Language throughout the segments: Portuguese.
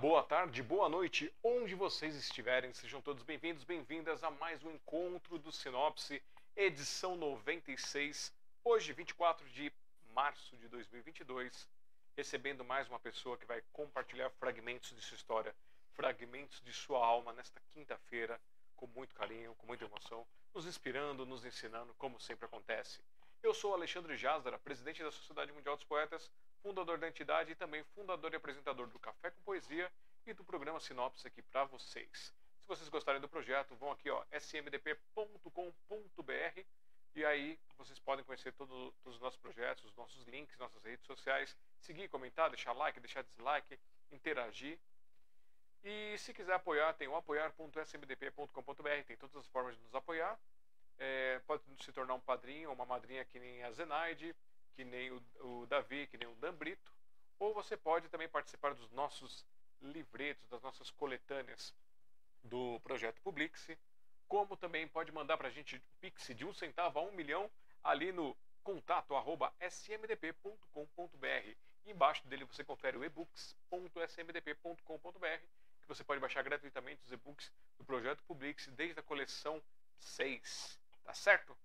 boa tarde, boa noite, onde vocês estiverem. Sejam todos bem-vindos, bem-vindas a mais um encontro do Sinopse, edição 96. Hoje, 24 de março de 2022, recebendo mais uma pessoa que vai compartilhar fragmentos de sua história, fragmentos de sua alma nesta quinta-feira, com muito carinho, com muita emoção, nos inspirando, nos ensinando, como sempre acontece. Eu sou Alexandre Jazdara, presidente da Sociedade Mundial dos Poetas, fundador da entidade e também fundador e apresentador do Café com Poesia e do programa Sinopse aqui para vocês. Se vocês gostarem do projeto, vão aqui, ó, smdp.com.br e aí vocês podem conhecer todo, todos os nossos projetos, os nossos links, nossas redes sociais, seguir, comentar, deixar like, deixar dislike, interagir. E se quiser apoiar, tem o apoiar.smdp.com.br, tem todas as formas de nos apoiar. É, pode se tornar um padrinho ou uma madrinha que nem a Zenaide, que nem o, o Davi, que nem o Dan Brito. Ou você pode também participar dos nossos livretos, das nossas coletâneas do projeto Publix, como também pode mandar para a gente Pix de um centavo a um milhão ali no contato arroba smdp.com.br. Embaixo dele você confere o ebooks.smdp.com.br, que você pode baixar gratuitamente os e-books do projeto Publix desde a coleção 6. Tá certo?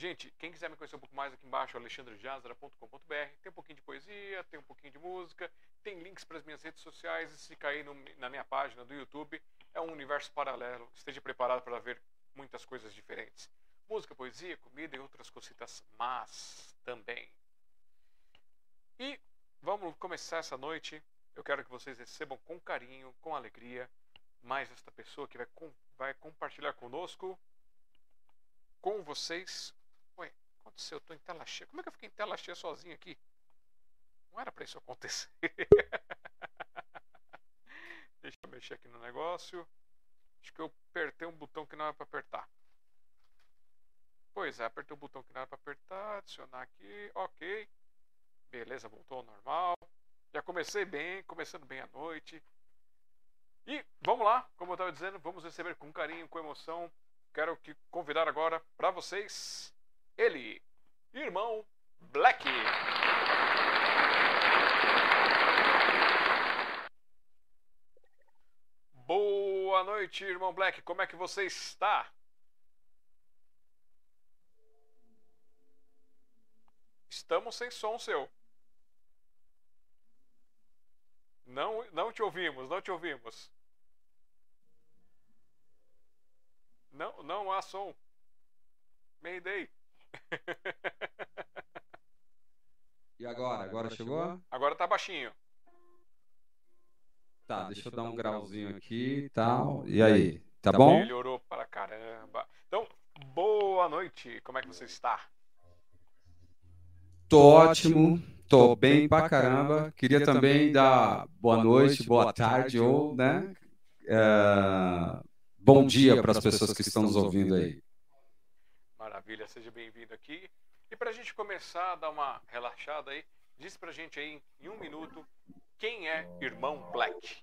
Gente, quem quiser me conhecer um pouco mais aqui embaixo, alexandrejazara.com.br. Tem um pouquinho de poesia, tem um pouquinho de música, tem links para as minhas redes sociais. E se cair no, na minha página do YouTube, é um universo paralelo. Esteja preparado para ver muitas coisas diferentes. Música, poesia, comida e outras cositas más também. E vamos começar essa noite. Eu quero que vocês recebam com carinho, com alegria, mais esta pessoa que vai, com, vai compartilhar conosco com vocês. Aconteceu? Eu tô em tela cheia. Como é que eu fiquei em tela cheia sozinho aqui? Não era para isso acontecer. Deixa eu mexer aqui no negócio. Acho que eu apertei um botão que não era para apertar. Pois é, apertei o um botão que não era para apertar. Adicionar aqui. Ok. Beleza, voltou ao normal. Já comecei bem, começando bem a noite. E vamos lá, como eu estava dizendo, vamos receber com carinho, com emoção quero que convidar agora para vocês ele, irmão Black. Boa noite, irmão Black. Como é que você está? Estamos sem som seu. Não, não te ouvimos, não te ouvimos. Não, não há som. Mayday. E agora? Agora chegou? Agora tá baixinho. Tá, deixa eu dar um grauzinho aqui e tal. E aí? Tá bom? Melhorou para caramba. Então, boa noite. Como é que você está? Tô ótimo. Tô bem pra caramba. Queria também dar boa noite, boa tarde ou, né? Uh, bom dia para as pessoas que estão nos ouvindo aí. Maravilha, seja bem-vindo aqui. E para a gente começar a dar uma relaxada aí, diz para a gente aí em um minuto quem é Irmão Black.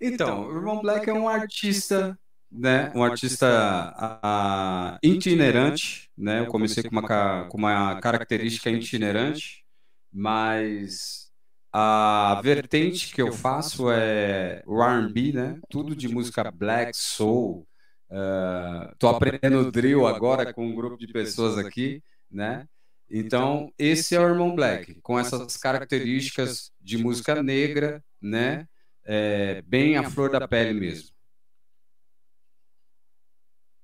Então, o Irmão Black é um artista, né? Um artista uh, itinerante, né? Eu comecei com uma, com uma característica itinerante, mas a vertente que eu faço é R&B, né? Tudo de música black, soul. Uh, tô aprendendo drill agora com um grupo de pessoas aqui, né? Então, esse é o Irmão Black, com essas características de música negra, né? É, bem a flor da pele mesmo.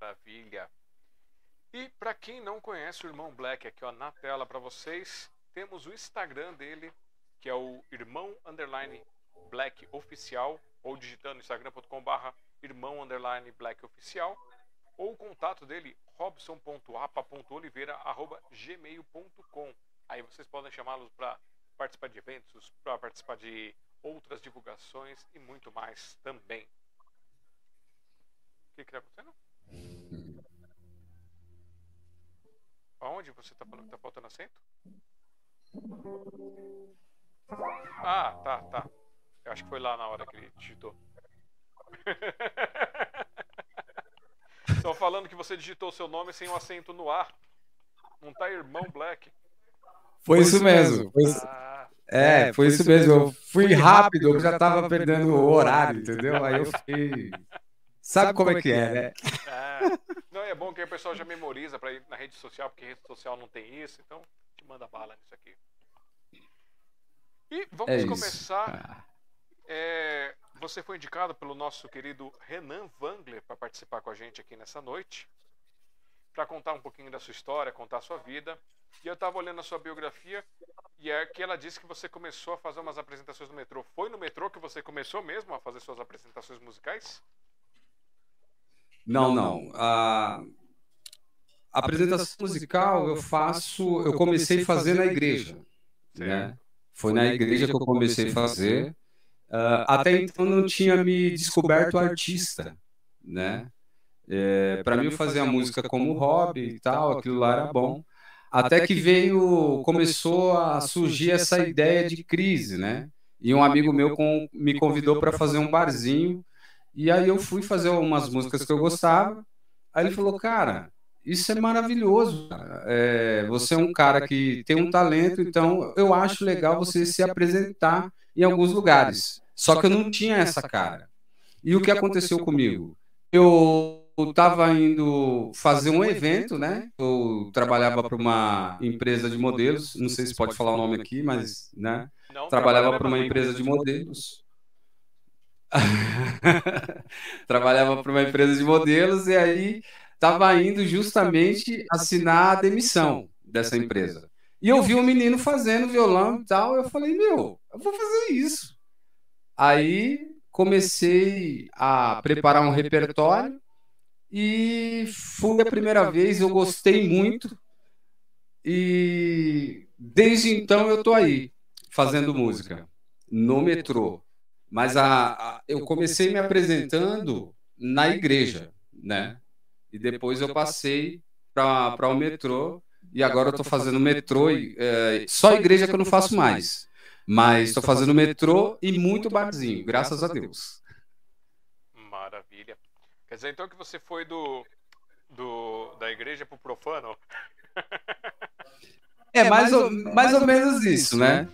Maravilha. E para quem não conhece o Irmão Black, aqui ó, na tela para vocês, temos o Instagram dele, que é o irmão underline black oficial, ou digitando instagram.com barra irmão underline black oficial, ou o contato dele, robson.apa.oliveira arroba gmail.com. Aí vocês podem chamá-los para participar de eventos, para participar de outras divulgações e muito mais também. O que está acontecendo? Aonde você está falando que está faltando acento? Ah, tá, tá. Eu acho que foi lá na hora que ele digitou. Estão falando que você digitou seu nome sem o um acento no ar. Não tá irmão Black. Foi, isso mesmo. Foi isso. Ah. É, foi isso mesmo. Eu fui rápido, eu já tava perdendo o horário, entendeu? Aí eu fiquei. Sabe como é que é, né? É. Não, é bom que o pessoal já memoriza para ir na rede social, porque rede social não tem isso, então te manda bala nisso aqui. E vamos É isso. começar. É, você foi indicado pelo nosso querido Renan Wangler para participar com a gente aqui nessa noite, para contar um pouquinho da sua história, contar a sua vida. E eu estava olhando a sua biografia e é que ela disse que você começou a fazer umas apresentações no metrô. Foi no metrô que você começou mesmo a fazer suas apresentações musicais? Não, não. A apresentação musical eu faço, eu comecei a fazer na igreja, né? Foi na igreja que eu comecei a fazer. Ah, até então não tinha me descoberto artista, né? É, para mim eu fazia música como hobby e tal, aquilo lá era bom. Até que veio, começou a surgir essa ideia de crise, né? E um amigo meu com- me convidou para fazer um barzinho. E aí eu fui fazer umas músicas que eu gostava. Aí ele falou, cara, isso é maravilhoso. É, você é um cara que tem um talento, então eu acho legal você se apresentar em alguns lugares. Só que eu não tinha essa cara. E o que aconteceu comigo? Eu estava indo fazer um evento, né? Eu trabalhava para uma empresa de modelos, não sei se pode falar o nome aqui, mas, né? Não, Trabalhava para uma empresa de modelos. Trabalhava para uma empresa de modelos e aí estava indo justamente assinar a demissão dessa empresa. E eu vi um menino fazendo violão e tal, eu falei, meu, eu vou fazer isso. Aí comecei a preparar um repertório e fui a primeira vez, eu gostei muito e desde então eu tô aí fazendo música no metrô. Mas a, a- eu comecei me apresentando na igreja, né? E depois eu passei para o metrô e agora eu tô fazendo metrô e é, só igreja que eu não faço mais. Mas estou fazendo metrô e muito barzinho, graças a Deus. Maravilha. Quer dizer então que você foi do, do da igreja pro profano? É mais ou, mais ou menos isso, né?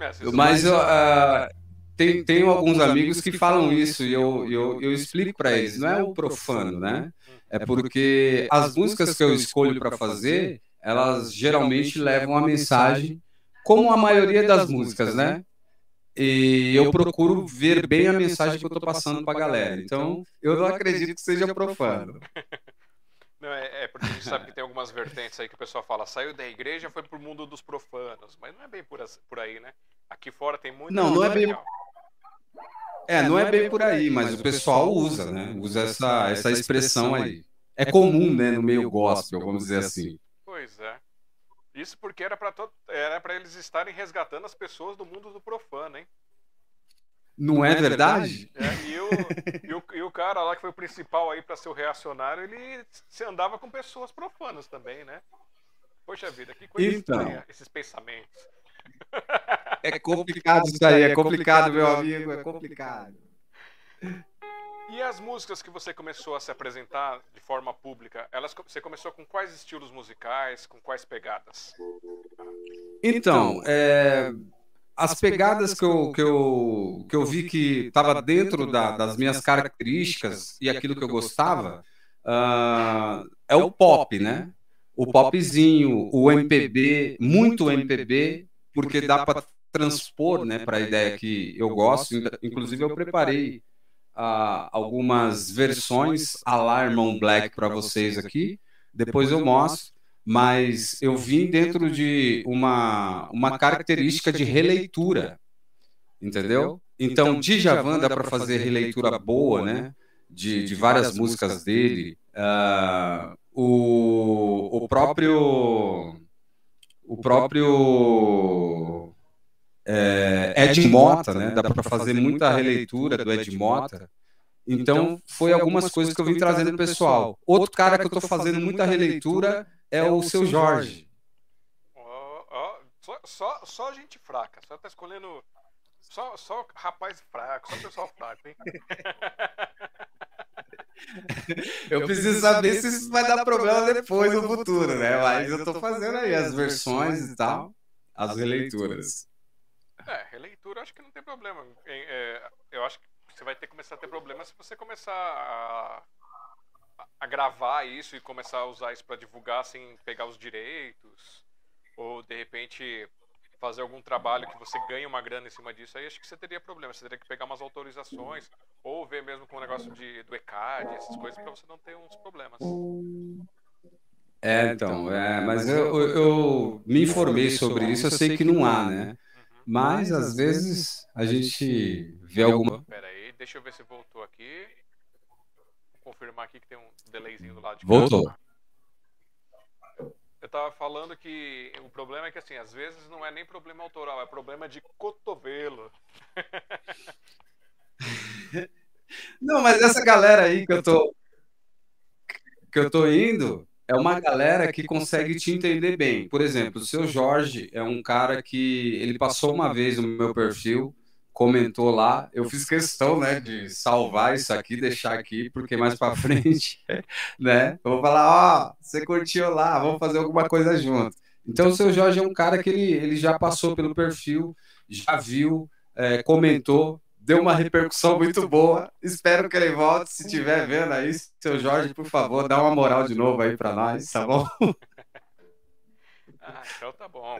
É, Mas eu, ah, tem, tenho alguns amigos que falam isso e eu, eu, eu explico para eles. Não é o profano, né? É porque as músicas que eu escolho para fazer, elas geralmente levam a mensagem, como a maioria das músicas, né? E eu procuro ver bem a mensagem que eu estou passando para a galera. Então, eu não acredito que seja profano. Não, é, é porque a gente sabe que tem algumas vertentes aí que o pessoal fala, saiu da igreja foi pro mundo dos profanos, mas não é bem por, por aí, né? Aqui fora tem muito. Não, não é bem- legal. É, não é bem por aí, mas o pessoal usa, né? Usa essa, essa expressão aí. É comum, né, no meio gospel, vamos dizer assim. Pois é. Isso porque era pra to... era para eles estarem resgatando as pessoas do mundo do profano, hein? Não é verdade? É, e, o, e, o, e o cara lá que foi o principal aí pra ser o reacionário, ele se andava com pessoas profanas também, né? Poxa vida, que coisa Então. estranha esses pensamentos. É complicado isso aí, é complicado, meu amigo, é complicado. E as músicas que você começou a se apresentar de forma pública, elas você começou com quais estilos musicais, com quais pegadas? Então, é, as pegadas que eu, que eu, que eu vi que estava dentro da- das minhas características e aquilo que eu gostava, ah, é o pop, né? O popzinho, o MPB, muito MPB, porque dá para transpor né, para a ideia que eu gosto. Inclusive, eu preparei ah, algumas versões a la Irmão Black para vocês aqui. Depois eu mostro. Mas eu vim dentro de uma, uma característica de releitura, entendeu? Então, Djavan dá para fazer releitura boa, né? De, de várias músicas dele. Ah, o, o próprio o próprio é, Ed Mota, né? Dá para fazer muita releitura do Ed Mota. Então, foi algumas coisas que eu vim trazendo pro pessoal. Outro cara que eu estou fazendo muita releitura é o seu Jorge. Só, só, só gente fraca, só tá escolhendo. Só, só rapaz fraco, só pessoal fraco, hein? Eu preciso saber se isso vai dar problema depois no futuro, né? Mas eu tô fazendo aí as versões e tal, as releituras. Tem problema. É, eu acho que você vai ter que começar a ter problema se você começar a, a gravar isso e começar a usar isso para divulgar sem pegar os direitos. Ou de repente fazer algum trabalho que você ganhe uma grana em cima disso, aí acho que você teria problema. Você teria que pegar umas autorizações, ou ver mesmo com o negócio de, do ECAD, essas coisas, para você não ter uns problemas. É, então, é, mas eu, eu me informei sobre isso, eu sei que não há, né? Mas às vezes a gente vê alguma. Pera aí, deixa eu ver se voltou aqui. Vou confirmar aqui que tem um delayzinho do lado de cá. Voltou. Eu tava falando que o problema é que, assim, às vezes não é nem problema autoral, é problema de cotovelo. não, mas essa galera aí que eu tô que eu tô indo é uma galera que consegue te entender bem. Por exemplo, o seu Jorge é um cara que ele passou uma vez no meu perfil comentou lá, eu fiz questão, né, de salvar isso aqui, deixar aqui, porque mais para frente, né, eu vou falar, ó, oh, você curtiu lá, vamos fazer alguma coisa junto. Então, o seu Jorge é um cara que ele, ele já passou pelo perfil, já viu, é, comentou, deu uma repercussão muito boa. Espero que ele volte. Se estiver vendo aí, seu Jorge, por favor, dá uma moral de novo aí para nós, tá bom? ah, então tá bom.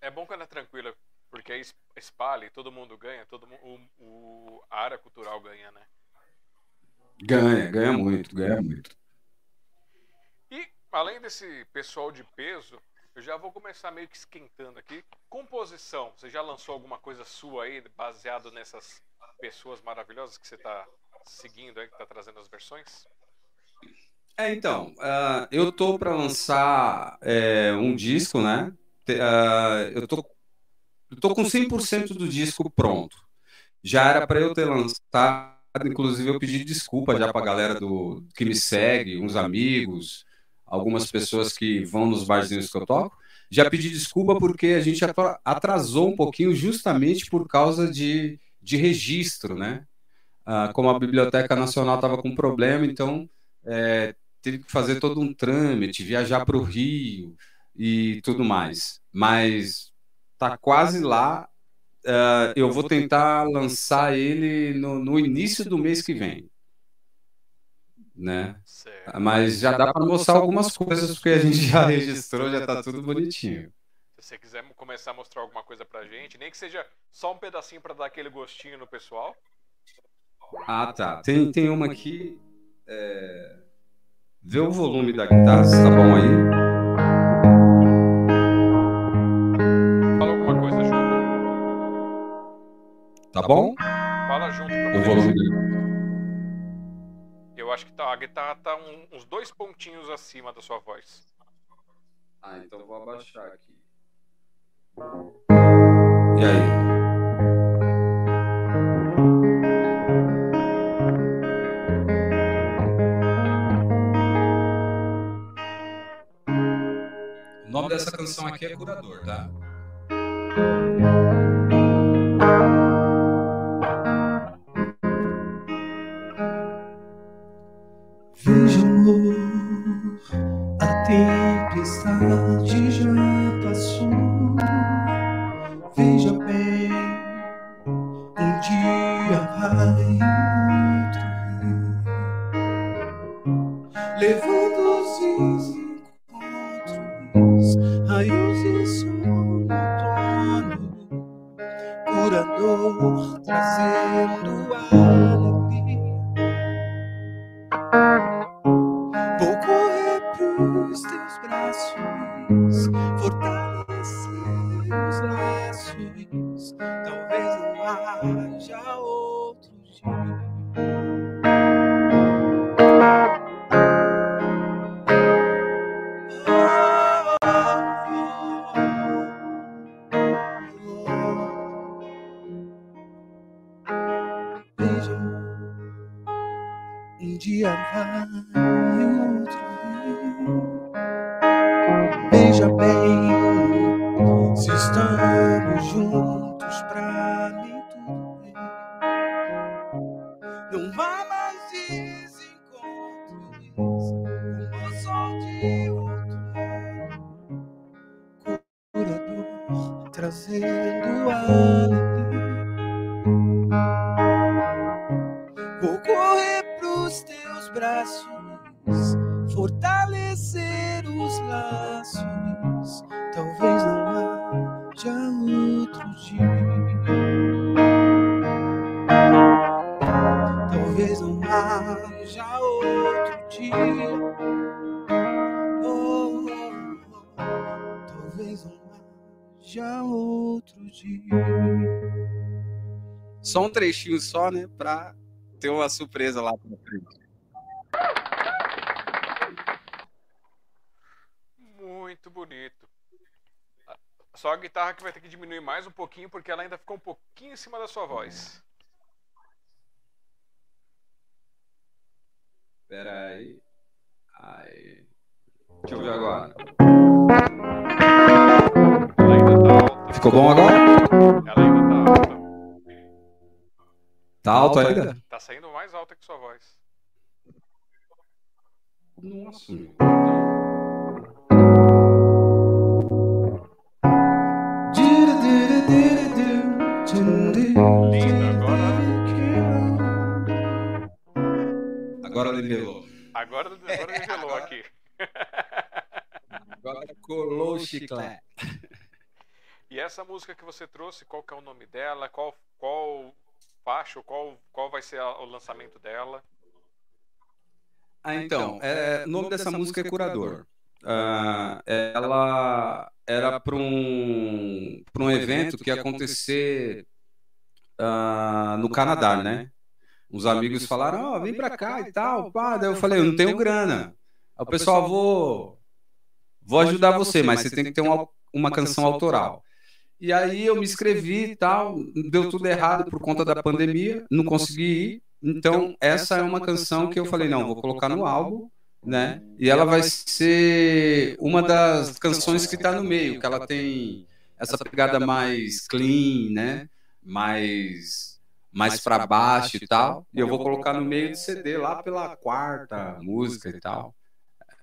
É bom quando é tranquilo. Porque aí espalha e todo mundo ganha, todo mundo, o, o, a área cultural ganha, né? Ganha, ganha muito, ganha muito. E além desse pessoal de peso, eu já vou começar meio que esquentando aqui. Composição, você já lançou alguma coisa sua aí, baseado nessas pessoas maravilhosas que você está seguindo aí, que está trazendo as versões? É, então, uh, eu tô para lançar é, um disco, né? Uh, eu tô Estou com 100% do disco pronto. Já era para eu ter lançado, inclusive eu pedi desculpa já para a galera do que me segue, uns amigos, algumas pessoas que vão nos barzinhos que eu toco. Já pedi desculpa porque a gente atrasou um pouquinho justamente por causa de, de registro, né? Ah, como a Biblioteca Nacional estava com problema, então é, teve que fazer todo um trâmite, viajar para o Rio e tudo mais. Mas tá quase lá. Uh, eu vou tentar lançar ele no, no, início do mês que vem. Né? Certo. Mas já dá para mostrar algumas coisas, porque a gente já registrou, já tá tudo bonitinho. Se você quiser começar a mostrar alguma coisa pra gente, nem que seja só um pedacinho para dar aquele gostinho no pessoal. Ah, tá. Tem, tem uma aqui. É... Vê o volume da guitarra, tá bom aí? Tá bom? Fala junto o volume dele. Eu acho que tá, a guitarra tá um, uns dois pontinhos acima da sua voz. Ah, então vou abaixar aqui. E aí? O nome dessa canção aqui é Curador, tá? Um trechinho só, né? Pra ter uma surpresa lá pra frente. Muito bonito. Só a guitarra que vai ter que diminuir mais um pouquinho, porque ela ainda ficou um pouquinho em cima da sua voz. Pera aí. Aí. Deixa eu ver agora. Ela ainda tá alta. Ficou bom agora? Ela ainda tá alta. Tá alto ainda? Tá saindo mais alta que sua voz. Nossa. Lindo, agora. Agora nivelou. Agora, agora nivelou Agora. aqui. Agora colou o chiclete. E essa música que você trouxe, qual que é o nome dela? Qual, qual faixa? Qual, qual vai ser a- o lançamento dela? Ah, então, é, o nome dessa música é Curador. Ah, ela era para um, pra um evento que ia acontecer ah, no Canadá, né? Uns amigos falaram, ó, vem pra cá e tal, pá. Daí eu falei, eu não tenho grana. Aí o pessoal, vou, vou ajudar você, mas você tem que ter uma, uma canção autoral. E aí eu me inscrevi e tal, deu tudo errado por conta da pandemia, não consegui ir. Então, essa é uma canção que eu falei, não, vou colocar no álbum, né? E ela vai ser uma das canções que tá no meio, que ela tem essa pegada mais clean, né? Mais mais para baixo e tal. E eu vou colocar no meio do CD lá pela quarta música e tal.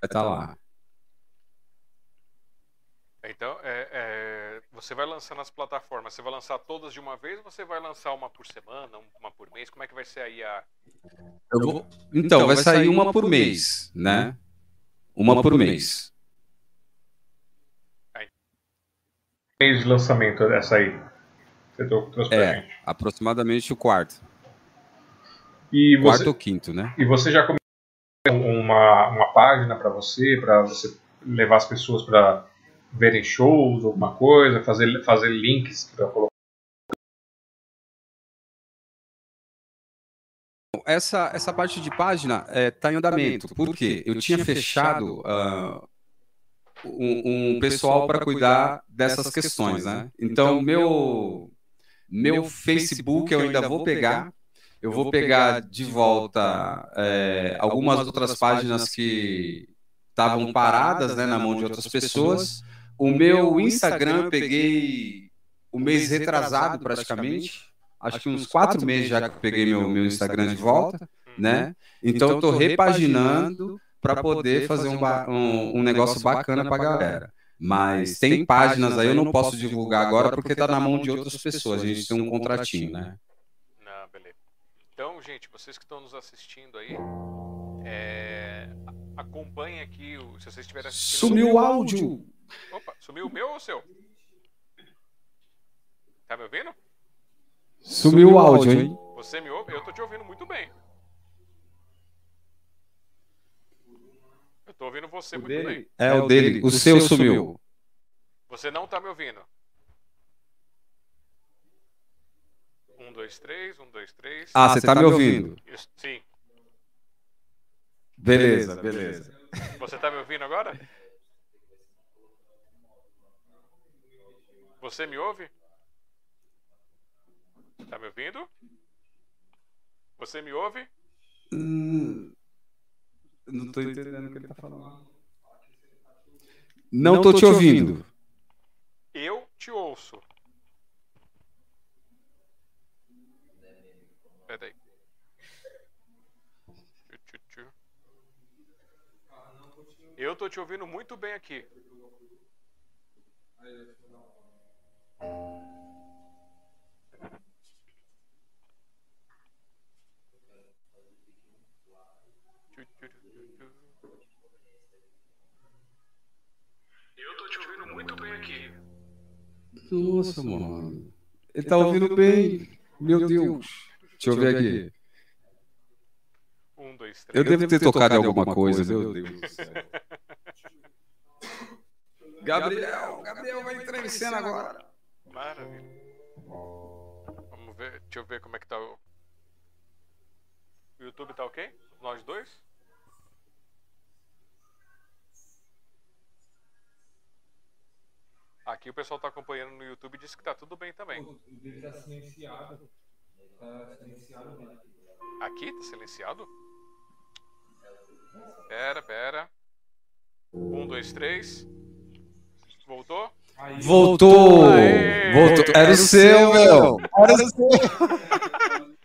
Tá lá. Então, é, é, você vai lançar nas plataformas, você vai lançar todas de uma vez ou você vai lançar uma por semana, uma por mês? Como é que vai ser aí a. Eu vou... Então, vai sair uma por mês, né? Uma por mês. Mês de lançamento essa aí? Você trouxe pra É, gente. aproximadamente o quarto. E você, Quarto ou quinto, né? e você já começou uma, uma página para você, para você levar as pessoas para verem shows, alguma coisa, fazer, fazer links para colocar. Essa, essa parte de página está em andamento. Por quê? Eu tinha fechado ah, um, um pessoal para cuidar dessas questões, né? Então, meu, meu Facebook eu ainda vou pegar. Eu vou pegar de volta é, algumas outras páginas que estavam paradas né, na mão de outras pessoas. O meu Instagram eu peguei o mês retrasado praticamente. Acho que uns quatro meses já que eu peguei meu, meu Instagram de volta, né? Então eu tô repaginando para poder fazer um, um, um negócio bacana para galera. Mas tem páginas aí, eu não posso divulgar agora porque tá na mão de outras pessoas. A gente tem um contratinho, né? Não, beleza. Então, gente, vocês que estão nos assistindo aí, é, acompanhem aqui, se vocês estiverem assistindo. Sumiu o áudio! Opa, sumiu o meu ou o seu? Tá me ouvindo? Sumiu o áudio, hein? Você me ouve? Eu tô te ouvindo muito bem. Eu tô ouvindo você muito bem. É o dele. O seu sumiu. Você não tá me ouvindo. Um, dois, três, um, dois, três. Ah, você tá me ouvindo? Isso, sim. Beleza, beleza. Você tá me ouvindo agora? Você me ouve? Tá me ouvindo? Você me ouve? Hum, não tô entendendo o que ele tá falando. Não tô te ouvindo. Eu te ouço. Peraí. Eu tô te ouvindo muito bem aqui. Eu tô te ouvindo muito bem aqui. Nossa, mano. Ele, Ele tá, tá ouvindo, ouvindo bem. bem. Meu, Meu Deus. Deus. Deixa eu ver aqui. Um, dois, três. Eu, eu devo ter, ter tocado, tocado em alguma, coisa, coisa. Meu Deus do céu. Gabriel, Gabriel vai entrar em cena agora. Maravilha. Vamos ver, deixa eu ver como é que tá o. O YouTube tá ok? Nós dois? Aqui o pessoal tá acompanhando no YouTube e disse que tá tudo bem também. dele tá silenciado. Tá silenciado mesmo. Aqui tá silenciado? Pera, pera. Um, dois, três. Voltou? Aí, Voltou! Aê! Voltou. Era o seu, meu.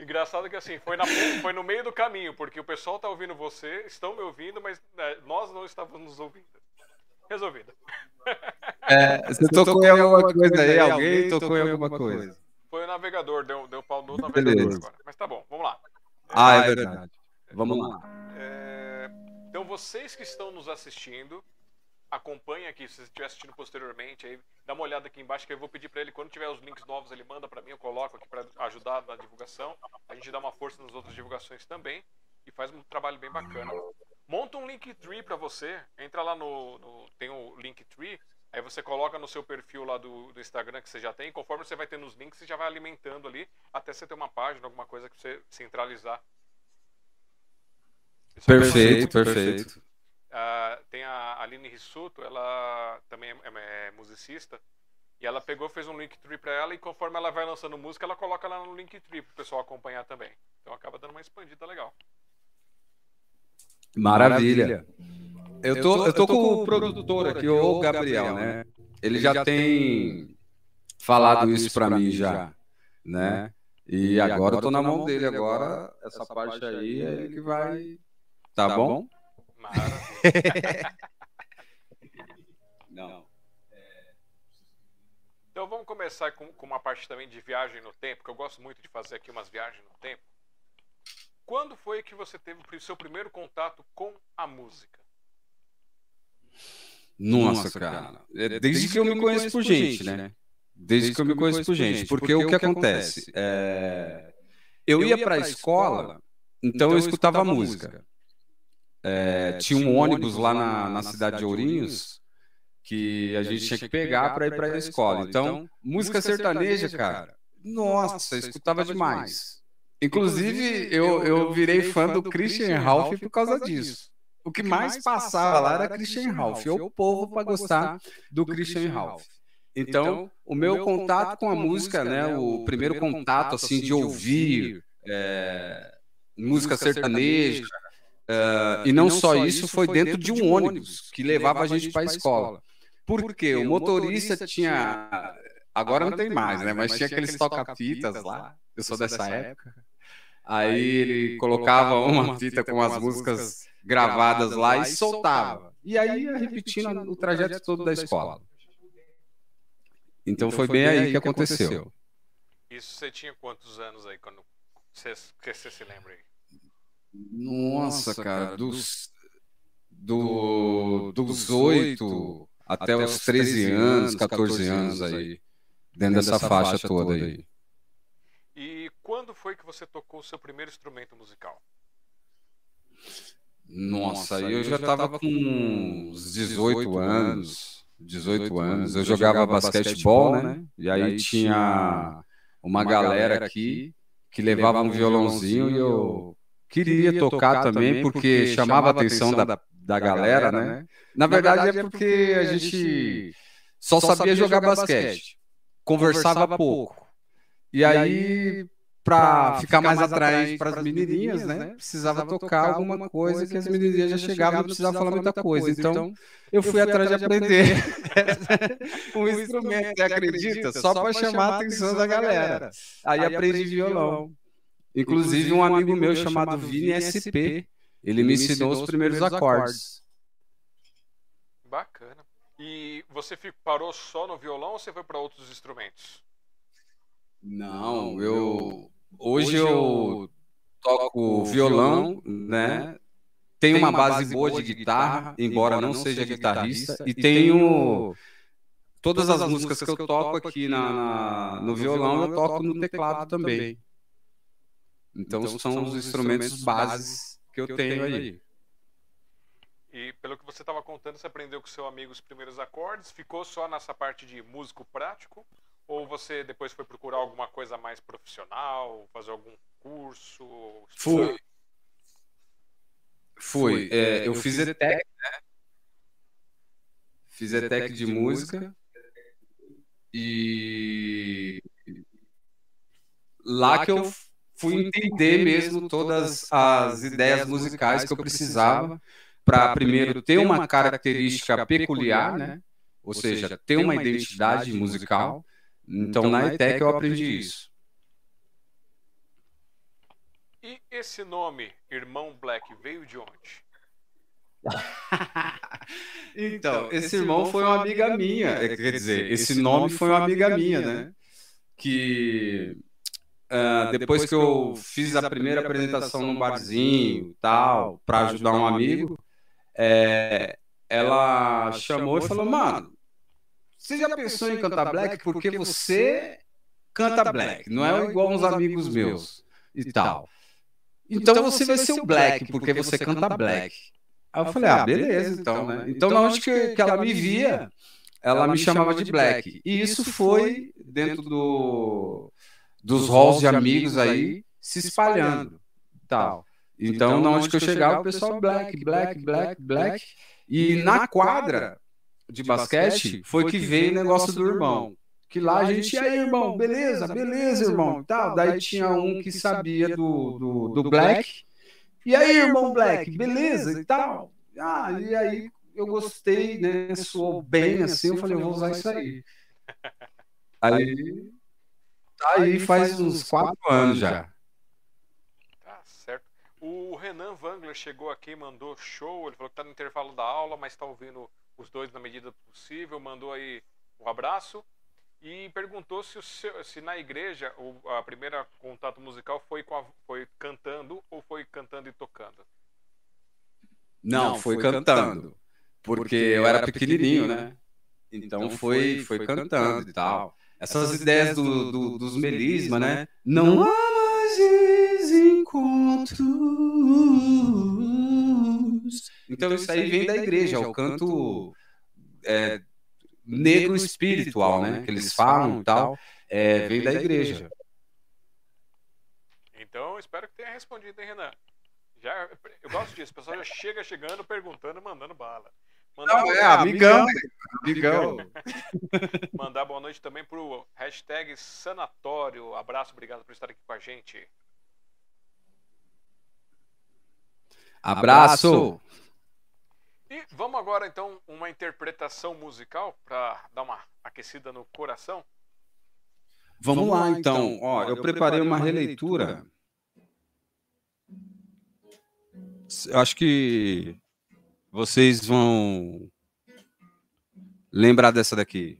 Engraçado que assim, foi, na, foi no meio do caminho, porque o pessoal tá ouvindo você, estão me ouvindo, mas né, nós não estávamos nos ouvindo. Resolvido. É, você tocou em alguma coisa aí? Alguém tocou em alguma coisa? Foi o navegador, deu, deu pau no navegador Beleza. agora. Mas tá bom, vamos lá. Ah, é verdade. Vamos lá. É, Então vocês que estão nos assistindo, acompanhem aqui, se você estiver assistindo posteriormente, aí dá uma olhada aqui embaixo que eu vou pedir para ele, quando tiver os links novos, ele manda para mim, eu coloco aqui para ajudar na divulgação. A gente dá uma força nas outras divulgações também e faz um trabalho bem bacana. Monta um Linktree para você, entra lá no, no- tem o Linktree, aí você coloca no seu perfil lá do, do Instagram que você já tem, conforme você vai tendo os links, você já vai alimentando ali até você ter uma página, alguma coisa que você centralizar. É Perfeito, perfeito. Ah, tem a Aline Rissuto, ela também é, é- é musicista. E ela pegou, fez um Linktree pra ela e conforme ela vai lançando música, ela coloca lá no Linktree pro pessoal acompanhar também. Então acaba dando uma expandida legal. Maravilha. Eu tô, eu tô com o produtor aqui, o Gabriel, né? Ele já tem falado isso pra mim já, né? E agora eu tô na mão dele agora, essa parte aí é ele que vai... Tá bom? Não. Então vamos começar com, com uma parte também de viagem no tempo, que eu gosto muito de fazer aqui umas viagens no tempo. Quando foi que você teve o seu primeiro contato com a música? Nossa, cara. É Desde que eu me conheço por gente, né? Desde que eu me conheço por gente. Porque o que acontece? É, Eu ia pra escola, então eu escutava música. É, tinha um ônibus lá na, na cidade de Ourinhos que a gente tinha que pegar para ir para a escola. Então, música sertaneja, cara, nossa, eu escutava demais. Inclusive, eu, eu virei fã do Christian Ralph por causa disso. O que mais passava lá era Christian Ralph, ou o povo para gostar do Christian Ralph. Então, o meu contato com a música, né, o primeiro contato assim de ouvir é, música sertaneja, é, e não só isso, foi dentro de um ônibus que levava a gente para a escola. Porque o motorista tinha, agora não tem mais, né, mas tinha aqueles toca-fitas lá. Eu sou dessa época. Aí ele colocava uma fita com as músicas gravadas lá e soltava. E aí ia repetindo o trajeto todo da escola. Então foi bem aí que aconteceu. Isso você tinha quantos anos aí quando você, que você se lembra aí? Nossa, cara, dos, do, dos 8 até os 13 anos, 14 anos aí, dentro dessa faixa toda aí. E quando foi que você tocou o seu primeiro instrumento musical? Nossa, aí eu já estava com uns 18 anos, 18 anos. Eu jogava basquetebol, né? E aí tinha uma galera aqui que levava um violãozinho e eu queria tocar também porque chamava a atenção da, da galera, né? Na verdade é porque a gente só sabia jogar basquete, conversava pouco. E aí para ficar mais atraente para as menininhas, né? Precisava tocar alguma coisa que as menininhas já chegavam, não precisava falar muita coisa. Então, eu fui atrás de aprender um instrumento, você acredita? Só para chamar a atenção da galera. Aí aprendi violão. Inclusive um amigo meu chamado Vini SP, ele me ensinou os primeiros acordes. Bacana. E você parou só no violão ou você foi para outros instrumentos? Não, eu hoje eu toco violão, né? tem uma base boa de guitarra, embora não seja guitarrista, e tenho todas as músicas que eu toco aqui na, na, no violão, eu toco no teclado também. Então, então são os instrumentos bases que eu tenho aí. E pelo que você estava contando, você aprendeu com seu amigo os primeiros acordes, ficou só nessa parte de músico prático? Ou você depois foi procurar alguma coisa mais profissional, fazer algum curso? Fui. Fui. É, eu fiz ETEC, né? Fiz ETEC de música. E lá que eu fui entender mesmo todas as ideias musicais que eu precisava para primeiro ter uma característica peculiar, né? Ou seja, ter uma identidade musical. Então na ETEC eu aprendi isso. E esse nome, Irmão Black, veio de onde? então, esse irmão foi uma amiga minha, quer dizer, esse nome foi uma amiga minha, né? Que uh, depois que eu fiz a primeira apresentação num barzinho, tal, para ajudar um amigo, é, ela chamou e falou: Mano, você já pensou em cantar black? Porque você canta black, não é igual uns amigos meus e tal. Então você vai ser o black, porque você canta black. Aí eu falei: Ah, beleza, então, né? Então, na onde que, que ela me via, ela me chamava de black. E isso foi dentro do, dos halls de amigos aí se espalhando. Tal. Então, então onde que eu chegava, o pessoal black, black, black, black. E na quadra de basquete foi que veio o negócio do irmão. Que lá a gente, e aí, irmão, beleza, beleza, irmão, tal. Daí tinha um que sabia do, do, do black. E aí, irmão black, beleza e tal. Ah, e aí eu gostei, né? Soou bem assim, eu falei, eu vou usar isso aí. Aí, tá aí faz uns quatro anos já. O Renan Wangler chegou aqui, mandou show. Ele falou que está no intervalo da aula, mas está ouvindo os dois na medida possível. Mandou aí um abraço e perguntou se, seu, se na igreja o a primeira contato musical foi, a, foi cantando ou foi cantando e tocando. Não, foi, foi cantando, cantando, porque eu era pequenininho, né? Então, então foi, foi cantando e tal. Essas ideias do, do, dos melisma, né? Não há mais encontros. Então, isso aí vem da igreja, é o canto é, negro espiritual, né? Que eles falam e tal, é, vem da igreja. Então, espero que tenha respondido, hein, Renan? Já, eu gosto disso, o pessoal já chega chegando, perguntando, mandando bala. Mandar Não, é, amigão, amigão. Mandar boa noite também pro hashtag Sanatório. Abraço, obrigado por estar aqui com a gente. Abraço! E vamos agora então uma interpretação musical para dar uma aquecida no coração. Vamos, vamos lá então. então. Ó, eu, eu preparei uma releitura. Eu acho que vocês vão lembrar dessa daqui.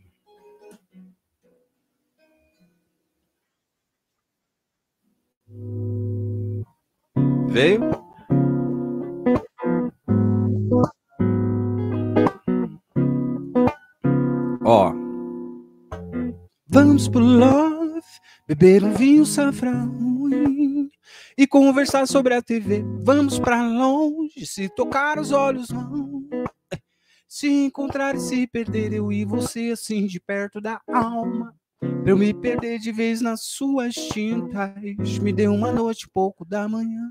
Veio? Ó. Vamos pro love, beber um vinho ruim e conversar sobre a TV. Vamos pra longe, se tocar os olhos vão. Se encontrar e se perder, eu e você assim de perto da alma. Pra eu me perder de vez nas suas tintas. Me dê uma noite, pouco da manhã.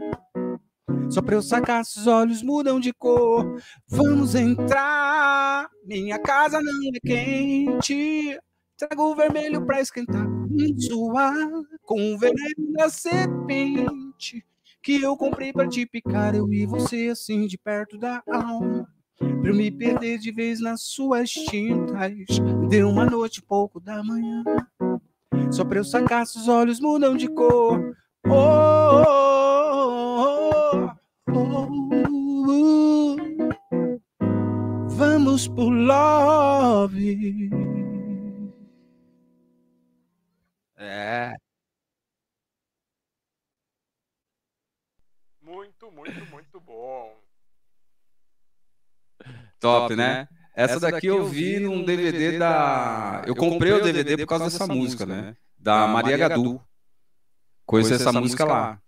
Só pra eu sacar se os olhos mudam de cor. Vamos entrar. Minha casa não é quente. Trago o vermelho pra esquentar. Suar com veneno da serpente. Que eu comprei pra te picar. Eu e você assim de perto da alma. Pra eu me perder de vez nas suas tintas. Deu uma noite pouco da manhã. Só pra eu sacar se os olhos mudam de cor. oh, oh, oh. oh. Vamos por love. É. Muito, muito, muito bom. Top, né? Essa daqui eu vi num DVD da. Eu comprei o DVD por causa dessa música, né? Da Maria Gadu. Conheci essa música lá.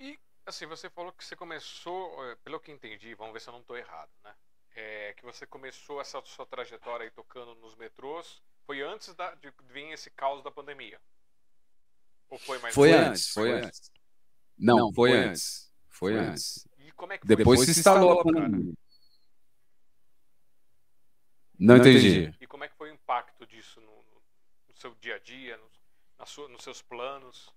E, assim, você falou que você começou, eh, pelo que entendi, vamos ver se eu não estou errado, né? É, que você começou essa sua trajetória aí tocando nos metrôs, foi antes da, de vir esse caos da pandemia? Ou foi mais Foi depois? antes, foi antes. Não, foi antes. Foi antes. E como é que foi Depois se instalou a pandemia. Não entendi. E como é que foi o impacto disso no, no- seu dia a dia, no, na sua, nos seus planos?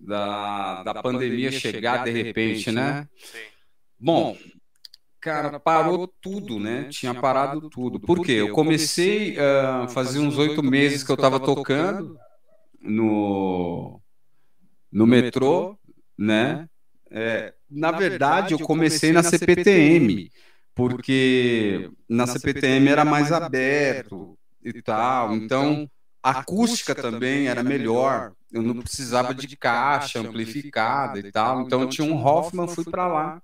Da, da pandemia chegar de repente, né? Sim. Bom, cara, parou tudo, né? Tinha parado tudo. Por quê? Eu comecei a fazer uns oito meses que eu estava tocando no, no metrô, né? É, na verdade, eu comecei na CPTM, porque na CPTM era mais aberto e tal. Então, a acústica também era melhor. Eu não precisava de caixa amplificada e tal. Então, eu tinha um Hoffman, fui para lá.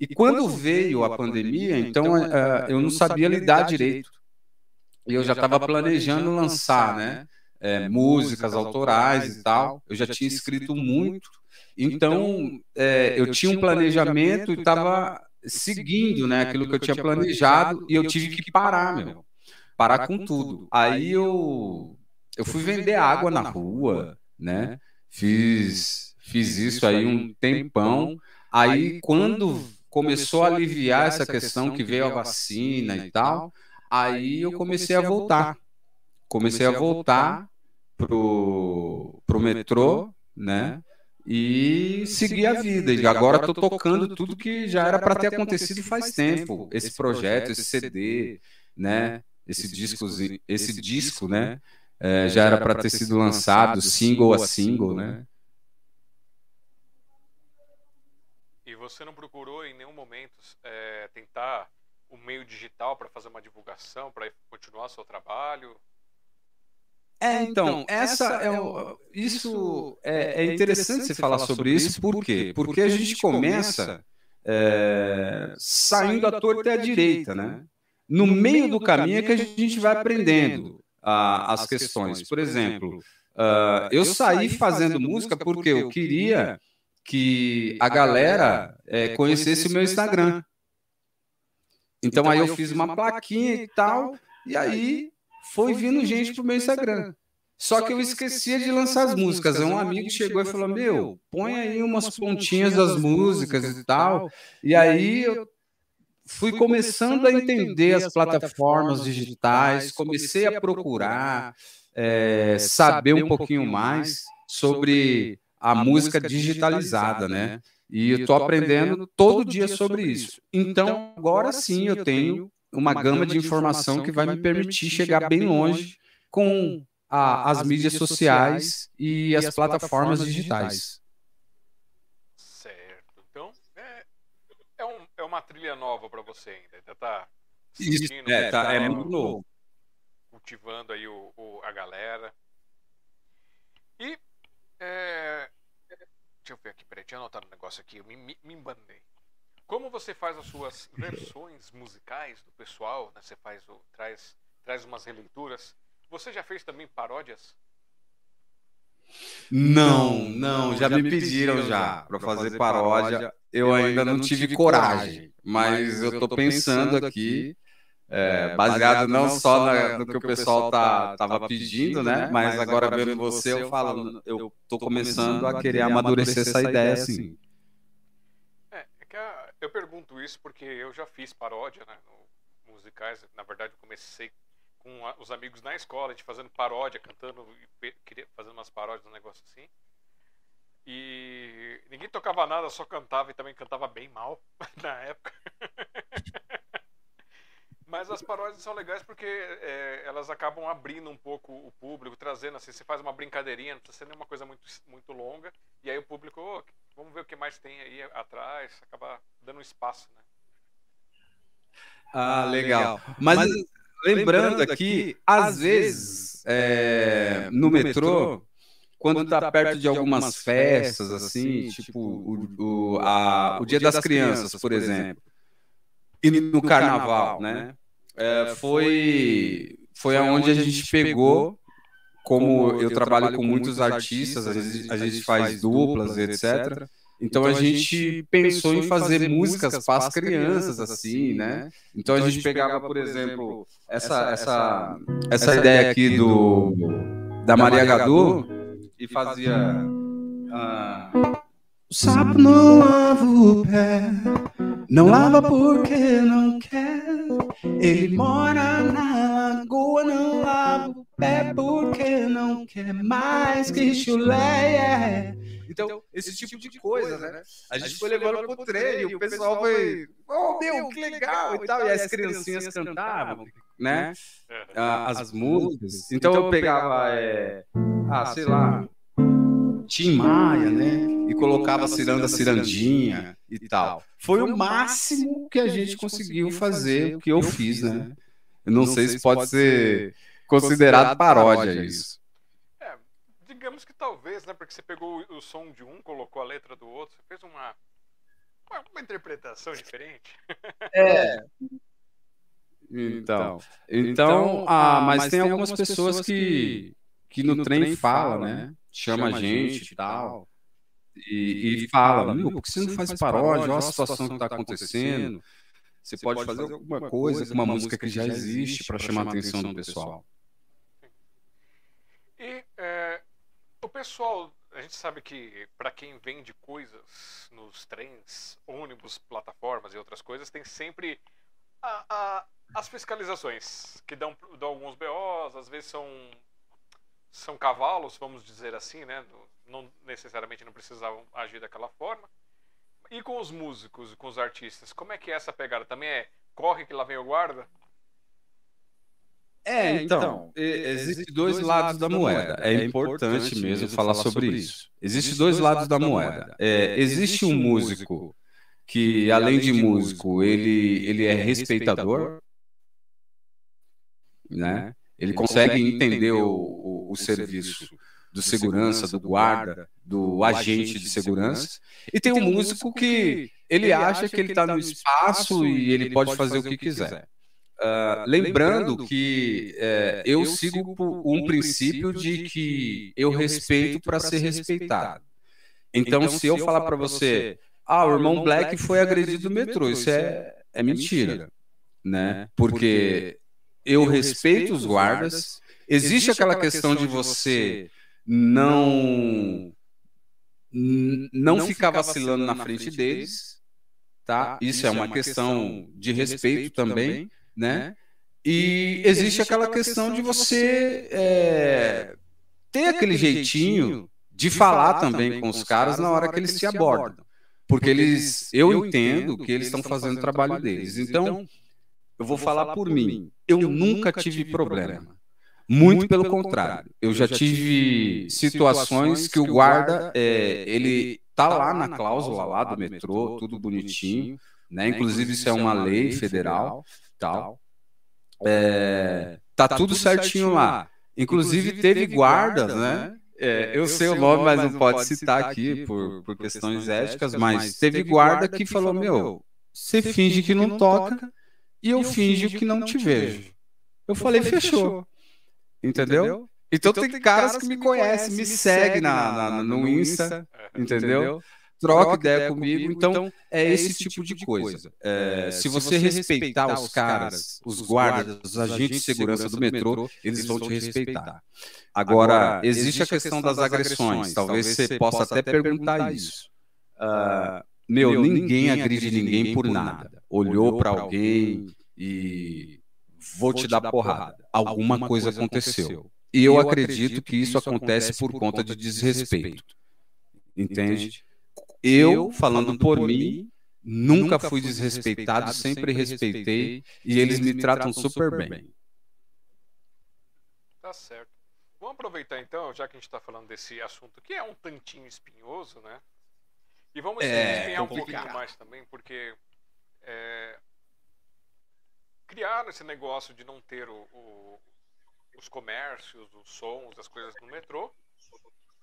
E quando veio a pandemia, então eh, eu não sabia lidar direito. E eu já estava planejando lançar, né? eh, músicas autorais e tal. Eu já tinha escrito muito. Então, eh, eu tinha um planejamento e estava seguindo, né? Aquilo que eu tinha planejado e eu tive que parar, meu. Parar com tudo. Aí eu, eu fui vender água na rua, né? Fiz, fiz isso aí um tempão. Aí, quando começou a aliviar essa questão que veio a vacina e tal, aí eu comecei a voltar. Comecei a voltar pro, pro metrô, né? E seguir a vida. E agora estou tocando tudo que já era para ter acontecido faz tempo. Esse projeto, esse CD, né? Esse disco, esse disco, né? É, já era para ter sido lançado single a single, né? Você não procurou em nenhum momento é, tentar o meio digital para fazer uma divulgação, para continuar seu trabalho? É, então, essa é o, isso é, é interessante você falar sobre isso, por quê? Porque a gente começa é, saindo à torta e à direita, né? No meio do caminho é que a gente vai aprendendo a, as questões. Por exemplo, uh, eu saí fazendo música porque eu queria que a galera é, conhecesse o meu Instagram. Então aí eu fiz uma plaquinha e tal, e aí foi vindo gente pro meu Instagram. Só que eu esquecia de lançar as músicas. Um amigo chegou e falou: Meu, põe aí umas pontinhas das músicas e tal. E aí eu fui começando a entender as plataformas digitais, comecei a procurar, é, saber um pouquinho mais sobre a música digitalizada, né? E eu estou aprendendo todo dia sobre isso. Então, agora sim, eu tenho uma gama de informação que vai me permitir chegar bem longe com a, as mídias sociais e as plataformas digitais. Certo. Então, é, é, um, é uma trilha nova para você ainda. Ainda tá Isso, é, tá, é cultivando- muito novo. Cultivando aí o, o- a galera. E, é, deixa eu ver aqui, peraí, tinha anotado um negócio aqui, eu me, me, me embanei. Como você faz as suas versões musicais do pessoal, né? Você faz o, traz, traz umas releituras. Você já fez também paródias? Não, não, já me pediram já para fazer paródia. Eu ainda não tive coragem, mas eu estou pensando aqui, é, baseado não só na- no que o pessoal tá, tava pedindo, né? Mas agora vendo você, eu falo, eu tô começando a querer amadurecer essa ideia, assim. É, é que a- eu pergunto isso porque eu já fiz paródia, né, no, musicais. Na verdade, eu comecei com a- os amigos na escola, a gente fazendo paródia, cantando, fazendo umas paródias, um negócio assim. E ninguém tocava nada, só cantava e também cantava bem mal na época. Mas as paródias são legais porque é, elas acabam abrindo um pouco o público, trazendo assim, você faz uma brincadeirinha, não precisa ser nenhuma coisa muito, muito longa, e aí o público, "Ô, vamos ver o que mais tem aí atrás, acaba dando um espaço, né? Ah, legal. Mas lembrando aqui, às vezes, é, no metrô, quando tá perto de algumas festas, assim, tipo o, o, a, o Dia das Crianças, por exemplo, e no Carnaval, né? É, foi foi aonde a gente pegou, como eu trabalho com muitos artistas, a gente, a gente faz duplas, etc. Então, então a gente pensou em fazer músicas para as crianças, assim, né? né? Então, então a gente pegava, por exemplo, essa, essa, essa ideia aqui do, da Maria Gadu e fazia. Uh, o sapo não lava o pé, não lava porque não quer. Ele mora na lagoa, não lava o pé porque não quer mais que chulé. Então, esse tipo de coisa, né? A gente foi levando pro treino e o pessoal foi, oh meu, que legal e tal. E as criancinhas cantavam, né? As, as músicas. Então eu pegava, é, ah, sei lá, Tim Maia, né? E colocava ciranda cirandinha e tal. Foi o máximo que a gente conseguiu fazer, o que eu fiz, né? Eu não sei se pode ser considerado paródia isso digamos que talvez, né? Porque você pegou o, som de um, colocou a letra do outro, você fez uma, uma, interpretação diferente. É. Então, então, então ah, mas, mas tem algumas pessoas que, que no trem fala, né? Né? Chama a gente e tal. E, e fala, meu, por que você não faz paródia? Olha a situação que está acontecendo. Você pode fazer alguma coisa com uma música que já existe para chamar a atenção do pessoal. E é, o pessoal, a gente sabe que para quem vende coisas nos trens, ônibus, plataformas e outras coisas, tem sempre a, a, as fiscalizações que dão, dão alguns BOs, às vezes são são cavalos, vamos dizer assim, né? Não necessariamente não precisavam agir daquela forma. E com os músicos e com os artistas, como é que é essa pegada? Também é corre que lá vem o guarda? É, é, então, então existem dois lados da moeda. É, é importante mesmo falar sobre isso. Existem dois lados da moeda. É, existe um músico que, além de músico, ele, ele é respeitador, né? Ele consegue entender o, o, o serviço do segurança, do guarda, do agente de segurança. E tem um músico que ele acha que ele está no espaço e ele pode fazer o que quiser. Uh, lembrando que é, eu sigo um princípio de que eu respeito para ser respeitado. Então, então se eu falar para você, ah, o irmão Black foi agredido no metrô, isso é, é mentira, né? Porque eu respeito os guardas. Existe aquela questão de você não não ficar vacilando na frente deles, tá? Isso é uma questão de respeito também né? E existe aquela questão de você é, ter aquele jeitinho de falar também com os caras na hora que eles te abordam. Porque eles, eu entendo que eles estão fazendo o trabalho deles. Então, eu vou falar por mim. Eu nunca tive problema. Muito pelo contrário. Eu já tive situações que o guarda, é, é ele tá, tá lá na cláusula lá do metrô, tudo bonitinho, né? né? Inclusive isso é, é uma lei federal tal. É, tá, tá tudo certinho lá. Inclusive, teve guardas, né? né? É, eu, eu sei o nome, mas não pode citar aqui por, por questões éticas, mas teve guarda que falou: Meu, você finge que não toca e eu finge que não te vejo. Eu falei: Fechou. Entendeu? Então, então tem caras que me conhecem, me seguem na, na, no Insta, entendeu? troca ideia comigo. Então, então, é, é esse tipo, tipo de coisa. É, se você respeitar os caras, os guardas, os agentes de segurança do metrô, eles vão te respeitar. Agora, existe a questão das agressões. Talvez você possa até perguntar isso. Uh, meu, ninguém agride ninguém por nada. Olhou para alguém e vou te dar porrada. Alguma coisa aconteceu. E eu acredito que isso acontece por conta de desrespeito. Entende? Eu, falando por mim, nunca fui desrespeitado, sempre respeitei e eles me tratam super bem. Tá certo. Vamos aproveitar então, já que a gente está falando desse assunto que é um tantinho espinhoso, né? E vamos é, espinhar um pouquinho mais também, porque é, criar esse negócio de não ter o, o, os comércios, os sons, as coisas no metrô,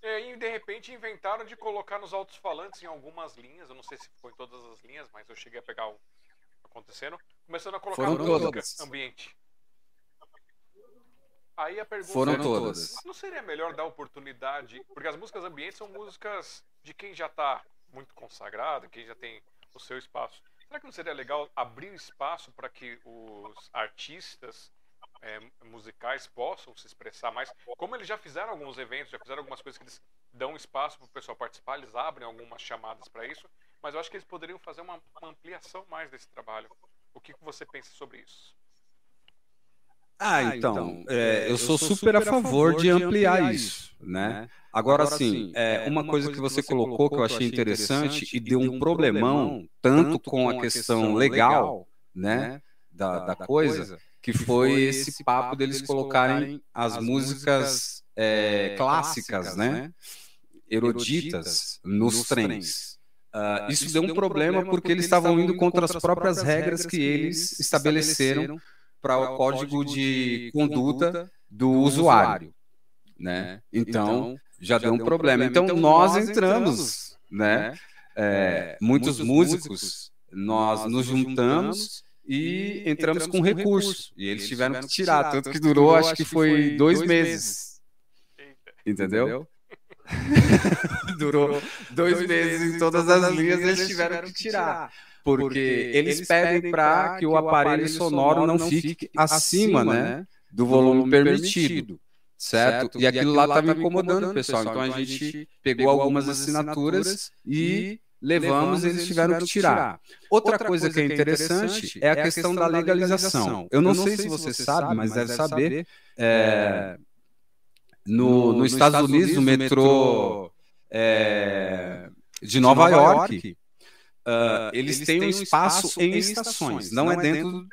É, e de repente inventaram de colocar nos altos-falantes em algumas linhas, eu não sei se foi em todas as linhas, mas eu cheguei a pegar o acontecendo, começando a colocar Foram música todas. ambiente. Aí a pergunta Foram é, todas. não seria melhor dar oportunidade, porque as músicas ambientes são músicas de quem já está muito consagrado, quem já tem o seu espaço. Será que não seria legal abrir espaço para que os artistas é, musicais possam se expressar mais? Como eles já fizeram alguns eventos, já fizeram algumas coisas que eles dão espaço para o pessoal participar, eles abrem algumas chamadas para isso, mas eu acho que eles poderiam fazer uma, uma ampliação mais desse trabalho. O que, que você pensa sobre isso? Ah, então, é, eu sou super a favor de ampliar isso, né? Agora, sim, é, uma coisa que você colocou que eu achei interessante e deu um problemão, tanto com a questão legal, né, da, da coisa, que foi esse papo deles colocarem as músicas é, clássicas, né, eruditas, nos trens. Ah, isso deu um problema porque eles estavam indo contra as próprias regras que eles estabeleceram para o código de conduta do usuário, né? Então já deu um problema. Então nós entramos, né? É, muitos músicos nós nos juntamos e entramos com recurso. e eles tiveram que tirar, tanto que durou, acho que foi dois meses, entendeu? Durou dois meses em todas as linhas eles tiveram que tirar porque eles pedem para que o aparelho sonoro não fique acima, né, do volume permitido, certo? E aquilo lá estava incomodando pessoal. Então a gente pegou algumas assinaturas e levamos e eles tiveram que tirar. Outra coisa que é interessante é a questão da legalização. Eu não sei se você sabe, mas deve saber. é, no, nos Estados Unidos, no metrô é, de Nova York, Uh, eles, têm um espaço em estações, não é dentro do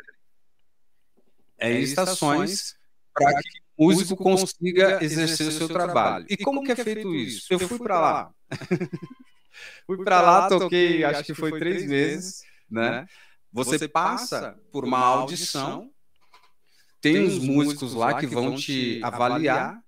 é em estações para que o músico consiga exercer o seu trabalho. E como que é feito isso? Eu fui para lá. fui para lá, toquei, acho que foi três meses, né? Você passa por uma audição, tem os músicos lá que vão te avaliar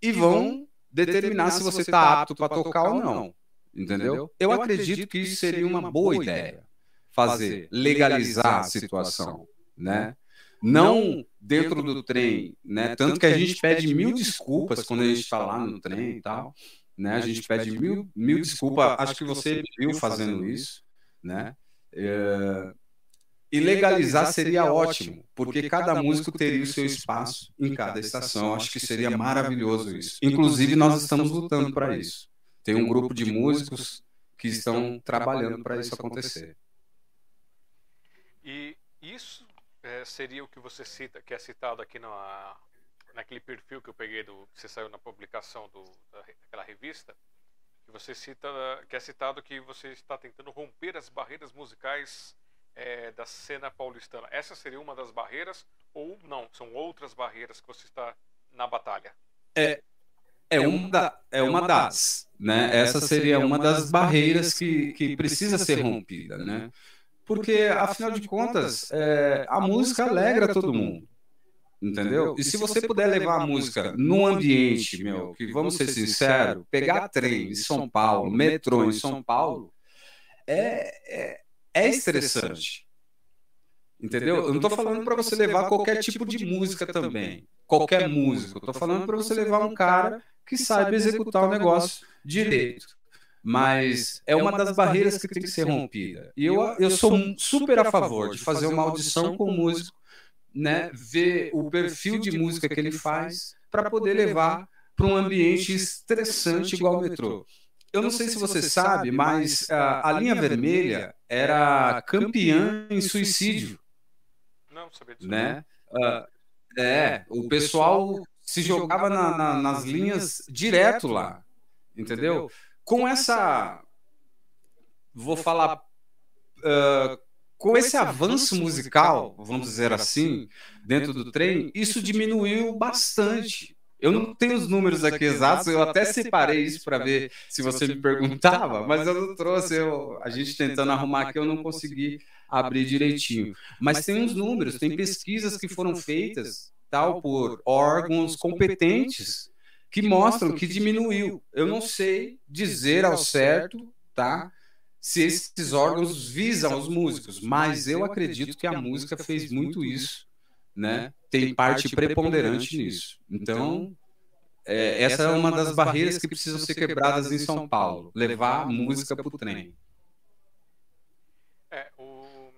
e vão determinar se você está apto para tocar ou não. Entendeu? Eu acredito que isso seria uma boa ideia. Fazer, legalizar a situação, né? Não dentro do trem, né? Tanto que a gente pede mil desculpas quando a gente está lá no trem e tal, né? A gente pede mil, mil desculpas. Acho que você viu fazendo isso, né? É... E legalizar seria ótimo, porque cada músico teria o seu espaço em cada estação. Acho que seria maravilhoso isso. Inclusive, nós estamos lutando para isso. Tem um grupo de músicos que estão trabalhando para isso acontecer. E isso é, seria o que você cita, que é citado aqui na, naquele perfil que eu peguei do que você saiu na publicação do, da, daquela revista, que você cita, que é citado que você está tentando romper as barreiras musicais é, da cena paulistana. Essa seria uma das barreiras ou não? São outras barreiras que você está na batalha? É, é uma, da, é uma das, né? Essa seria uma das barreiras que, que precisa ser rompida, né? Porque, afinal de contas, é, a música alegra todo mundo, entendeu? E se você puder levar a música num ambiente, meu, que vamos ser sinceros, pegar trem em São Paulo, metrô em São Paulo, é, é, é estressante. Entendeu? Eu não estou falando para você levar qualquer tipo de música também, qualquer músico. Estou falando para você levar um cara que saiba executar o negócio direito. Mas é uma das barreiras que tem que ser rompida. E eu, eu sou super a favor de fazer uma audição com o músico, né, ver o perfil de música que ele faz, para poder levar para um ambiente estressante igual o metrô. Eu não sei se você sabe, mas a, a linha vermelha era campeã em suicídio. Disso. Né? Uh, é, o pessoal se jogava na, na, nas linhas direto lá, entendeu? Com essa, vou falar, uh, com esse avanço musical, vamos dizer assim, dentro do trem, isso diminuiu bastante. Eu não tenho os números aqui exatos, eu até separei isso para ver se você me perguntava, mas eu não trouxe, eu, a gente tentando arrumar aqui, eu não consegui abrir direitinho. Mas tem uns números, tem pesquisas que foram feitas tal por órgãos competentes que mostram que diminuiu. Eu não sei dizer ao certo, tá? Se esses órgãos visam os músicos, mas eu acredito que a música fez muito isso, né? Tem parte preponderante nisso. Então, é, essa é uma das barreiras que precisam ser quebradas em São Paulo, levar a música para o trem. É, o...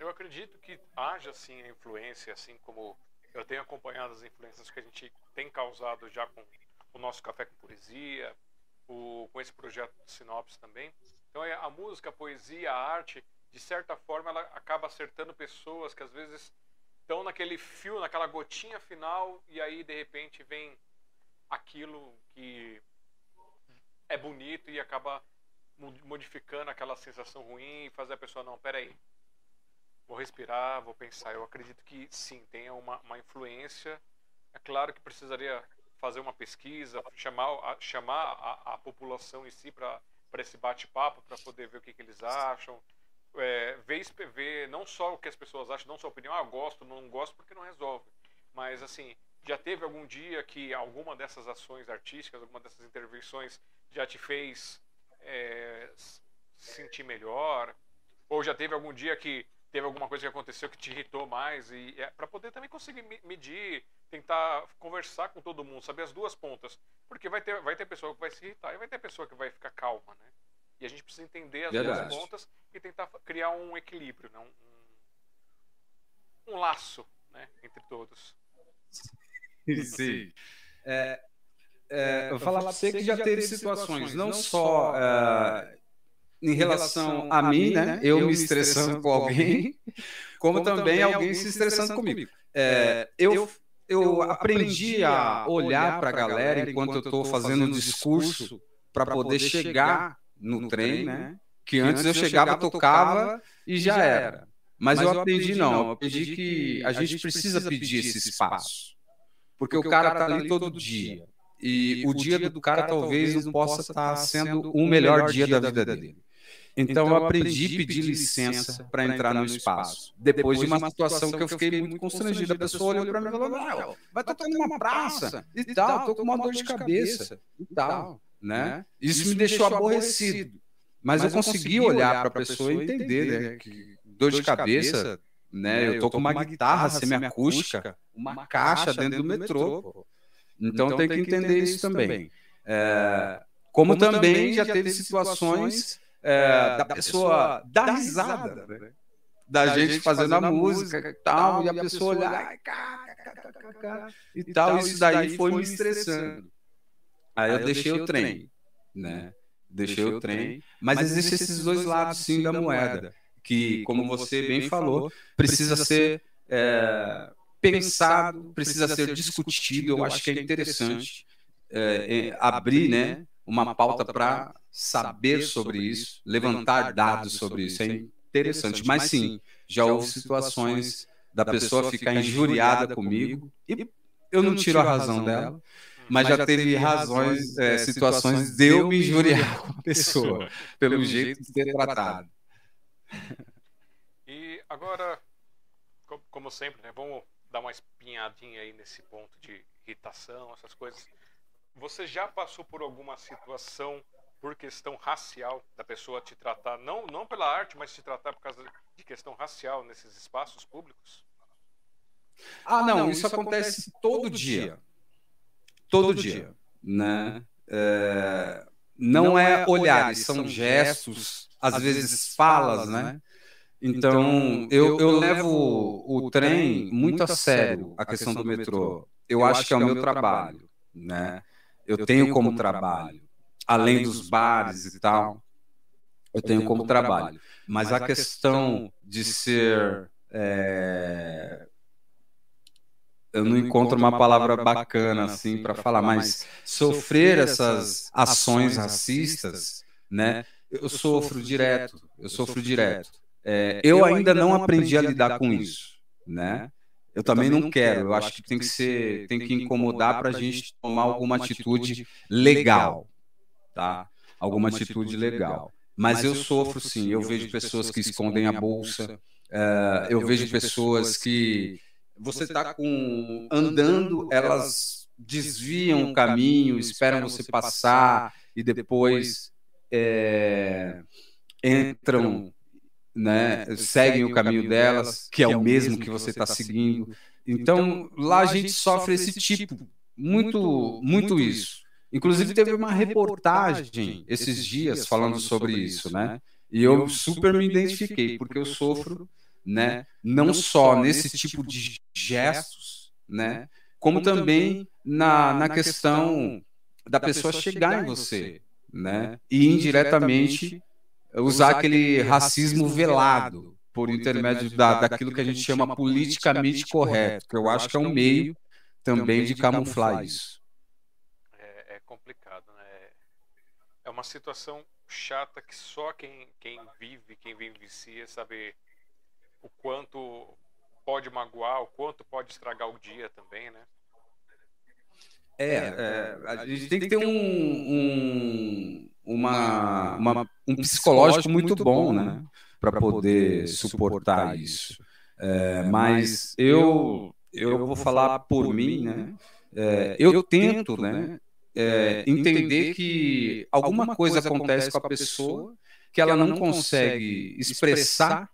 eu acredito que haja sim a influência, assim como eu tenho acompanhado as influências que a gente tem causado já com o nosso Café com Poesia, o, com esse projeto de Sinopse também. Então é, a música, a poesia, a arte, de certa forma, ela acaba acertando pessoas que às vezes estão naquele fio, naquela gotinha final, e aí de repente vem aquilo que é bonito e acaba modificando aquela sensação ruim e fazer a pessoa, não, peraí, vou respirar, vou pensar. Eu acredito que sim, tenha uma, uma influência. É claro que precisaria fazer uma pesquisa, chamar, a, chamar a, a população em si para esse bate-papo, para poder ver o que, que eles acham. É, ver, ver não só o que as pessoas acham, não só a opinião, ah, gosto, não gosto, porque não resolve. Mas, assim, já teve algum dia que alguma dessas ações artísticas, alguma dessas intervenções já te fez é, sentir melhor? Ou já teve algum dia que teve alguma coisa que aconteceu que te irritou mais? E é, para poder também conseguir medir, tentar conversar com todo mundo, saber as duas pontas. Porque vai ter, vai ter pessoa que vai se irritar e vai ter pessoa que vai ficar calma, né? E a gente precisa entender as Verdade. duas pontas e tentar criar um equilíbrio, né? um, um, um laço né? entre todos. Sim. É, é, eu vou falar para você que já teve situações, não só uh, em relação a mim, né? né? Eu me estressando com alguém, como também alguém se estressando comigo. É, eu, eu aprendi a olhar para a galera enquanto eu estou fazendo um discurso para poder chegar no trem, né? né? Que antes eu chegava, tocava e já era. Mas eu aprendi não, eu aprendi que a gente precisa pedir esse espaço. Porque, o cara está ali todo dia. E, o dia do cara talvez não possa estar sendo o melhor dia da vida dele. Então, então eu aprendi a pedir licença para entrar no espaço. Depois de uma situação que eu fiquei muito constrangido. A pessoa olhou para mim e falou: vai tocar numa praça e tal, tô com uma dor de cabeça e tal. Né? né? Isso me deixou aborrecido. Mas eu consegui olhar para a pessoa e entender né, que dor de cabeça né? Eu tô com uma guitarra semiacústica, uma caixa dentro do metrô. Então, então tem que entender isso também. É, como, como também já teve situações é, é da pessoa dar risada, né? né? Da, da gente fazendo a música e tal, e a pessoa olhar e tal, isso daí foi me estressando. Aí eu deixei o trem, né? Deixei o trem, mas existem esses dois lados sim da moeda que, como você bem falou, precisa ser é, pensado, precisa ser discutido. Eu acho que é interessante é, é, abrir né, uma pauta para saber sobre isso, levantar dados sobre isso. É interessante. Mas sim, já houve situações da pessoa ficar injuriada comigo e eu não tiro a razão dela mas já teve razões, é, situações de eu me injuriar com a pessoa, pelo jeito de ser tratado. E agora, como sempre, né, vamos dar uma espinhadinha aí nesse ponto de irritação, essas coisas. Você já passou por alguma situação por questão racial da pessoa te tratar, não, não pela arte, mas te tratar por causa de questão racial nesses espaços públicos? Ah, não, ah, não isso, isso, acontece todo dia. Todo, todo dia, dia, né? É, não, não é, é olhares, são gestos às vezes falas, né? Então, então eu, eu levo o trem muito a sério, a questão do metrô. Eu acho que é o meu trabalho, né? Eu tenho como trabalho, além dos bares e tal, eu tenho como trabalho. Mas a questão de ser. É... Eu não encontro uma palavra bacana assim para falar, mas sofrer essas ações racistas, né? eu sofro direto, eu sofro direto. É, eu ainda não aprendi a lidar com isso, né? Eu também não quero. Eu acho que tem que ser, tem que incomodar para a gente tomar alguma atitude legal, tá? Alguma atitude legal. Mas eu sofro sim. Eu vejo pessoas que escondem a bolsa. É, eu vejo pessoas que você está com andando, elas desviam o caminho, esperam você passar e depois é, entram, né, seguem o caminho delas, que é o mesmo que você está seguindo. Então, lá a gente sofre esse tipo, muito, muito isso. Inclusive, teve uma reportagem esses dias falando sobre isso, né? E eu super me identifiquei, porque eu sofro, né? Não só nesse tipo de gestos, né? Como também na, na questão da pessoa chegar em você, né? E indiretamente usar aquele racismo velado por intermédio da, daquilo que a gente chama politicamente correto, que eu acho que é um meio também de camuflar isso. É, é complicado, né? É uma situação chata que só quem, quem vive, quem vivencia, sabe o quanto pode magoar, o quanto pode estragar o dia também, né? É, é a gente tem que ter um, um, uma, uma, um psicológico muito bom, né? Para poder suportar isso. É, mas eu, eu vou falar por mim, né? É, eu tento, né? É, entender que alguma coisa acontece com a pessoa que ela não consegue expressar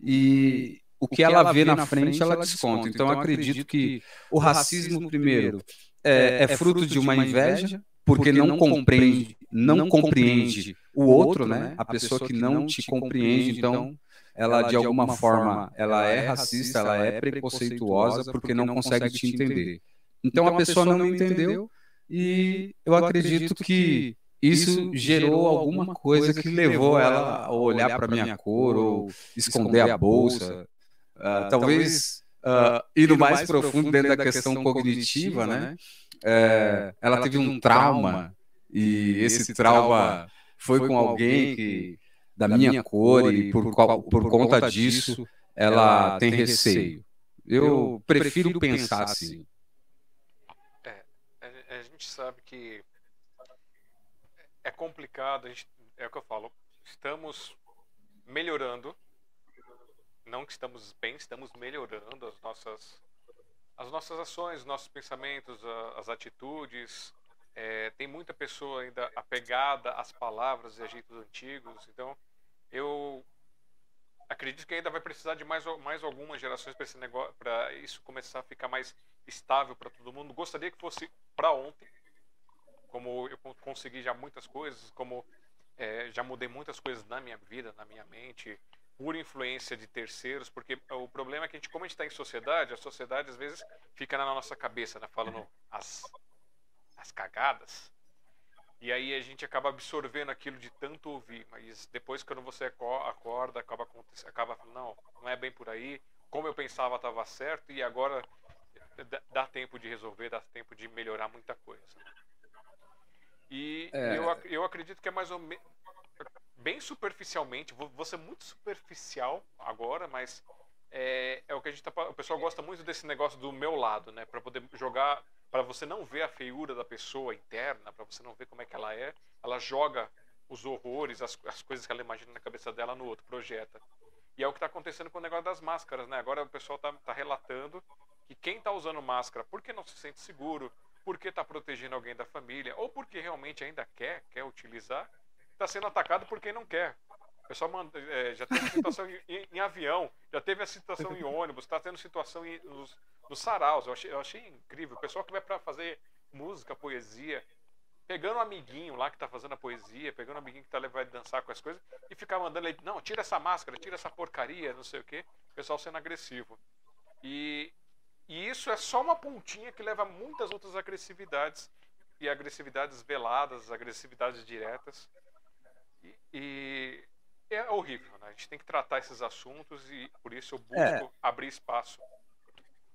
e o que ela vê na frente ela desconta. Então, eu acredito que o racismo, primeiro, é, é, fruto de uma inveja, porque não compreende, não compreende o outro, né? A pessoa que não te compreende, então ela de alguma forma ela é racista, ela é preconceituosa porque não consegue te entender. Então a pessoa não entendeu e eu acredito que isso gerou alguma coisa que levou ela a olhar para minha cor ou esconder a bolsa. Uh, talvez uh, indo mais profundo dentro da questão cognitiva, né? É, ela teve um trauma e esse trauma foi com alguém que da minha cor e por, por conta disso ela tem receio. Eu prefiro pensar assim. É, a gente sabe que é complicado, gente, é o que eu falo, estamos melhorando não que estamos bem, estamos melhorando as nossas as nossas ações, nossos pensamentos, as atitudes. É, tem muita pessoa ainda apegada às palavras e ajeitos antigos. Então, eu acredito que ainda vai precisar de mais, mais algumas gerações para esse negócio, para isso começar a ficar mais estável para todo mundo. Gostaria que fosse para ontem, como eu consegui já muitas coisas, como é, já mudei muitas coisas na minha vida, na minha mente, por influência de terceiros, porque o problema é que a gente, como a gente está em sociedade, a sociedade às vezes fica na nossa cabeça, né, falando as, as cagadas, e aí a gente acaba absorvendo aquilo de tanto ouvir, mas depois quando você acorda, acaba acaba falando, não, não é bem por aí, como eu pensava estava certo, e agora dá tempo de resolver, dá tempo de melhorar muita coisa. E é... eu, eu acredito que é mais ou menos bem superficialmente, vou, vou ser muito superficial agora, mas é, é o que a gente tá, o pessoal gosta muito desse negócio do meu lado, né, para poder jogar, para você não ver a feiura da pessoa interna, para você não ver como é que ela é, ela joga os horrores, as, as coisas que ela imagina na cabeça dela no outro, projeta. E é o que está acontecendo com o negócio das máscaras, né? Agora o pessoal está tá relatando que quem está usando máscara porque não se sente seguro, porque está protegendo alguém da família, ou porque realmente ainda quer, quer utilizar, está sendo atacado por quem não quer. O pessoal manda, é, já teve situação em, em, avião, já teve a situação em ônibus, está tendo situação em, nos, nos saraus. Eu achei, eu achei incrível. O pessoal que vai para fazer música, poesia, pegando um amiguinho lá que está fazendo a poesia, pegando um amiguinho que tá, vai dançar com as coisas e ficar mandando ele, não, tira essa máscara, tira essa porcaria, não sei o quê. O pessoal sendo agressivo. E, e isso é só uma pontinha que leva a muitas outras agressividades e agressividades veladas, agressividades diretas. E, é horrível, né? A gente tem que tratar esses assuntos e por isso eu busco é. abrir espaço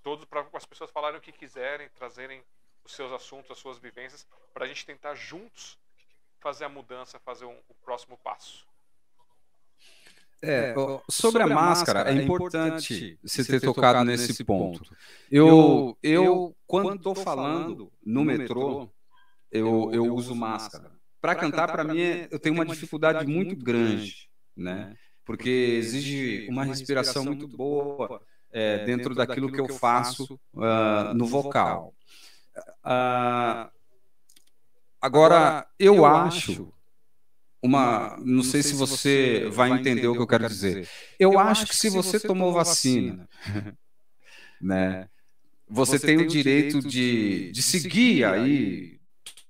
todos para as pessoas falarem o que quiserem, trazerem os seus assuntos, as suas vivências, para a gente tentar juntos fazer a mudança, fazer um, o próximo passo. É, sobre, sobre a máscara, é importante você ter tocado nesse ponto. Eu, eu quando estou falando no metrô, eu, eu uso máscara para cantar, para mim, é, eu tenho uma dificuldade muito grande, né? né? Porque exige uma respiração muito boa é, dentro daquilo que eu faço uh, no vocal. Ah, agora, eu acho uma. Não sei se você vai entender o que eu quero dizer. Eu acho que se você tomou vacina, né, você tem o direito de, de seguir aí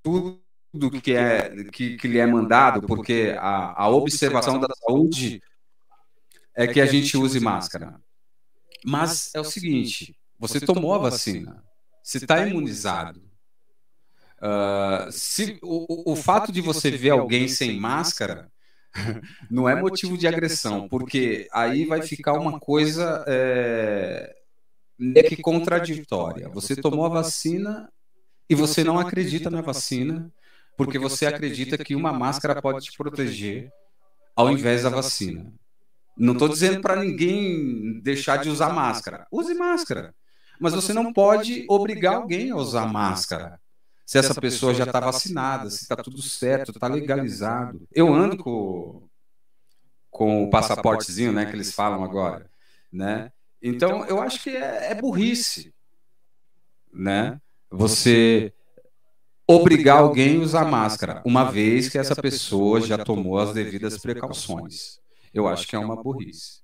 tudo que é que, que lhe é mandado, porque a, a observação da saúde é que a gente use máscara. Mas é o seguinte: você tomou a vacina, você está imunizado. Uh, se, o, o fato de você ver alguém sem máscara não é motivo de agressão, porque aí vai ficar uma coisa é, meio que contraditória. Você tomou a vacina e você não acredita na vacina, porque você acredita que uma máscara pode te proteger ao invés da vacina. Não estou dizendo para ninguém deixar de usar máscara. Use máscara. Mas você não pode obrigar alguém a usar máscara. Se essa pessoa já está vacinada, se está tudo certo, está legalizado. Eu ando com, com o passaportezinho, né, que eles falam agora, né? Então, eu acho que é, é burrice, né? Você obrigar alguém a usar máscara, uma vez que essa pessoa já tomou as devidas precauções. Eu acho que é uma burrice.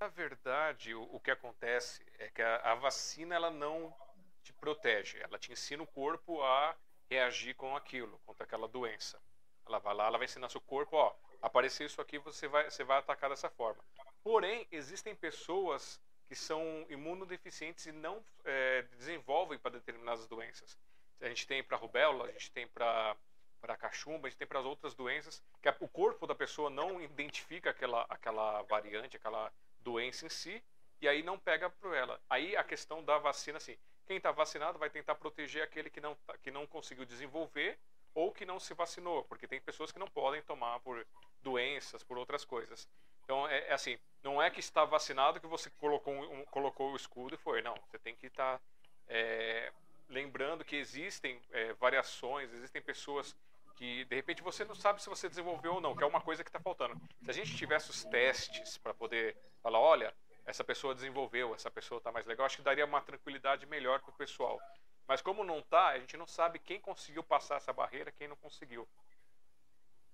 Na verdade, o, que acontece é que a, a, vacina ela não te protege, ela te ensina o corpo a reagir com aquilo, contra aquela doença. Ela vai lá, ela vai ensinar seu corpo, ó, aparecer isso aqui, você vai, você vai atacar dessa forma. Porém, existem pessoas que são imunodeficientes e não é, desenvolvem para determinadas doenças. A gente tem para rubéola, a gente tem para para cachumba, a gente tem para as outras doenças que a, o corpo da pessoa não identifica aquela aquela variante, aquela doença em si e aí não pega para ela. Aí a questão da vacina assim, quem está vacinado vai tentar proteger aquele que não tá, que não conseguiu desenvolver ou que não se vacinou, porque tem pessoas que não podem tomar por doenças, por outras coisas. Então é, é assim, não é que está vacinado que você colocou um, colocou o escudo e foi, não. Você tem que estar tá, é, lembrando que existem é, variações, existem pessoas que de repente você não sabe se você desenvolveu ou não, que é uma coisa que está faltando. Se a gente tivesse os testes para poder falar, olha, essa pessoa desenvolveu, essa pessoa está mais legal, acho que daria uma tranquilidade melhor para o pessoal. Mas como não está, a gente não sabe quem conseguiu passar essa barreira, quem não conseguiu.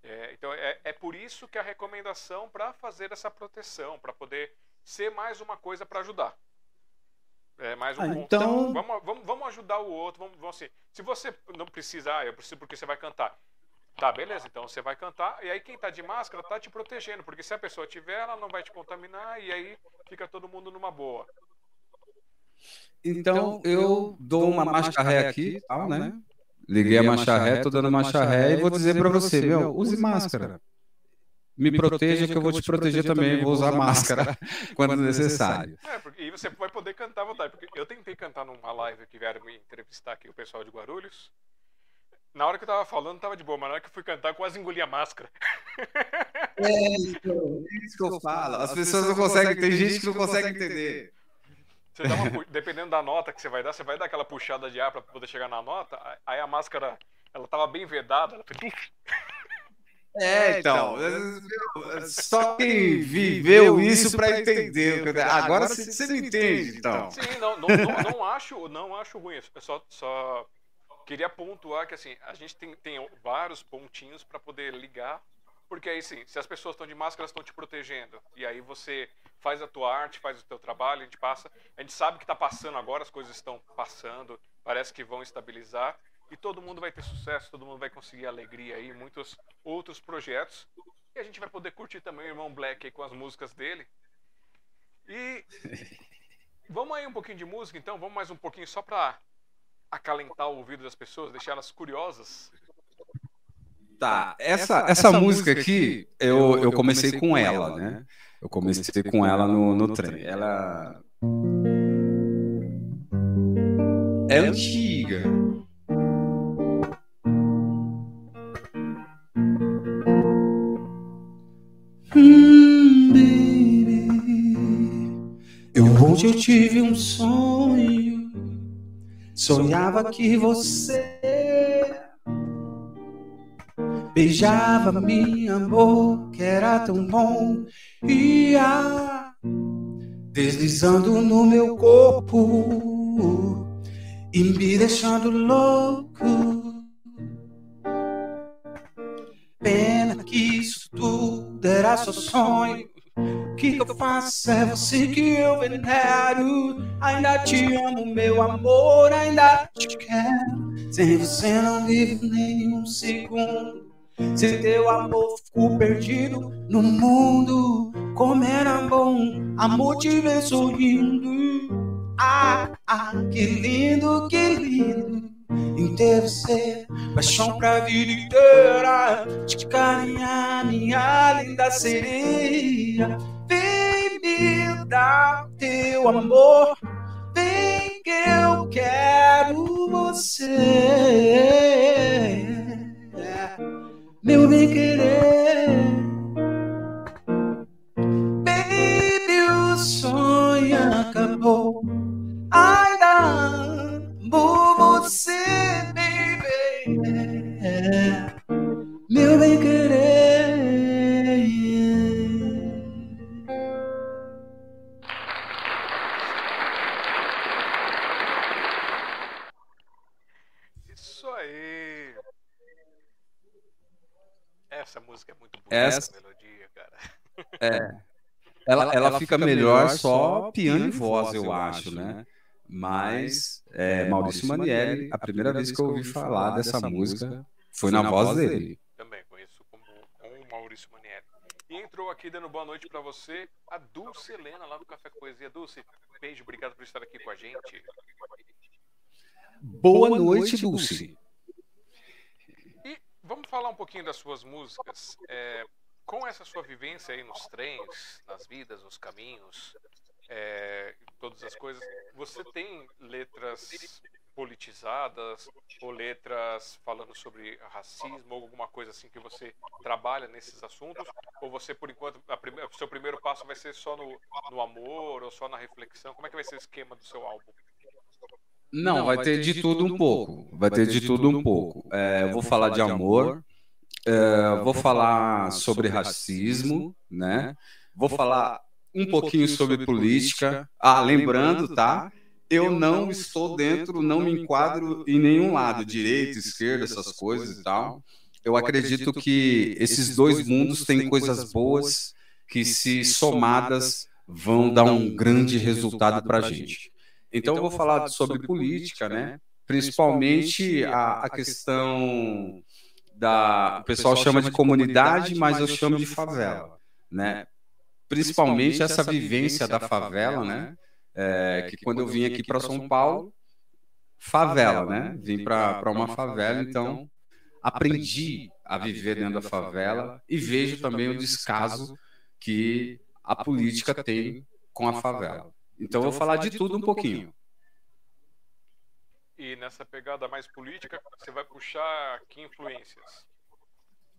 É, então é, é por isso que a recomendação para fazer essa proteção, para poder ser mais uma coisa para ajudar. É mais um ah, então... Vamos, vamos, vamos ajudar o outro. Vamos, vamos assim. Se você não precisar, ah, eu preciso porque você vai cantar. Tá, beleza, então você vai cantar, e aí quem tá de máscara tá te protegendo, porque se a pessoa tiver, ela não vai te contaminar, e aí fica todo mundo numa boa. Então, eu dou uma marcha ré aqui, tal, né? Liguei a marcha ré, tô dando marcha ré, e vou dizer para você, meu, use máscara. Me proteja que eu vou te proteger também, vou usar máscara quando necessário. É, porque, e você vai poder cantar à vontade, porque eu tentei cantar numa live que vieram me entrevistar aqui o pessoal de Guarulhos, na hora que eu tava falando, tava de boa, mas na hora que eu fui cantar, eu quase engoli a máscara. É, então, é isso que eu falo. As, As pessoas não conseguem, tem gente que não consegue entender. Você dá uma, dependendo da nota que você vai dar, você vai dar aquela puxada de ar para poder chegar na nota, aí a máscara, ela tava bem vedada, ela fez... É, é, então, então só quem viveu isso para entender. Agora você não entende, então. Sim, não, não, não, não, acho, não acho ruim. Eu só, só queria pontuar que assim, a gente tem, tem vários pontinhos para poder ligar, porque aí sim, se as pessoas estão de máscara, elas estão te protegendo. E aí você faz a tua arte, faz o teu trabalho, a gente passa, a gente sabe que está passando agora, as coisas estão passando, parece que vão estabilizar e todo mundo vai ter sucesso, todo mundo vai conseguir alegria aí, muitos outros projetos. E a gente vai poder curtir também o irmão Black aí com as músicas dele. E vamos aí um pouquinho de música então, vamos mais um pouquinho só para acalentar o ouvido das pessoas, deixar elas curiosas? Tá, essa, essa, essa música aqui, eu, eu comecei com ela, né? Eu comecei com ela no, no trem. Ela. É antiga. Eu hoje eu tive um sonho Sonhava que você beijava minha boca, era tão bom, ia deslizando no meu corpo. e me deixando louco. Pena que isso tudo era só sonho. O que, eu faço? É você que eu venero. Ainda te amo, meu amor, ainda te quero. Sem você não vivo nem um segundo. Sem teu amor fico perdido no mundo. Como era bom, amor te ver sorrindo. Ah, ah, que lindo, que lindo. Em ter você, paixão pra vida inteira. Te carinhar, minha linda sereia. Vem me dar teu amor. Vem que eu quero você. Meu bem querer. Baby, o sonho acabou. Ainda você, baby. Meu bem querer. Isso aí. Essa música é muito bonita, Essa- essa melodia, cara. É. Ela, ela, fica melhor só piano e voz, eu acho, né? Mas é, Maurício Manieri, a primeira vez que eu ouvi falar dessa música foi na voz dele. Também conheço como com o Maurício Manieri. E entrou aqui dando boa noite pra você, a Dulce Helena, lá do Café com Poesia. Dulce, beijo, obrigado por estar aqui com a gente. Boa noite, Dulce. E vamos falar um pouquinho das suas músicas. É, com essa sua vivência aí nos trens, nas vidas, nos caminhos, é, todas as coisas, você tem letras politizadas ou letras falando sobre racismo ou alguma coisa assim que você trabalha nesses assuntos? Ou você, por enquanto, a prime- o seu primeiro passo vai ser só no, no amor ou só na reflexão? Como é que vai ser o esquema do seu álbum? Não, vai ter de tudo um pouco. Vai ter de tudo um pouco. É, eu vou falar de amor, é, vou falar sobre racismo, né? Vou falar um pouquinho sobre política. Ah, lembrando, tá? Eu não estou dentro, não me enquadro em nenhum lado, direita, esquerda, essas coisas e tal. Eu acredito que esses dois mundos têm coisas boas que, se somadas, vão dar um grande resultado para a gente. Então, eu vou falar sobre política, né? Principalmente a, a questão da. O pessoal chama de comunidade, mas eu chamo de favela, né? Principalmente essa vivência da favela, né? É, que quando eu vim aqui para São Paulo, favela, né? Vim para uma favela, então aprendi a viver dentro da favela e vejo também o descaso que a política tem com a favela. Então, eu vou falar de tudo um pouquinho. E nessa pegada mais política, você vai puxar que influências?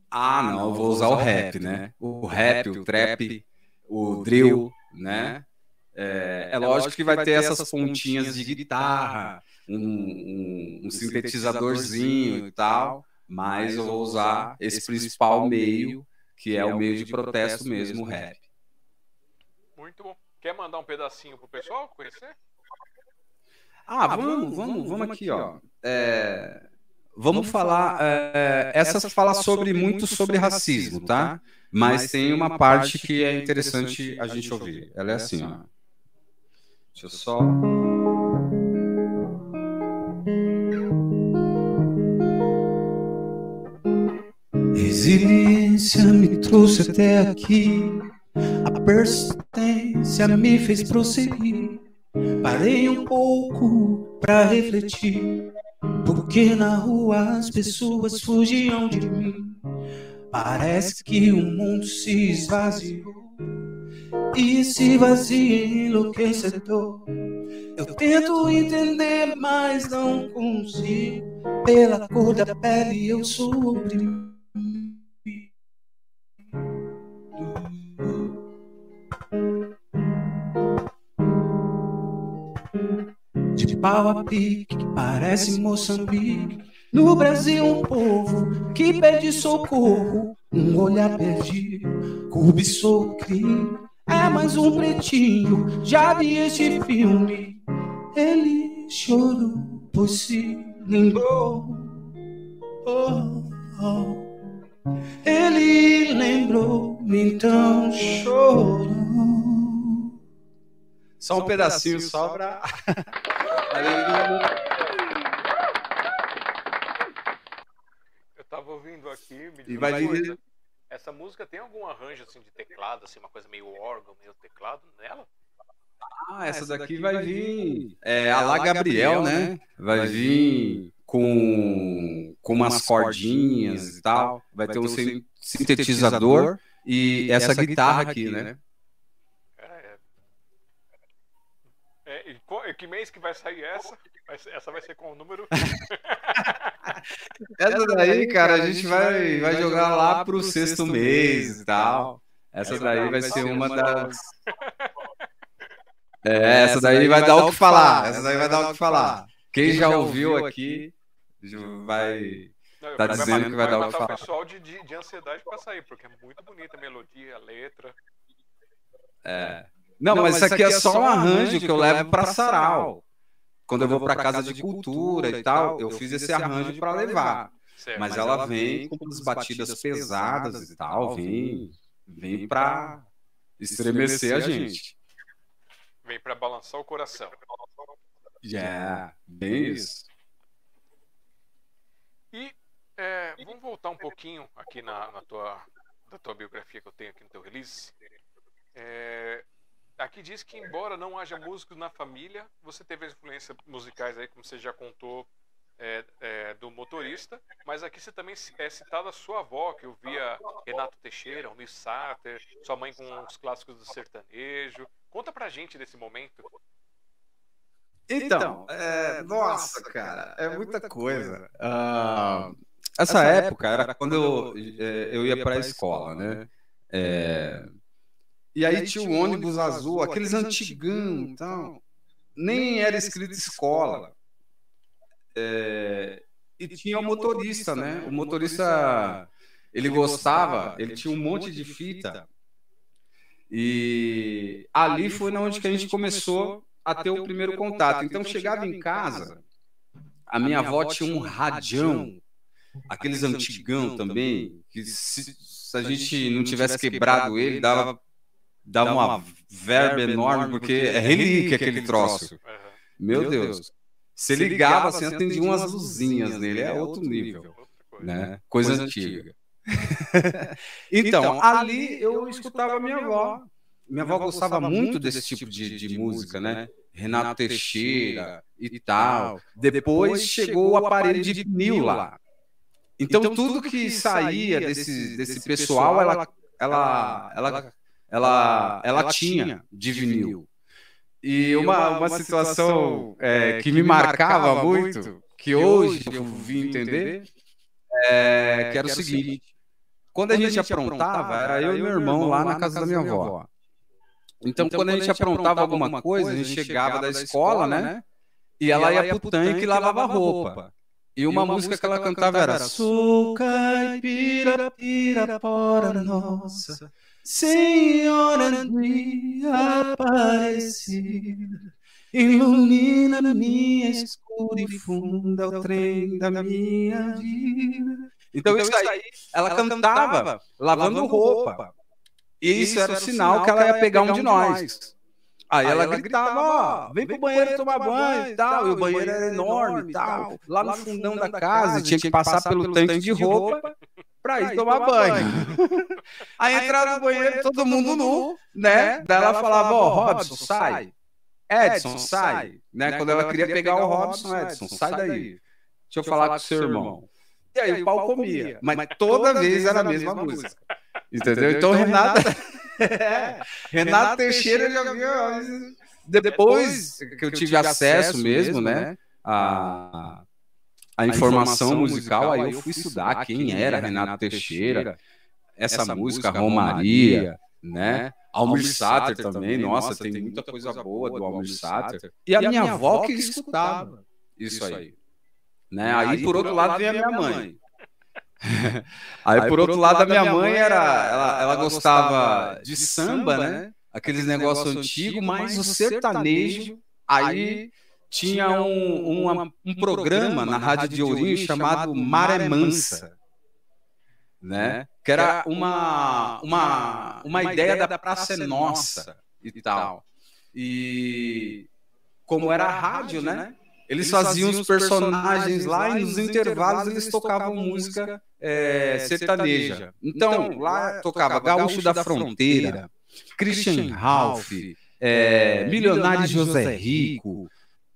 Ah, não, eu vou usar o rap, né? O rap, o trap, o drill, né? É, é lógico que vai ter essas pontinhas de guitarra, um, um, um sintetizadorzinho e tal, mas eu vou usar esse principal meio, que é o meio de protesto mesmo, o rap. Muito bom. Quer mandar um pedacinho pro pessoal conhecer? Ah, vamos, vamos, vamos aqui, ó. É, vamos falar. É, essa fala sobre muito sobre racismo, tá? Mas tem uma parte que é interessante a gente ouvir. Ela é assim, ó. Deixa eu só. Resiliência me trouxe até aqui. A persistência me fez prosseguir. Parei um pouco pra refletir. Porque na rua as pessoas fugiam de mim. Parece que o mundo se esvaziou. E esse vazio é enlouquecedor. Eu tento entender, mas não consigo. Pela cor da pele eu oprimido. De pau a pique, que parece Moçambique. No Brasil, um povo que pede socorro. Um olhar perdido, cobiçou o crime. É mais um pretinho, já vi este filme. Ele chorou pois se lembrou. Oh, oh. Ele lembrou-me, então chorou. Só um pedacinho, só pra. Eu tava ouvindo aqui, me E diz vai vir- coisa. Essa música tem algum arranjo assim de teclado, assim, uma coisa meio órgão, meio teclado nela? Ah, essa daqui vai vir. É, a La Gabriel, né? Vai vir com, com umas cordinhas e tal. Vai ter um sin- sintetizador e essa guitarra aqui, né? É, é, e co- e que mês que vai sair essa? Essa vai ser com o número. Essa daí, cara, a gente vai, vai jogar lá pro sexto mês e tal. Essa daí vai ser uma das. É, essa daí vai dar o que falar. Essa daí vai dar o que falar. Quem já ouviu aqui vai. Não, Tá dizendo que vai dar o que matar o falar. pessoal de, de, de ansiedade pra sair, porque é muito bonita a melodia, a letra. É. Não, mas isso aqui é só um arranjo que eu levo pra sarau. Quando eu vou pra casa de cultura e tal, eu fiz esse arranjo pra levar. Certo. Mas ela vem com as batidas pesadas e tal, vem, vem pra estremecer a gente. Vem pra balançar o coração. É, bem isso. E é, vamos voltar um pouquinho aqui na, na tua, da tua biografia que eu tenho aqui no teu release. É, aqui diz que embora não haja músicos na família, você teve as influências musicais aí, como você já contou, é, é, do motorista, mas aqui você também é citada a sua avó, que eu via Renato Teixeira, Almir Sater, sua mãe com os clássicos do sertanejo. Conta pra gente desse momento. Então, é, nossa, cara, é muita coisa. Ah, essa época era quando eu, é, eu ia para a escola, né? É, e aí tinha o ônibus azul, aqueles antigão, então, nem era escrito escola. É, e tinha o motorista, né? O motorista, ele gostava, ele tinha um monte de fita. E ali foi onde que a gente começou a ter o primeiro contato. Então chegava em casa, a minha avó tinha um radião, aqueles antigão também, que se, se a gente não tivesse quebrado ele, dava, dava uma verba enorme, porque é relíquia aquele troço. Aham. Meu Deus. Você ligava assim, atendia umas luzinhas nele, é outro nível, Outra coisa. né? Coisa antiga. Então, ali eu escutava minha avó. Minha avó gostava muito desse tipo de, de música, né? Renato Teixeira e tal. Depois chegou o aparelho de vinil lá. Então tudo que saía desse, desse pessoal, ela, ela, ela, ela, ela tinha de vinil. E uma, uma situação é, que me marcava muito, que hoje eu vim entender, é, que era o seguinte. Quando a gente aprontava, era eu e meu irmão lá na casa da minha avó. Então, quando a gente aprontava alguma coisa, a gente chegava da escola, né? E ela ia pro tanque e lavava roupa. E uma música que ela cantava era Sou caipira, pirapora nossa, Senhora de Aparecida, ilumina minha escura e funda o trem da minha vida. Então, isso aí, ela cantava lavando roupa. E isso era o sinal que ela ia pegar um de nós. Aí ela gritava, ó, vem pro banheiro tomar banho e tal. E o banheiro era enorme e tal. Lá no fundão da casa, tinha que passar pelo tanque de roupa pra ir tomar banho. Aí entrava no banheiro todo mundo nu, né? Daí ela falava, ó, Robson, sai. Edson, sai. Né? Quando ela queria pegar o Robson, Edson, sai daí. Deixa eu falar com o seu irmão. E aí o pau comia. Mas toda vez era a mesma música. Entendeu? Então, Renato. É, Renato Teixeira já viu. Depois que eu tive acesso mesmo, né? A, a informação musical, aí eu fui estudar quem era Renato Teixeira, essa música, Romaria, né? Almir Sater também, nossa, tem muita coisa boa do Almir Sater. E a minha avó que escutava isso aí. Né? Aí, por outro lado, vem a minha mãe. Aí, por outro lado, a minha mãe era, ela, ela gostava de samba, né? Aqueles negócios antigos, mas o sertanejo, aí tinha um, uma- um programa na Rádio de Ourinho chamado Maré Mansa, né? Que era uma, uma, uma ideia da Praça é Nossa e tal. E como era rádio, né? Eles faziam os personagens lá e nos intervalos eles tocavam música é, sertaneja. Então, lá tocava Gaúcho da Fronteira, Christian Ralph, é, Milionário José Rico,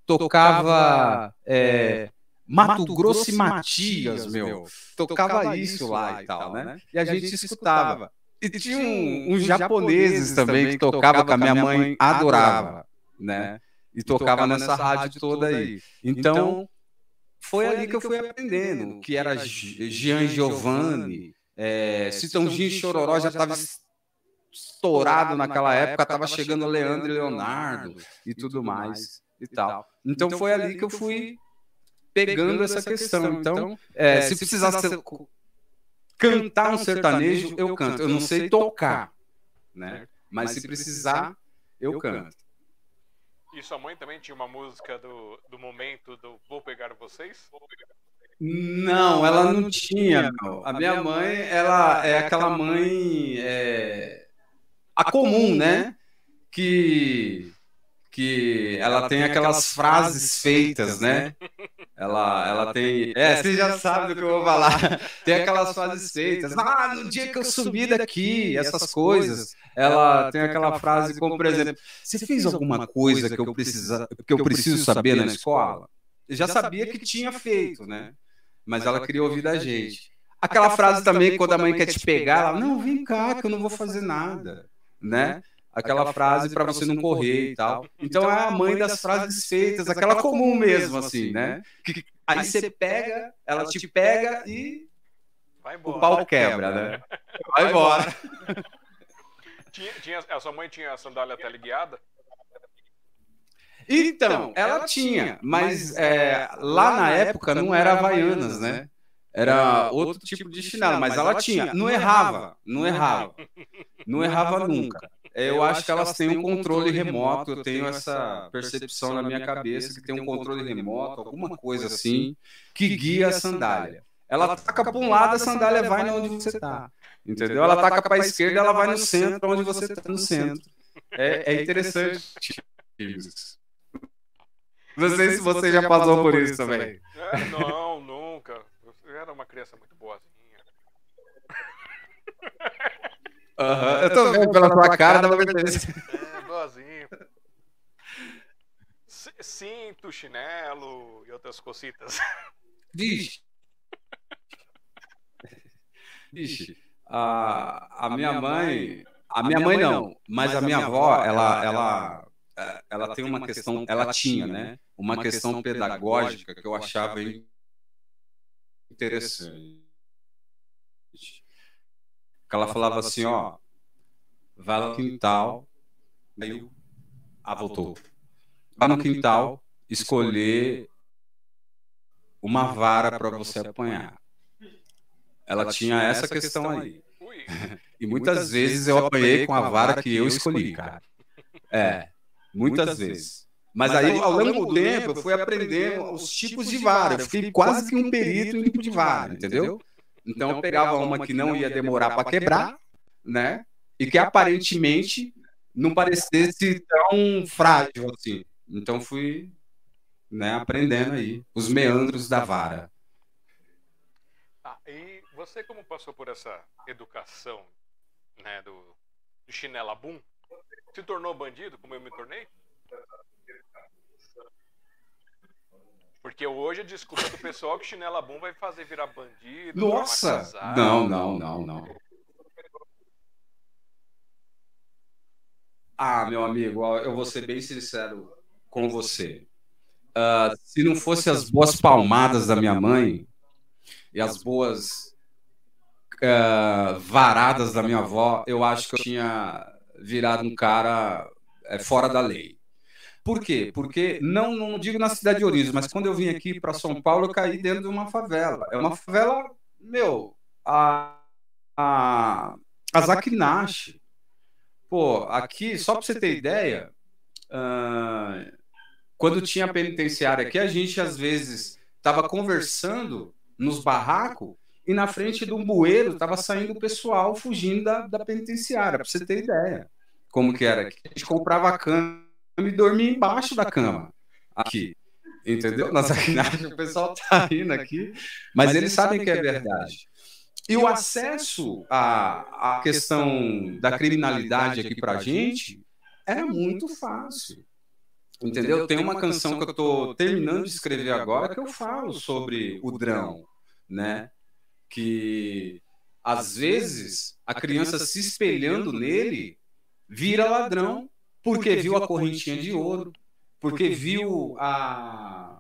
tocava é, Mato Grosso e Matias, meu. Tocava isso lá e tal, né? E a gente escutava. E tinha um- uns japoneses também que tocava que a minha mãe adorava, né? E tocava nessa rádio toda aí. Então, foi ali que eu fui aprendendo, que era Gi- Gian Giovanni, é, Citãozinho e Chororó já estava estourado naquela época, estava chegando Leandro e Leonardo e tudo mais e tal. Então foi ali que eu fui pegando essa questão. Então, é, se precisasse cantar um sertanejo, eu canto. Eu não sei tocar, né? Mas se precisar, eu canto. E sua mãe também tinha uma música do, do momento do Vou Pegar Vocês? Não, ela não tinha. meu. A minha mãe, ela é aquela mãe é, a comum, né? Que que ela tem aquelas frases feitas, né? Ela, ela tem. É, você já sabe do que eu vou falar. Tem aquelas frases feitas. Ah, no dia que eu sumir daqui, essas coisas. Ela tem aquela frase como, por exemplo, você fez alguma coisa que eu, precisa, que eu preciso saber na escola? Eu já sabia que tinha feito, né? Mas ela queria ouvir da gente. Aquela frase também, quando a mãe quer te pegar, ela, não, vem cá, que eu não vou fazer nada, né? Aquela frase para você não correr e tal. Então é a mãe das frases feitas, aquela comum mesmo, assim, né? Que, aí você pega, ela te pega e Vai o embora. pau quebra, né? Vai embora. Tinha, tinha, a sua mãe tinha a sandália teleguiada? Então, ela tinha, mas é, lá na época não era Havaianas, né? Era outro tipo de chinelo, mas ela tinha. Não errava, não errava. Não errava nunca. É, Eu acho que elas têm um controle remoto, eu tenho essa percepção na minha cabeça que tem um controle remoto, alguma coisa assim, que guia a sandália. Ela taca para um lado, a sandália vai onde você está. Entendeu? Ela taca para a esquerda, ela vai no centro, onde você está no centro. É, é interessante isso. Não sei se você já passou por isso também. É, não, nunca. Eu era uma criança muito boazinha. Aham, Eu tô vendo pela tua cara, dá pra ver. É, boazinho. Cinto, chinelo e outras cositas. Vixe. Vixe. A, a minha mãe. A minha mãe não, mas a minha avó, ela, ela, eh, ela tem uma questão, ela tinha, né? Uma questão pedagógica que eu achava interessante. Que ela falava assim, ó, vai lá no quintal, aí eu, ah, voltou. Vai no quintal escolher uma vara para você apanhar. Ela tinha essa questão aí. E muitas vezes eu apanhei com a vara que eu escolhi, cara. É, muitas vezes. Mas aí, ao longo do tempo, eu fui aprendendo os tipos de vara. Eu fiquei quase que um perito em tipo de vara, entendeu? Então eu pegava uma que não ia demorar para quebrar, né? E que aparentemente não parecesse tão frágil assim. Então fui, né, aprendendo aí os meandros da vara. Ah, e você como passou por essa educação, né, do, do chinela boom, se tornou bandido como eu me tornei? Porque hoje a desculpa do pessoal é que chinela boom vai fazer virar bandido, Nossa! Não, não, não, não. Ah, meu amigo, eu vou ser bem sincero com você. Ah, se não fosse as boas palmadas da minha mãe e as boas ah, varadas da minha avó, eu acho que eu tinha virado um cara eh, fora da lei. Por quê? Porque não, não digo na cidade de Ourinhos, mas quando eu vim aqui para São Paulo, eu caí dentro de uma favela. É uma favela, meu, a, a, a Zaquinache. Pô, aqui, só para você ter ideia, ah, quando tinha penitenciária aqui, a gente às vezes estava conversando nos barracos e na frente de um bueiro estava saindo o pessoal fugindo da, da penitenciária, para você ter ideia como que era. A gente comprava a cama e dormia embaixo da cama aqui. Entendeu? Nas sacanagem, o pessoal tá rindo aqui, mas eles sabem que é verdade. E o acesso à, à questão da criminalidade aqui para a gente era muito fácil. Entendeu? Tem uma canção que eu estou terminando de escrever agora que eu falo sobre o drão, né? Que às vezes a criança se espelhando nele vira ladrão porque viu a correntinha de ouro, porque viu a,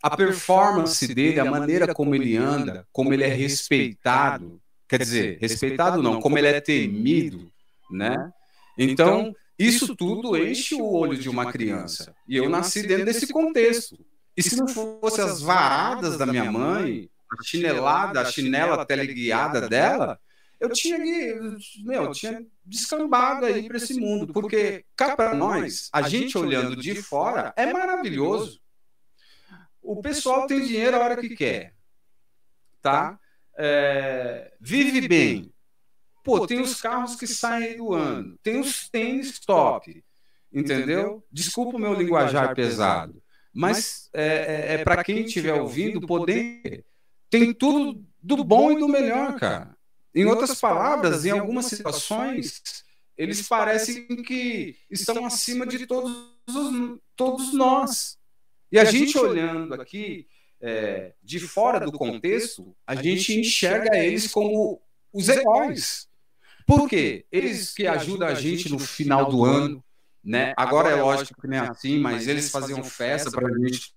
a performance dele, a maneira como ele anda, como ele é respeitado. Quer dizer, respeitado não, como ele é temido, né? Então, isso tudo enche o olho de uma criança. E eu nasci dentro desse contexto. E se não fosse as varadas da minha mãe, a chinelada, a chinela teleguiada dela, eu tinha que, meu, tinha descambado aí para esse mundo, porque cá para nós, a gente olhando de fora é maravilhoso. O pessoal tem dinheiro a hora que quer, tá? É, vive bem. Pô, tem os carros que saem do ano, tem os tênis top, entendeu? Desculpa o meu linguajar pesado, mas é, é, é para quem estiver ouvindo poder. Tem tudo do bom e do melhor, cara. Em outras palavras, em algumas situações, eles parecem que estão acima de todos, os, todos nós. E a gente olhando aqui é, de fora do contexto, a gente enxerga eles como os heróis. Por quê? Eles que ajudam a gente no final do ano, né? Agora é lógico que nem assim, mas eles faziam festa para a gente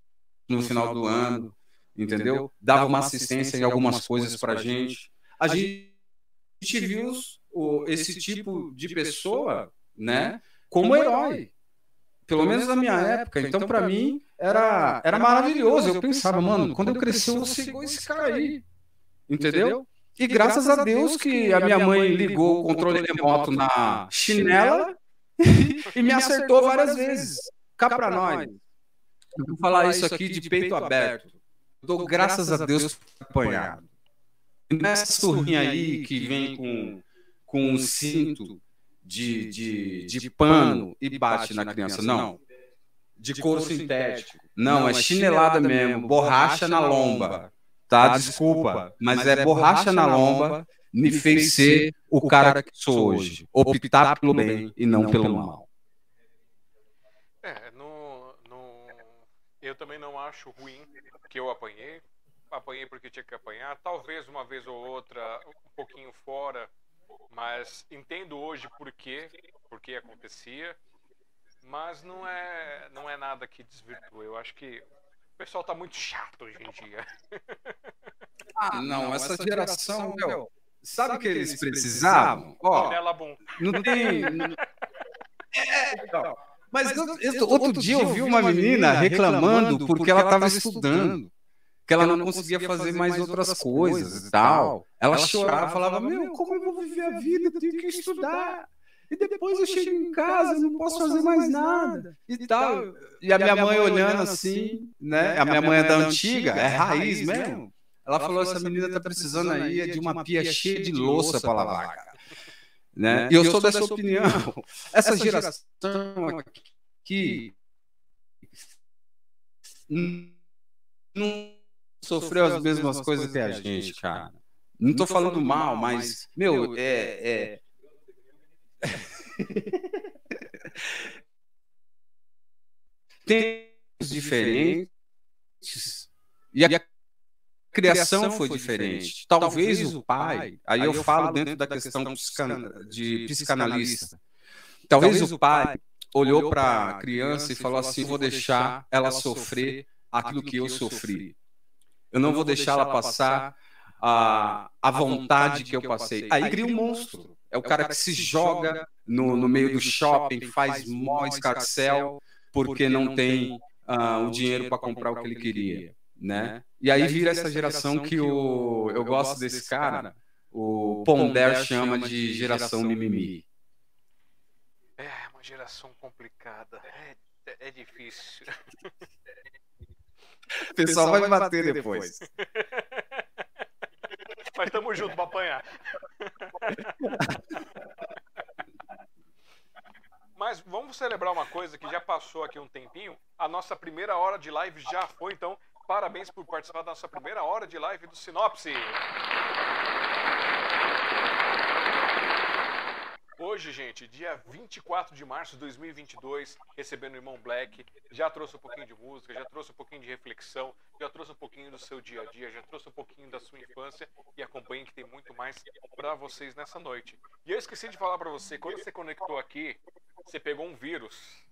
no final do ano, entendeu? Dava uma assistência em algumas coisas para a gente. A gente gente viu o, esse tipo de pessoa, né, como herói. Pelo menos na minha época. Então, para mim, era, era maravilhoso. Eu pensava, mano, quando eu crescer, eu vou ser igual esse cara aí. Entendeu? E graças a Deus que a minha mãe ligou o controle remoto na chinela e me acertou várias vezes. Cá para nós. vou falar isso aqui de peito aberto. Eu dou graças a Deus por apanhado. Nessa surrinha aí que vem com, com um cinto de, de, de pano e bate na criança. Não. De couro sintético. Não, é chinelada mesmo. Borracha na lomba. Tá? Desculpa. Mas é borracha na lomba me fez ser o cara que sou hoje. Optar pelo bem e não pelo mal. É, eu também não acho ruim que eu apanhei apanhei porque tinha que apanhar, talvez uma vez ou outra, um pouquinho fora, mas entendo hoje por quê, por que acontecia, mas não é, não é nada que desvirtua. Eu acho que o pessoal tá muito chato hoje em dia. Ah, não, essa geração, meu, sabe o que eles precisavam? Ó, não tem. É, então, mas, mas outro dia eu vi uma menina reclamando porque ela estava estudando que ela não conseguia fazer mais outras coisas e tal. Ela chorava, falava: Meu, como eu vou viver a vida? Eu tenho que estudar. E depois eu chego em casa, não posso fazer mais nada e tal. E a minha mãe olhando assim, né? A minha mãe é da antiga, é raiz mesmo. Ela falou: essa menina tá precisando aí de uma pia cheia de louça para lavar, cara. Né? E eu sou dessa opinião. Essa geração aqui não sofreu as mesmas coisas que a gente, cara. Não tô falando mal, mas, meu, é. é... Tempos diferentes e a criação foi diferente. Talvez o pai, aí eu falo dentro da questão de psicanalista. Talvez o pai olhou para a criança e falou assim: vou deixar ela sofrer aquilo que eu sofri. Eu não vou deixar ela passar a, a vontade que eu passei. Aí cria um monstro. É o cara que se joga no, no meio do shopping, faz mó escarcel, porque não tem uh, o dinheiro para comprar o que ele queria. Né? E aí vira essa geração que o, eu gosto desse cara, o Ponder chama de geração mimimi. É, uma geração complicada. É, É, é difícil. O pessoal vai me bater depois. Mas tamo junto pra apanhar. Mas vamos celebrar uma coisa que já passou aqui um tempinho. A nossa primeira hora de live já foi, então parabéns por participar da nossa primeira hora de live do Sinopse. Hoje, gente, dia 24 de março de 2022, recebendo o irmão Black, já trouxe um pouquinho de música, já trouxe um pouquinho de reflexão, já trouxe um pouquinho do seu dia a dia, já trouxe um pouquinho da sua infância e acompanhe que tem muito mais para vocês nessa noite. E eu esqueci de falar para você, quando você conectou aqui, você pegou um vírus.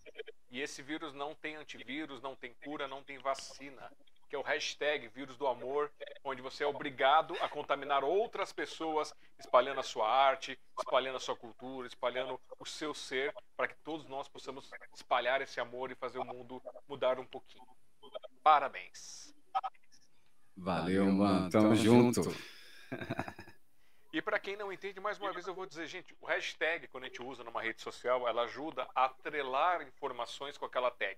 E esse vírus não tem antivírus, não tem cura, não tem vacina que é o hashtag Vírus do Amor, onde você é obrigado a contaminar outras pessoas, espalhando a sua arte, espalhando a sua cultura, espalhando o seu ser, para que todos nós possamos espalhar esse amor e fazer o mundo mudar um pouquinho. Parabéns. Valeu, mano. Tamo junto. E para quem não entende, mais uma vez eu vou dizer, gente, o hashtag, quando a gente usa numa rede social, ela ajuda a atrelar informações com aquela tag.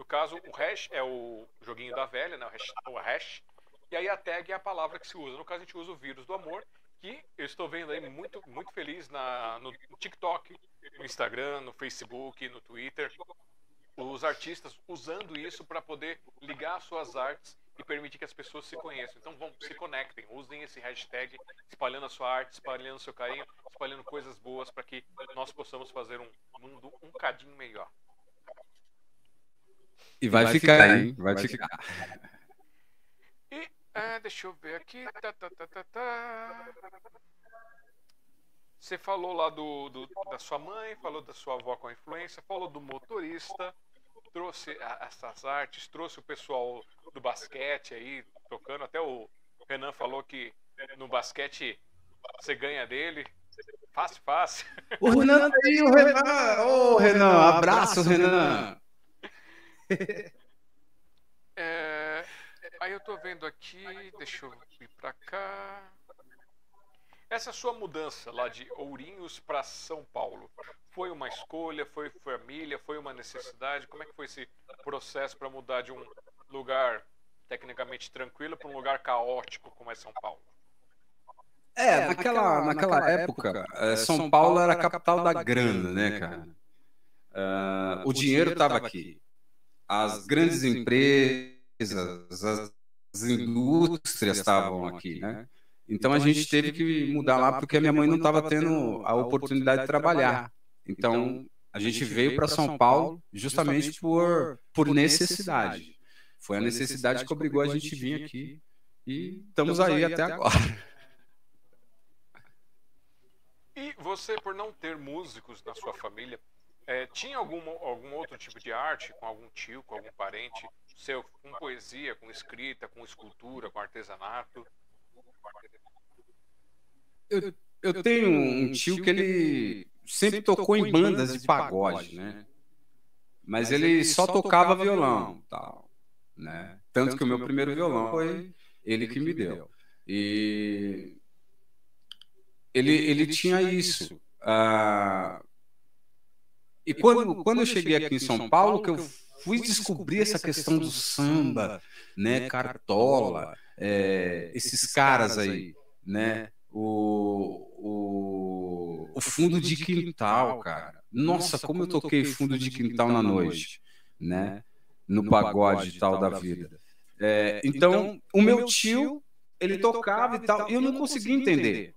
No caso, o hash é o joguinho da velha, né? o, hash, o hash. E aí a tag é a palavra que se usa. No caso, a gente usa o vírus do amor, que eu estou vendo aí muito, muito feliz na, no TikTok, no Instagram, no Facebook, no Twitter. Os artistas usando isso para poder ligar suas artes e permitir que as pessoas se conheçam. Então vão, se conectem, usem esse hashtag, espalhando a sua arte, espalhando seu carinho, espalhando coisas boas para que nós possamos fazer um mundo um cadinho melhor. E vai, vai ficar, ficar, hein? Vai, vai ficar. ficar. E é, deixa eu ver aqui. Tá, tá, tá, tá, tá. Você falou lá do, do, da sua mãe, falou da sua avó com a influência, falou do motorista, trouxe essas artes, trouxe o pessoal do basquete aí tocando. Até o Renan falou que no basquete você ganha dele. Fácil, fácil. O Renan tá aí, o Renan. Ô, oh, Renan, abraço, Renan. é, aí eu tô vendo aqui, deixa eu ir pra cá. Essa sua mudança lá de Ourinhos para São Paulo foi uma escolha, foi família, foi uma necessidade? Como é que foi esse processo para mudar de um lugar tecnicamente tranquilo para um lugar caótico como é São Paulo? É, é naquela, naquela, naquela época, época, é, São Paulo era a capital da grana, né, cara? Uh, o dinheiro estava aqui as grandes empresas, as indústrias estavam aqui, né? Então a gente teve que mudar lá porque a minha mãe não estava tendo a oportunidade de trabalhar. Então a gente veio para São Paulo justamente por, por necessidade. Foi a necessidade que obrigou a gente a vir aqui e estamos aí até agora. E você, por não ter músicos na sua família, é, tinha algum, algum outro tipo de arte com algum tio, com algum parente seu, com poesia, com escrita, com escultura, com artesanato? Eu, eu tenho um tio que ele sempre tocou em bandas de pagode, né? Mas ele só tocava violão, tal, né? Tanto que o meu primeiro violão foi ele que me deu. E ele, ele tinha isso. Ah, e quando, quando eu cheguei aqui em São Paulo, que eu fui descobrir essa questão do samba, né, cartola, é, esses caras aí, né, o, o, o fundo de quintal, cara. Nossa, como eu toquei fundo de quintal na noite, né, no pagode tal da vida. É, então, o meu tio, ele tocava e tal, e eu não conseguia entender,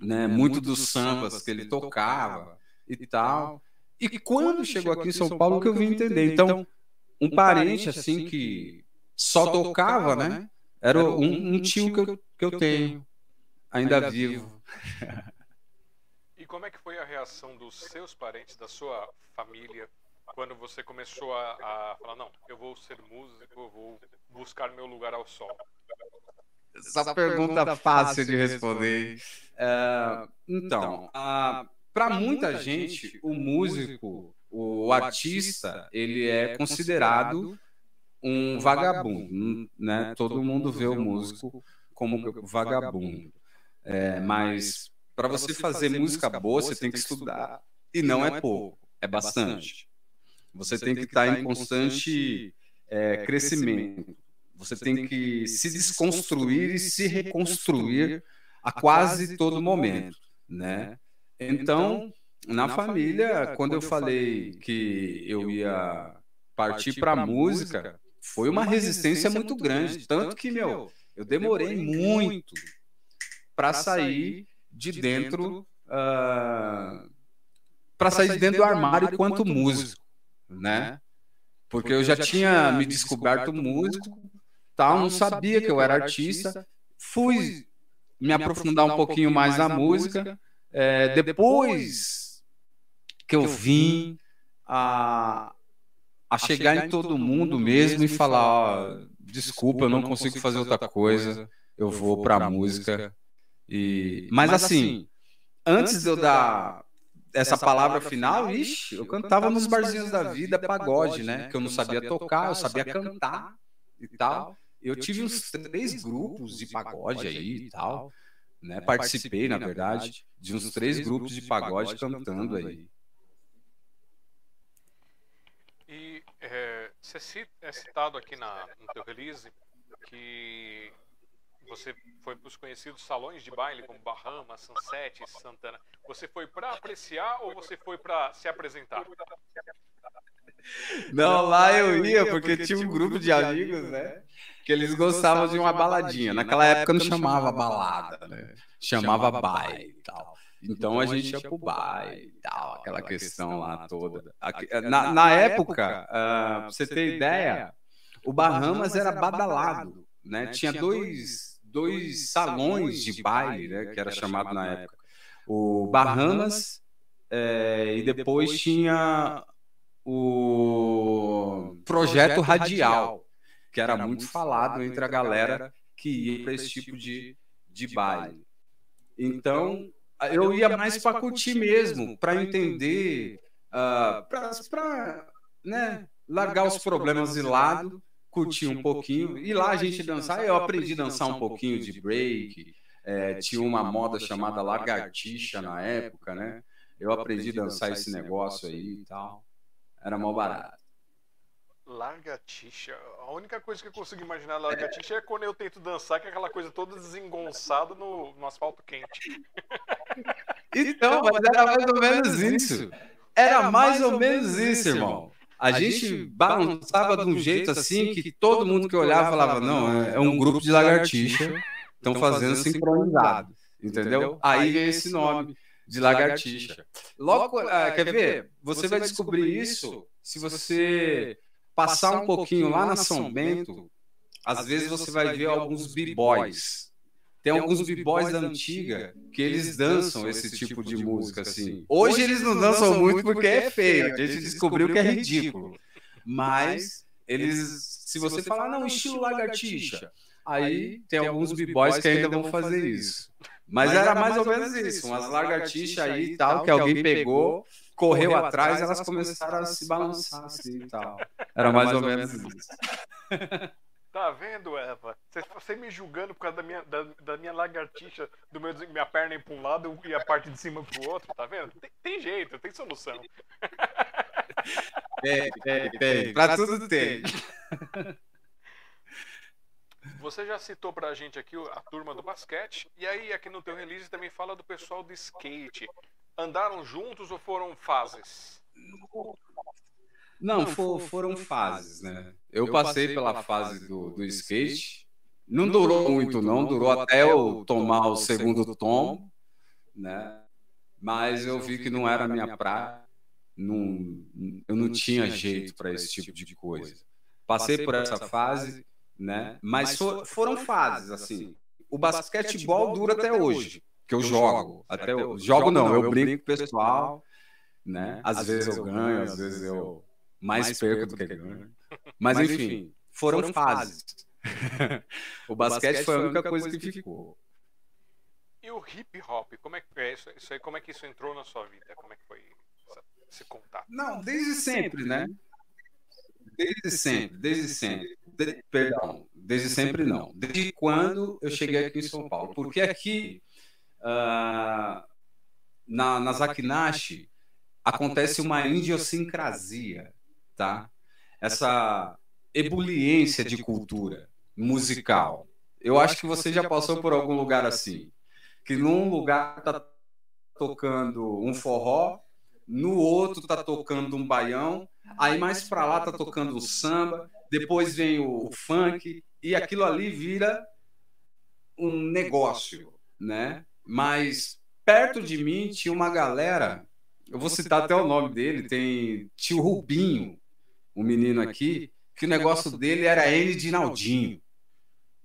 né, muito dos sambas que ele tocava e tal. E quando chegou aqui em São Paulo que eu vim entender. Então, um parente assim que só tocava, né? Era um, um tio que eu, que eu tenho, ainda vivo. E como é que foi a reação dos seus parentes, da sua família, quando você começou a, a falar, não, eu vou ser músico, eu vou buscar meu lugar ao sol? Essa, Essa pergunta, pergunta fácil de responder. responder. É, então, a para muita gente, o músico, o artista, ele é considerado um vagabundo, né? Todo mundo vê o músico como vagabundo. É, mas para você fazer música boa, você tem que estudar e não é pouco, é bastante. Você tem que estar em constante é, crescimento. Você tem que se desconstruir e se reconstruir a quase todo momento, né? Então, na família, quando eu falei que eu ia partir para a música, foi uma resistência muito grande, tanto que meu, eu demorei muito para sair de dentro uh, para sair de dentro do armário enquanto músico, né? Porque eu já tinha me descoberto músico, tal, não sabia que eu era artista, fui me aprofundar um pouquinho mais na música. É, depois que eu vim a, a chegar em todo mundo mesmo e falar: desculpa, eu não consigo fazer outra coisa, eu vou para a música. E... Mas assim, antes de eu dar essa palavra final, ixi, eu cantava nos barzinhos da vida pagode, né? Que eu não sabia tocar, eu sabia cantar e tal. Eu tive uns três grupos de pagode aí e tal, né? Participei, na verdade, de uns três grupos de pagode cantando aí. E é, você é citado aqui na, no teu release que você foi para os conhecidos salões de baile como Bahamas, Sunset, Santana. Você foi para apreciar ou você foi para se apresentar? Não, lá eu ia porque tinha um grupo de amigos, né? Que eles gostavam de uma baladinha. Naquela época não chamava balada, né? Chamava baile e tal. Então a gente ia pro baile e tal, aquela questão lá toda. Na, na época, uh, pra você ter ideia, o Bahamas era badalado, né? Tinha dois dois salões de baile, né, que era chamado na época. O Bahamas é, e depois tinha o Projeto Radial, que era muito falado entre a galera que ia para esse tipo de, de baile. Então, eu ia mais para curtir mesmo, para entender, uh, para né, largar os problemas de lado curtir um pouquinho. E lá a gente dançar, eu aprendi a dançar um pouquinho de break. É, tinha uma moda chamada lagartixa na época, né? Eu aprendi a dançar esse negócio aí e tal. Era mal barato. Largatixa. A única coisa que eu consigo imaginar largatixa é. é quando eu tento dançar, que é aquela coisa toda desengonçada no, no asfalto quente. Então, mas era mais ou menos isso. Era mais ou menos isso, irmão a, a gente balançava de um jeito assim, assim que todo mundo que olhava falava, não, é, é um grupo de lagartixa, estão fazendo sincronizado, entendeu? Aí vem esse nome de lagartixa. Logo, ah, quer ver? Você vai descobrir isso se você passar um pouquinho lá na São Bento, às vezes você vai ver alguns b-boys tem alguns b-boys da antiga que eles dançam esse tipo, tipo de música assim. Hoje eles não dançam muito porque é, é feio, a gente descobriu que é, é ridículo. Mas eles, se você falar, não, estilo lagartixa, aí tem alguns b-boys que ainda vão fazer isso. Mas era mais ou menos isso, umas lagartixas aí e tal, que alguém pegou, correu atrás, elas começaram a se balançar assim e tal. Era mais ou menos isso. Tá vendo, Eva? Você me julgando por causa da minha, da, da minha lagartixa, do meu, minha perna ir pra um lado e a parte de cima pro outro, tá vendo? Tem, tem jeito, tem solução. Tem, tem, tem. Pra tudo tem. Você já citou pra gente aqui a turma do basquete, e aí aqui no teu release também fala do pessoal do skate. Andaram juntos ou foram fases? Não, for, foram fases, né? Eu passei pela fase do, do skate. Não durou muito, não. Durou até eu tomar o segundo tom, né? Mas eu vi que não era a minha praia. Não, eu não tinha jeito para esse tipo de coisa. Passei por essa fase, né? Mas for, foram fases, assim. O basquetebol dura até hoje, que eu jogo. Até eu, jogo não, eu brinco com o pessoal, né? Às vezes eu ganho, às vezes eu mais, mais perco do que ganho. Mas, Mas enfim, foram, foram fases. o, basquete basquete foi a única coisa que ficou. E o hip hop, como é que é isso, isso aí, como é que isso entrou na sua vida? Como é que foi esse contato? Não, desde sempre, né? Desde sempre, desde sempre. De, perdão, desde sempre não. Desde quando eu cheguei aqui em São Paulo. Porque aqui, uh, na, na Zakinashi, acontece uma idiosincrasia tá? Essa ebuliência de cultura musical. Eu acho que você já passou por algum lugar assim, que num lugar tá tocando um forró, no outro tá tocando um baião, aí mais para lá tá tocando o samba, depois vem o, o funk e aquilo ali vira um negócio, né? Mas perto de mim tinha uma galera, eu vou citar até o nome dele, tem tio Rubinho, um menino aqui, que o negócio dele era ele de Naldinho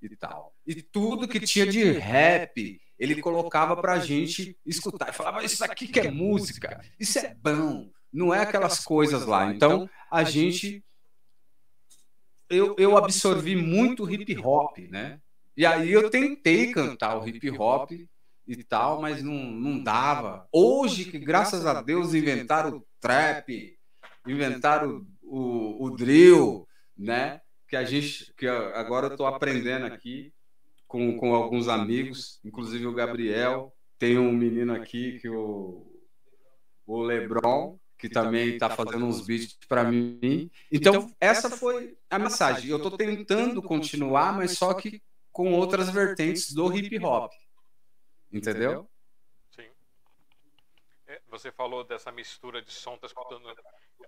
e tal. E tudo que tinha de rap, ele colocava pra gente escutar. E falava, isso aqui que é música, isso é bom. Não é aquelas coisas lá. Então, a gente... Eu, eu absorvi muito hip hop, né? E aí eu tentei cantar o hip hop e tal, mas não, não dava. Hoje, que graças a Deus inventaram o trap, inventaram o, o drill, né? Que a gente, que agora eu estou aprendendo aqui com, com alguns amigos, inclusive o Gabriel. Tem um menino aqui que o, o Lebron, que também está fazendo uns beats para mim. Então, essa foi a mensagem. Eu estou tentando continuar, mas só que com outras vertentes do hip hop. Entendeu? Sim. É, você falou dessa mistura de som, tá escutando.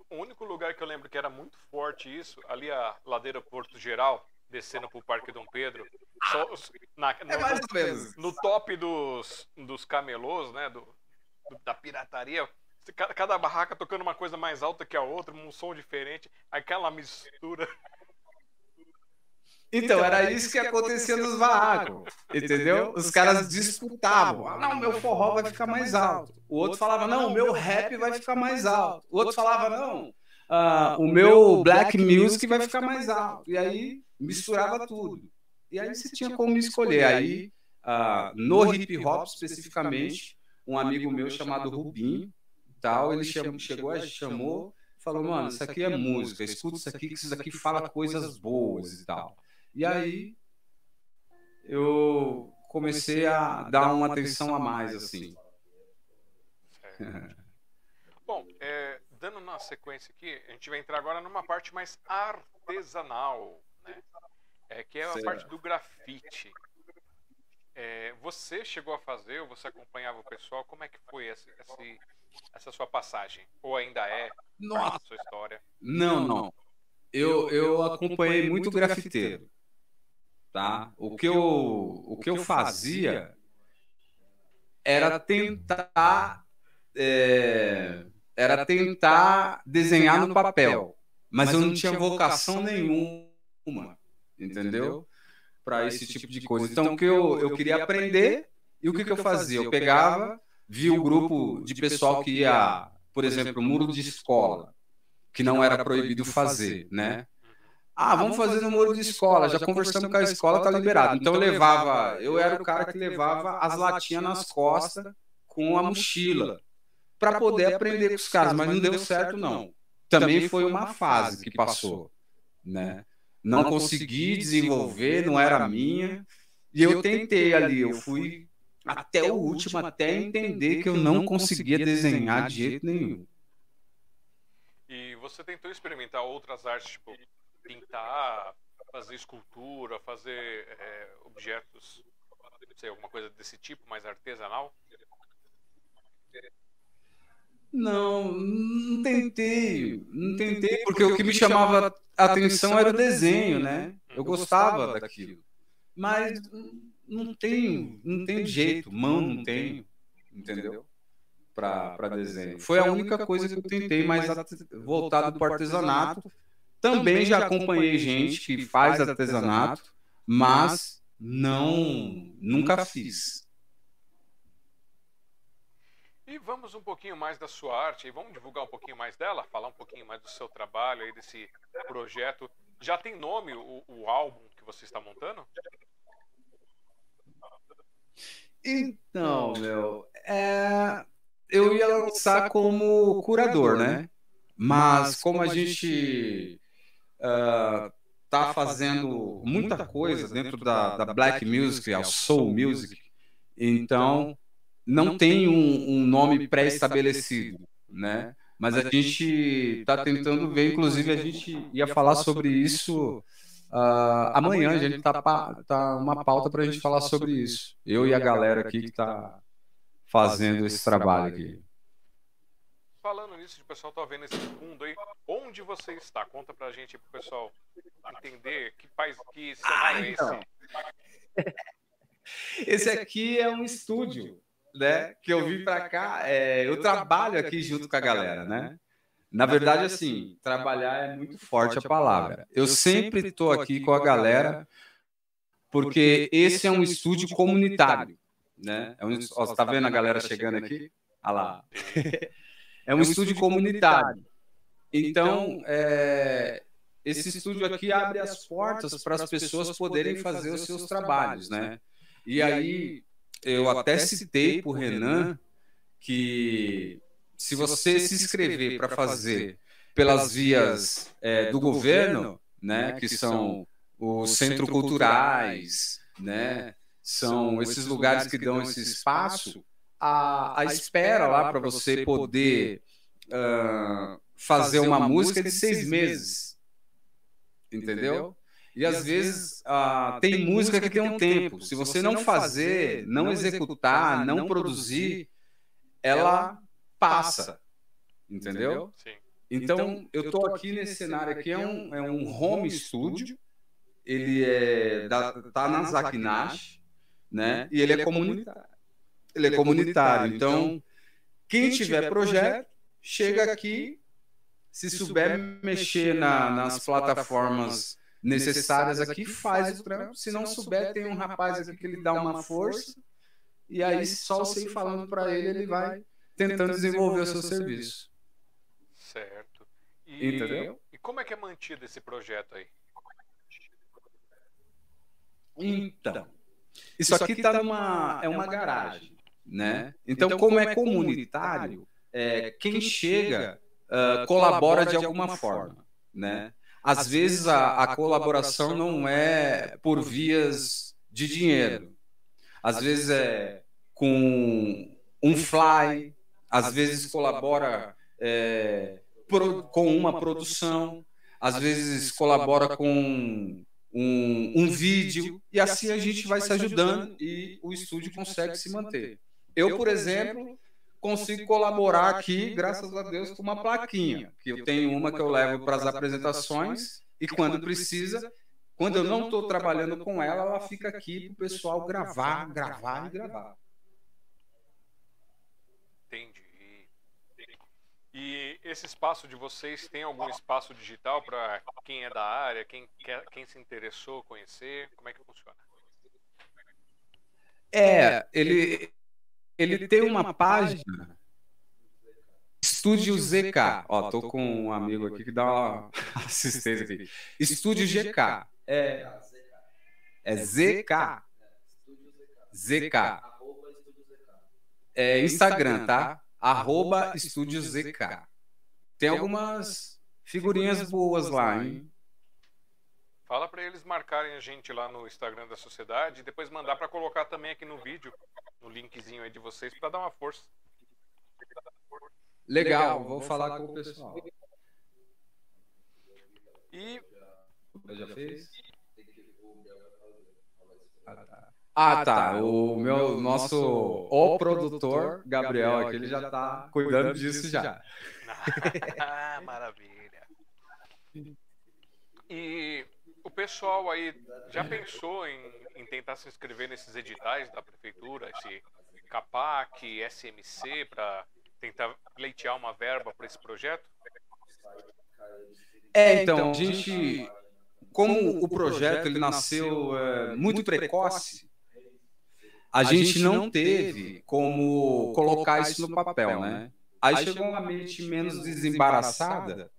O único lugar que eu lembro que era muito forte isso, ali a ladeira Porto Geral, descendo pro Parque Dom Pedro. Só, na, no, é no, no, top dos, dos camelôs, né? Do, do, da pirataria. Cada, cada barraca tocando uma coisa mais alta que a outra, um som diferente, aquela mistura. Então, era isso que acontecia nos barracos, entendeu? Os caras disputavam. Ah, não, meu forró vai ficar mais alto. O outro falava, não, o meu rap vai ficar mais alto. O outro falava, não, ah, o meu black music vai ficar mais alto. E aí misturava tudo. E aí você tinha como escolher. Aí, ah, no hip hop especificamente, um amigo meu chamado Rubinho, tal, ele chegou, chegou chamou, falou, mano, isso aqui é música, escuta isso aqui, que isso aqui fala coisas boas e tal. E aí eu comecei a dar uma atenção a mais, assim. Bom, é, dando na sequência aqui, a gente vai entrar agora numa parte mais artesanal, né? É, que é a parte do grafite. É, você chegou a fazer, ou você acompanhava o pessoal? Como é que foi esse, esse, essa sua passagem? Ou ainda é Nossa. a sua história? Não, não. Eu, eu acompanhei muito grafiteiro tá? O que eu, o que eu fazia era tentar é, era tentar desenhar no papel, mas eu não tinha vocação nenhuma, entendeu? Para esse tipo de coisa. Então, o que eu, eu queria aprender e o que, que eu fazia? Eu pegava, via o grupo de pessoal que ia, por exemplo, muro de escola, que não era proibido fazer, né? Ah, vamos fazer no muro de escola. Já conversamos com a escola, tá liberado. Então eu levava, eu era o cara que levava as latinhas nas costas com a mochila para poder aprender com os caras, mas não deu certo não. Também foi uma fase que passou, né? Não consegui desenvolver, não era minha. E eu tentei ali, eu fui até o último até entender que eu não conseguia desenhar de jeito nenhum. E você tentou experimentar outras artes, tipo pintar, fazer escultura, fazer é, objetos, não sei, alguma coisa desse tipo, mais artesanal? Não, não tentei, não tentei, porque o que me chamava a atenção era o desenho, né? Eu gostava daquilo. Mas não tenho, não tem jeito, mão não tenho, entendeu? Para desenho. Foi a única coisa que eu tentei mais voltado para o artesanato também já acompanhei gente que faz artesanato, mas não nunca fiz. E vamos um pouquinho mais da sua arte e vamos divulgar um pouquinho mais dela, falar um pouquinho mais do seu trabalho aí, desse projeto. Já tem nome o, o álbum que você está montando? Então, meu, é... eu ia lançar como curador, né? Mas como a gente uh, tá fazendo muita coisa dentro da, da black music, a soul music. Então, não tem um, um nome pré-estabelecido, né? Mas a gente está tentando ver, inclusive a gente ia falar sobre isso uh, amanhã. A gente tá, tá uma pauta para a gente falar sobre isso. Eu e a galera aqui que está fazendo esse trabalho aqui. Falando nisso, o pessoal tá vendo esse fundo aí. Onde você está? Conta pra gente pro pessoal entender que faz que cenário é esse. Esse aqui é um estúdio, né? Que eu vim para cá. É, eu trabalho aqui junto com a galera, né? Na verdade, assim, trabalhar é muito forte a palavra. Eu sempre estou aqui com a galera porque esse é um estúdio comunitário, né? É um, ó, você tá vendo a galera chegando aqui? Olha lá. É um estúdio comunitário. Então, é, esse estúdio aqui abre as portas para as pessoas poderem fazer os seus trabalhos, né? E aí, eu até citei para o Renan que se você se inscrever para fazer pelas vias é, do governo, né, que são os centros culturais, né, são esses lugares que dão esse espaço, a, a espera lá para você poder uh, fazer uma música de seis meses, entendeu? E às vezes uh, tem música que tem um tempo. Se você não fazer, não executar, não produzir, ela passa, entendeu? Sim. Então, eu estou aqui nesse cenário aqui, é um, é um home studio, ele é da, tá na Zakinash, né? E ele é comunitário. Ele é comunitário. Então, quem tiver projeto, chega aqui, se souber mexer na, nas plataformas necessárias aqui, faz o trampo. Se não souber, tem um rapaz aqui que ele dá uma força. E aí, só você ir falando para ele, ele vai tentando desenvolver o seu serviço. Certo. E, Entendeu? E como é que é mantido esse projeto aí? Então, isso aqui está numa é uma garagem, né? Então, como é comunitário, é, quem chega uh, colabora de alguma forma, né? Às vezes a, a colaboração não é por vias de dinheiro, às vezes é com um fly, às vezes colabora é, pro, com uma produção, às vezes colabora com um, um vídeo, e assim a gente vai se ajudando e o estúdio consegue se manter. Eu, por exemplo, consigo colaborar aqui, graças a Deus, com uma plaquinha, que eu tenho uma que eu levo para as apresentações e quando precisa, quando eu não estou trabalhando com ela, ela fica aqui para o pessoal gravar, gravar e gravar. Entendi. E esse espaço de vocês tem algum espaço digital para quem é da área, quem, quer, quem se interessou conhecer? Como é que funciona? É, ele, ele tem uma página. Estúdio ZK. Ó, tô com um amigo aqui que dá uma assistência aqui. Estúdio GK. É, é ZK. ZK. É Instagram, tá? Arroba Estúdio ZK. Tem algumas figurinhas boas lá, hein? Fala para eles marcarem a gente lá no Instagram da sociedade e depois mandar para colocar também aqui no vídeo, no linkzinho aí de vocês, para dar uma força. Legal, vou, vou falar, falar com o pessoal. E. Já fez? Ah, tá. Ah, tá. O meu nosso o produtor, Gabriel, aqui, ele já está cuidando disso já. Ah, maravilha. E o pessoal aí já pensou em, em, tentar se inscrever nesses editais da prefeitura, esse CAPAC, SMC, para tentar leitear uma verba para esse projeto? É, então, a gente, como o projeto ele nasceu é, muito precoce, a gente não teve como colocar isso no papel, né? Aí chegou uma mente menos desembaraçada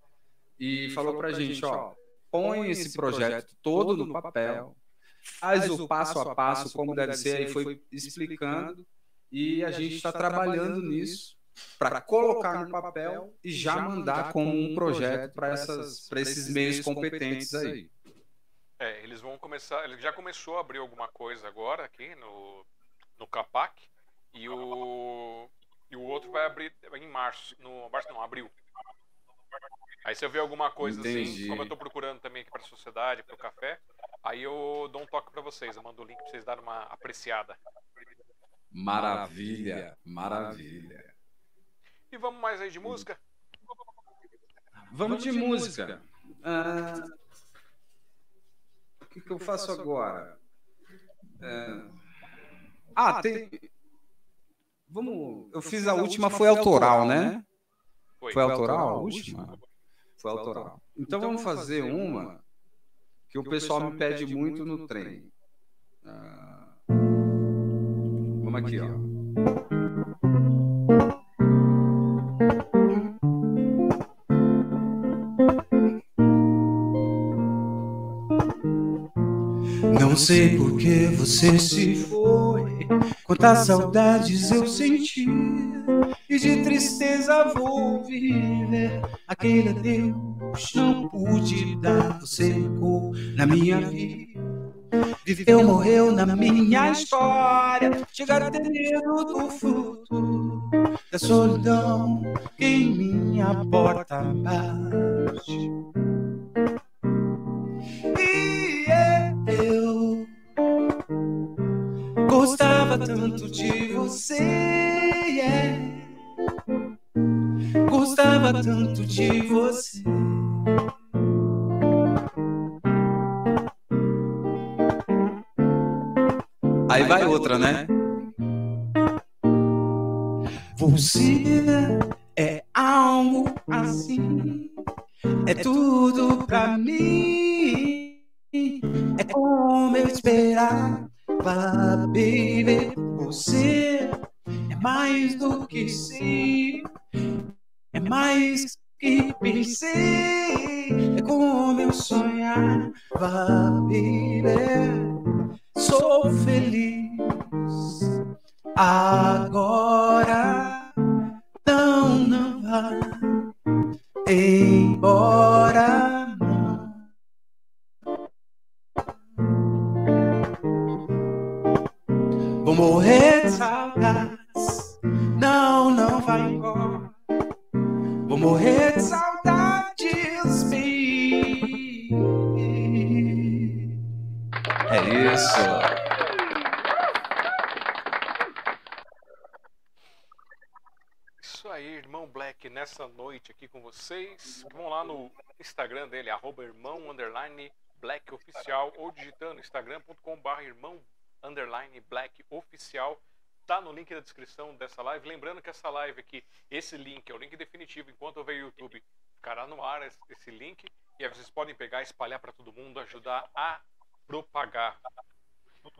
e falou para a gente, ó, põe esse projeto todo no papel, faz o passo a passo como deve ser, aí foi explicando, e a gente está trabalhando nisso para colocar no papel e já mandar como um projeto para esses meios competentes aí. É, eles vão começar, ele já começou a abrir alguma coisa agora aqui no, no Capac e o, e o outro vai abrir em março, no março não, abril. Aí se eu ver alguma coisa assim, Entendi. como eu tô procurando também aqui pra sociedade, pro café, aí eu dou um toque pra vocês, eu mando o link pra vocês darem uma apreciada. Maravilha, maravilha. E vamos mais aí de música? Vamos de música. Ah, o que, que eu faço agora? É, Ah, tem. Vamos. Eu fiz a última, foi autoral, né? Foi. Foi autoral a última? Foi autoral. Então vamos fazer uma que o pessoal me pede muito no trem. Ah, Vamos aqui, ó. Não sei por que você se foi, quantas saudades eu senti, e de tristeza vou viver. Aquele adeus não pude dar, você ficou na minha vida. Viveu, morreu na minha história, chegar a ter medo do futuro, da solidão que em minha porta bate. Gostava tanto de você, yeah. gostava tanto de você. Aí vai outra, né? Você é algo assim, é tudo pra mim. É como eu esperava, baby. Você é mais do que sim, é mais que pensei. É como eu sonhava, baby. Sou feliz agora. Não, não vá embora. Vou morrer de saudades. Não, não vai embora. Vou morrer de saudades. baby. É isso. Irmão Black, nessa noite aqui com vocês. Vão lá no Instagram dele, arroba irmão black oficial, ou digitando instagram.com.br irmão underline black oficial. Tá no link da descrição dessa live. Lembrando que essa live aqui, esse link é o link definitivo. Enquanto houver YouTube, ficará no ar esse- link. E aí vocês podem pegar, espalhar para todo mundo, ajudar a propagar.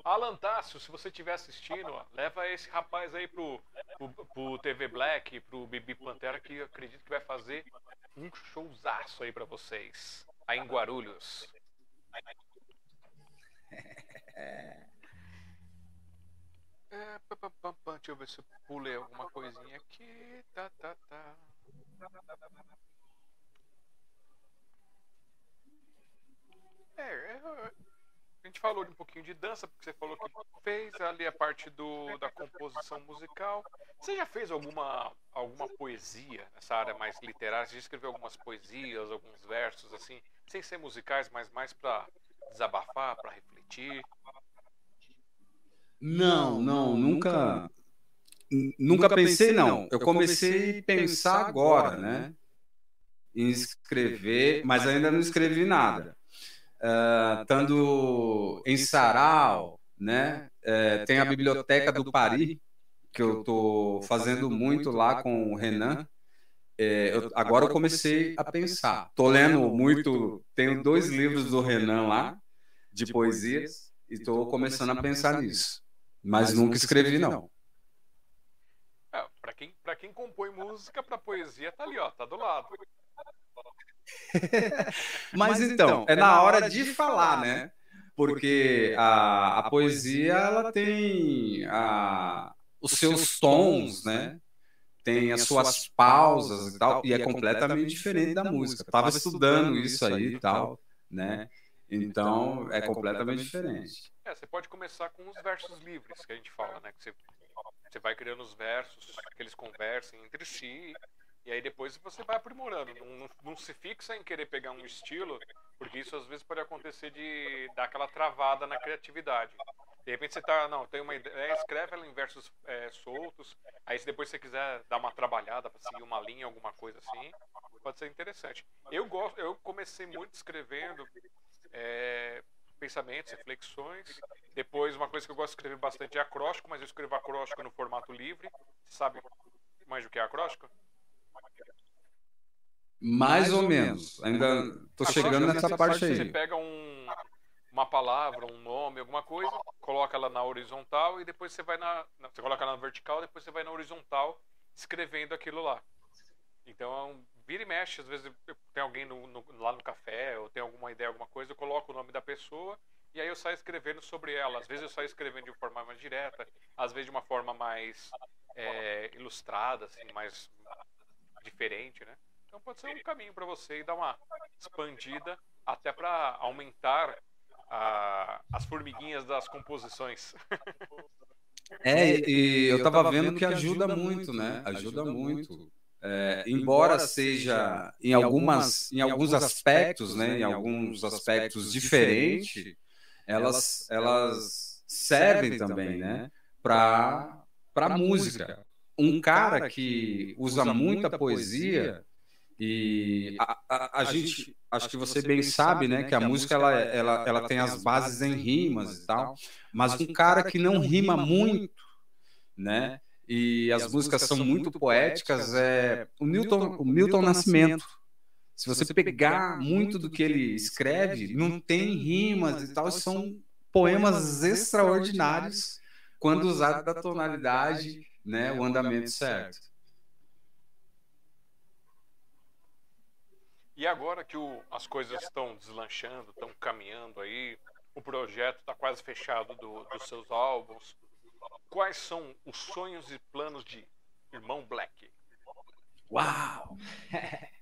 Alan Tássio, se você estiver assistindo, ó, leva esse rapaz aí pro, pro, pro TV Black, pro Bibi Pantera, que eu acredito que vai fazer um showzaço aí pra vocês. Aí em Guarulhos. É, deixa eu ver se eu pulei alguma coisinha aqui. Tá, tá, tá. É, é, a gente falou um pouquinho de dança, porque você falou que fez ali a parte do, da composição musical. Você já fez alguma, alguma poesia nessa área mais literária? Você já escreveu algumas poesias, alguns versos, assim, sem ser musicais, mas mais pra desabafar, pra refletir? Não, não, nunca. Nunca pensei, não. Eu comecei a pensar agora, né? Em escrever, mas ainda não escrevi nada. Ah, Estando em Sarau, né? eh, tem a Biblioteca do Paris, que eu estou fazendo muito lá com o Renan. Eh, eu- agora eu comecei a pensar. Estou lendo muito, tenho dois livros do Renan lá, de poesias, e estou começando a pensar nisso. Mas nunca escrevi, não. É, pra, quem, pra quem compõe música, pra poesia, tá ali, ó, tá do lado. Mas então, é na hora de falar, né? Porque a, a poesia, ela tem a, os seus tons, né? Tem as suas pausas e tal, e é completamente diferente da música. Tava estudando isso aí e tal, né? Então, é completamente diferente. É, você pode começar com os versos livres que a gente fala, né? Que você, você vai criando os versos, que eles conversem entre si, E aí depois você vai aprimorando. Não, não, se fixa em querer pegar um estilo, porque isso às vezes pode acontecer de dar aquela travada na criatividade. De repente você tá, não, tem uma ideia, escreve ela em versos é, soltos, aí se depois você quiser dar uma trabalhada para seguir uma linha, alguma coisa assim, pode ser interessante. Eu gosto, eu comecei muito escrevendo é, pensamentos, reflexões. Depois, uma coisa que eu gosto de escrever bastante é acróstico, mas eu escrevo acróstico no formato livre. Você sabe mais do que é acróstico? Mais ou menos. Ainda tô chegando nessa parte Você aí. pega um, uma palavra, um nome, alguma coisa, coloca ela na horizontal e depois você vai na, na- você coloca ela na vertical, depois você vai na horizontal escrevendo aquilo lá. Então, vira e mexe, às vezes tem alguém no- no- lá no café, ou tem alguma ideia, alguma coisa, eu coloco o nome da pessoa e aí eu saio escrevendo sobre ela. Às vezes eu saio escrevendo de forma mais direta, às vezes de uma forma mais é, ilustrada, assim, mais diferente, né? Então pode ser um caminho para você e dar uma expandida até para aumentar a- as formiguinhas das composições. É, e eu tava vendo que ajuda muito, né? Ajuda muito. É, embora seja em algumas, em alguns aspectos, né? Em alguns aspectos diferentes, elas, elas servem também, né? Para para música. Um cara que usa muita poesia e a, a, a gente, acho que você bem sabe, né? Que a música ela, ela, ela tem as bases em rimas e tal, mas um cara que não rima muito né? E as músicas são muito poéticas. É o Milton, o Milton Nascimento. Se você pegar muito do que ele escreve, não tem rimas e tal, são poemas extraordinários quando usado da tonalidade, né, o andamento certo. E agora que o- as coisas estão deslanchando, estão caminhando aí, o projeto está quase fechado do- dos seus álbuns. Quais são os sonhos e planos de Irmão Black? Uau!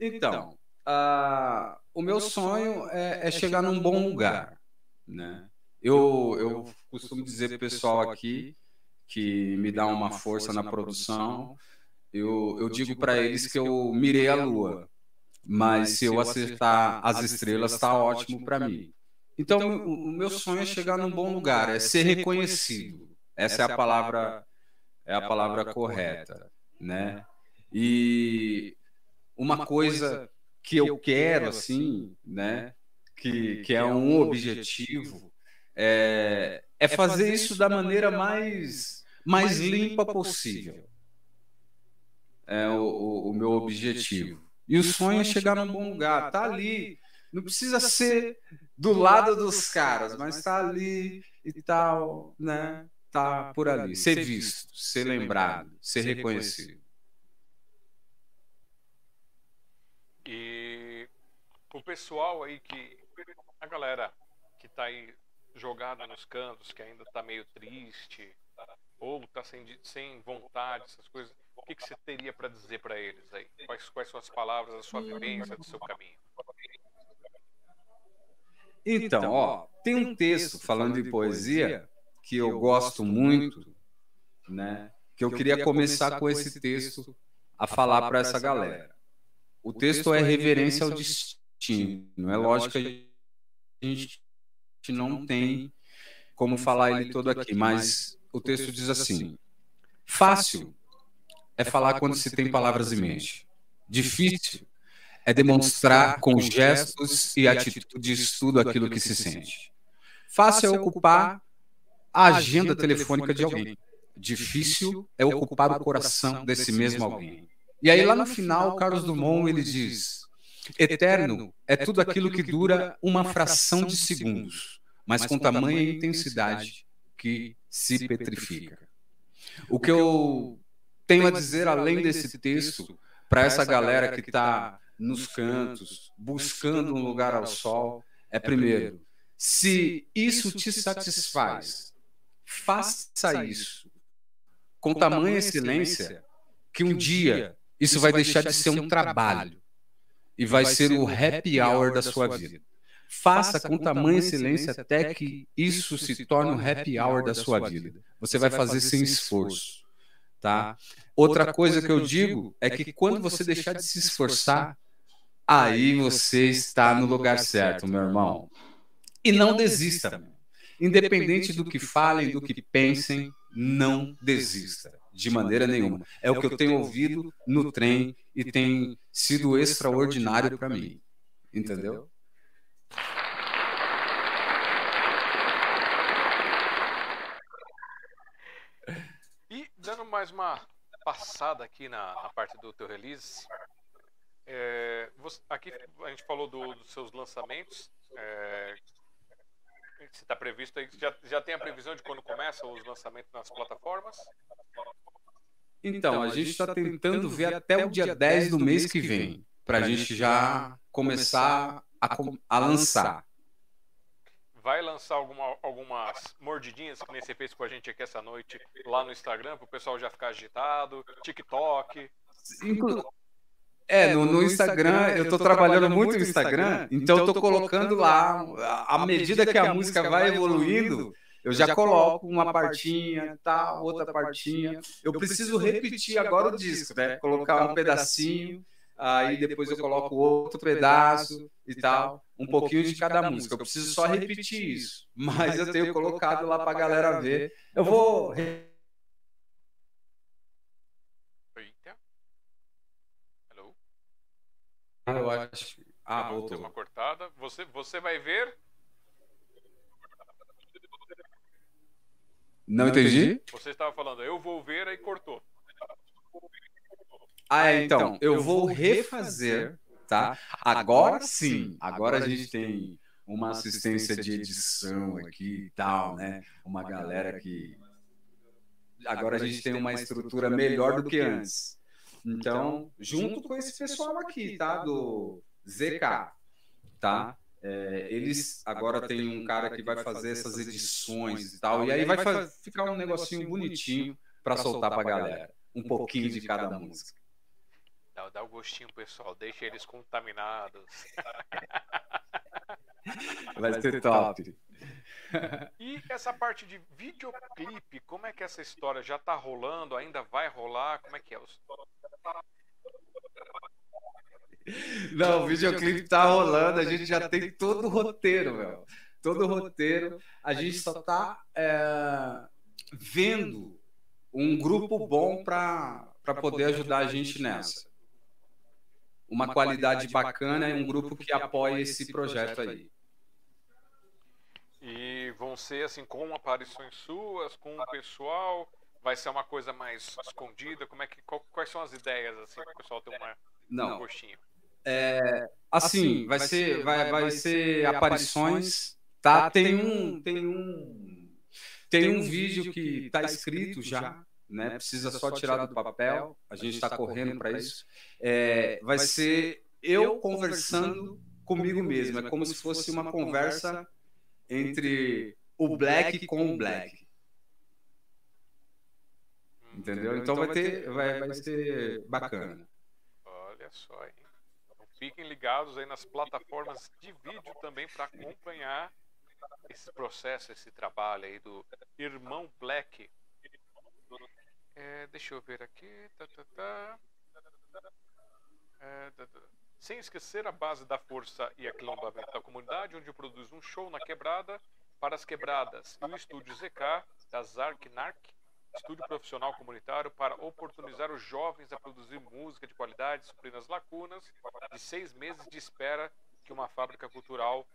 Então, ah, o meu sonho é, é chegar num bom lugar, né? Eu, eu costumo dizer pro pessoal aqui que me dá uma força na produção, eu, eu digo para eles que eu mirei a lua, mas se eu acertar as estrelas, está ótimo para mim. Então, o, o meu sonho é chegar num bom lugar, é ser reconhecido. Essa é a palavra, é a palavra correta, né? E uma coisa que eu quero, assim, né? Que, que é um objetivo, é, é fazer isso da maneira mais, mais limpa possível. É o, o, o meu objetivo. E o sonho é chegar num bom lugar. Tá ali. Não precisa ser do lado dos caras, mas tá ali e tal, né? Tá por ali. Ser visto, ser lembrado, ser reconhecido. E o pessoal aí que. A galera que tá aí jogada nos cantos, que ainda tá meio triste, ou tá sem, sem vontade, essas coisas, o que, que você teria para dizer para eles aí? Quais, quais são as palavras da sua vivência, do seu caminho? Então, ó, tem um texto falando de poesia que eu gosto muito, né? Que eu queria começar com esse texto a falar para essa galera. O texto é reverência ao destino. É lógico que a gente não tem como falar ele todo aqui, mas o texto diz assim: fácil é falar quando se tem palavras em mente. Difícil é demonstrar com gestos e atitudes tudo aquilo que se sente. Fácil é ocupar a agenda telefônica de alguém. Difícil é ocupar o coração desse mesmo alguém. E aí lá no final, Carlos Drummond ele diz: Eterno é tudo aquilo que dura uma fração de segundos, mas com tamanha intensidade que se petrifica. O que eu tenho a dizer além desse texto para essa galera que está nos cantos, buscando um lugar ao sol, é primeiro, se isso te satisfaz, faça isso com tamanha excelência que um dia isso vai deixar de ser um trabalho e vai ser o happy hour da sua vida. Faça com tamanha excelência até que isso se torne o happy hour da sua vida. Você vai fazer sem esforço. tá? Outra coisa que eu digo é que quando você deixar de se esforçar, aí você está no lugar certo, meu irmão. E não desista. Independente do que falem, do que pensem, não desista de maneira nenhuma. É o que eu tenho ouvido no trem e tem sido extraordinário para mim. Entendeu? E dando mais uma passada aqui na, na parte do teu release, é, você, aqui a gente falou do, dos seus lançamentos. É, se está previsto aí, já, já tem a previsão de quando começa os lançamentos nas plataformas? Então, a gente está tentando ver até o dia 10 do mês que vem, para a gente já começar a, a lançar. Vai lançar alguma, algumas mordidinhas que nem você fez com a gente aqui essa noite lá no Instagram, para o pessoal já ficar agitado, TikTok. Inclu é, no, no Instagram, eu estou trabalhando muito no Instagram, então eu estou colocando lá, à medida que a música vai evoluindo, eu já coloco uma partinha, tá, outra partinha. Eu preciso repetir agora o disco, né? Colocar um pedacinho, aí depois eu coloco outro pedaço e tal, um pouquinho de cada música. Eu preciso só repetir isso, mas eu tenho colocado lá para a galera ver. Eu vou Ah, eu acho. Ah, ah voltou. uma cortada. Você, você vai ver. Não entendi? Você estava falando, eu vou ver, aí cortou. Ah, é, então, eu vou refazer, tá? Agora sim, agora a gente tem uma assistência de edição aqui e tal, né? Uma galera que. Agora a gente tem uma estrutura melhor do que antes. Então, junto com esse pessoal aqui, tá? Do ZK, tá? É, eles agora tem um cara que vai fazer essas edições e tal, e aí vai ficar um negocinho bonitinho para soltar para a galera. Um pouquinho de cada música. Dá, dá o gostinho, pessoal, deixa eles contaminados. Vai ser top. E essa parte de videoclipe, como é que essa história já tá rolando? Ainda vai rolar? Como é que é? Não, o videoclipe tá rolando, a gente já tem todo o roteiro, meu. Todo o roteiro. A gente só tá é, vendo um grupo bom para poder ajudar a gente nessa. Uma qualidade bacana e um grupo que apoia esse projeto aí. E vão ser assim com aparições suas, com o pessoal, vai ser uma coisa mais escondida, como é que qual, quais são as ideias assim para o pessoal ter uma Não. um gostinho? É, assim, vai ser vai, vai ser aparições, tá? Tem um tem um tem um vídeo que está escrito já, né? Precisa só tirar do papel. A gente está correndo para isso. É, vai ser eu conversando comigo mesmo. É como se fosse uma conversa entre o black com o black. Entendeu? Então, então vai ter, vai, vai ser bacana. Olha só, hein? Então fiquem ligados aí nas plataformas de vídeo também para acompanhar esse processo, esse trabalho aí do Irmão Black. É, deixa eu ver aqui. Tá, tá, tá. É, tá, tá. Sem esquecer a base da força e aquilombamento da comunidade, onde produz um show na quebrada para as quebradas e o estúdio ZK da Zarknark, estúdio profissional comunitário para oportunizar os jovens a produzir música de qualidade, suprindo as lacunas de seis meses de espera que uma fábrica cultural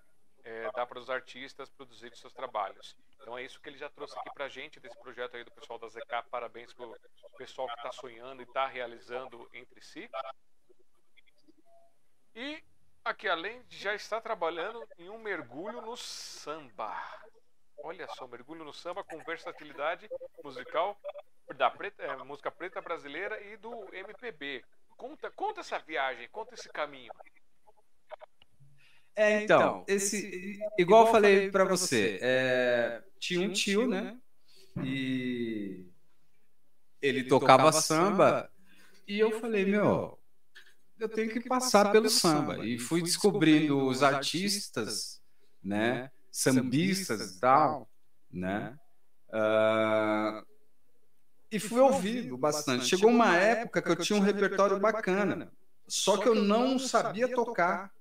é, dá para os artistas produzirem seus trabalhos. Então é isso que ele já trouxe aqui para a gente desse projeto aí do pessoal da ZK. Parabéns para o pessoal que está sonhando e está realizando entre si. E aqui além já está trabalhando em um mergulho no samba. Olha só, mergulho no samba com versatilidade musical da preta, é, música preta brasileira e do MPB. Conta, conta essa viagem, conta esse caminho. É, então, então esse, igual eu falei para você, é, tinha um tio, né? E ele tocava samba e eu falei, meu, eu tenho que passar pelo samba. E fui descobrindo os artistas, né? Sambistas e tal, né? Uh, e fui ouvindo bastante. Chegou uma época que eu tinha um repertório bacana, só que eu não sabia tocar.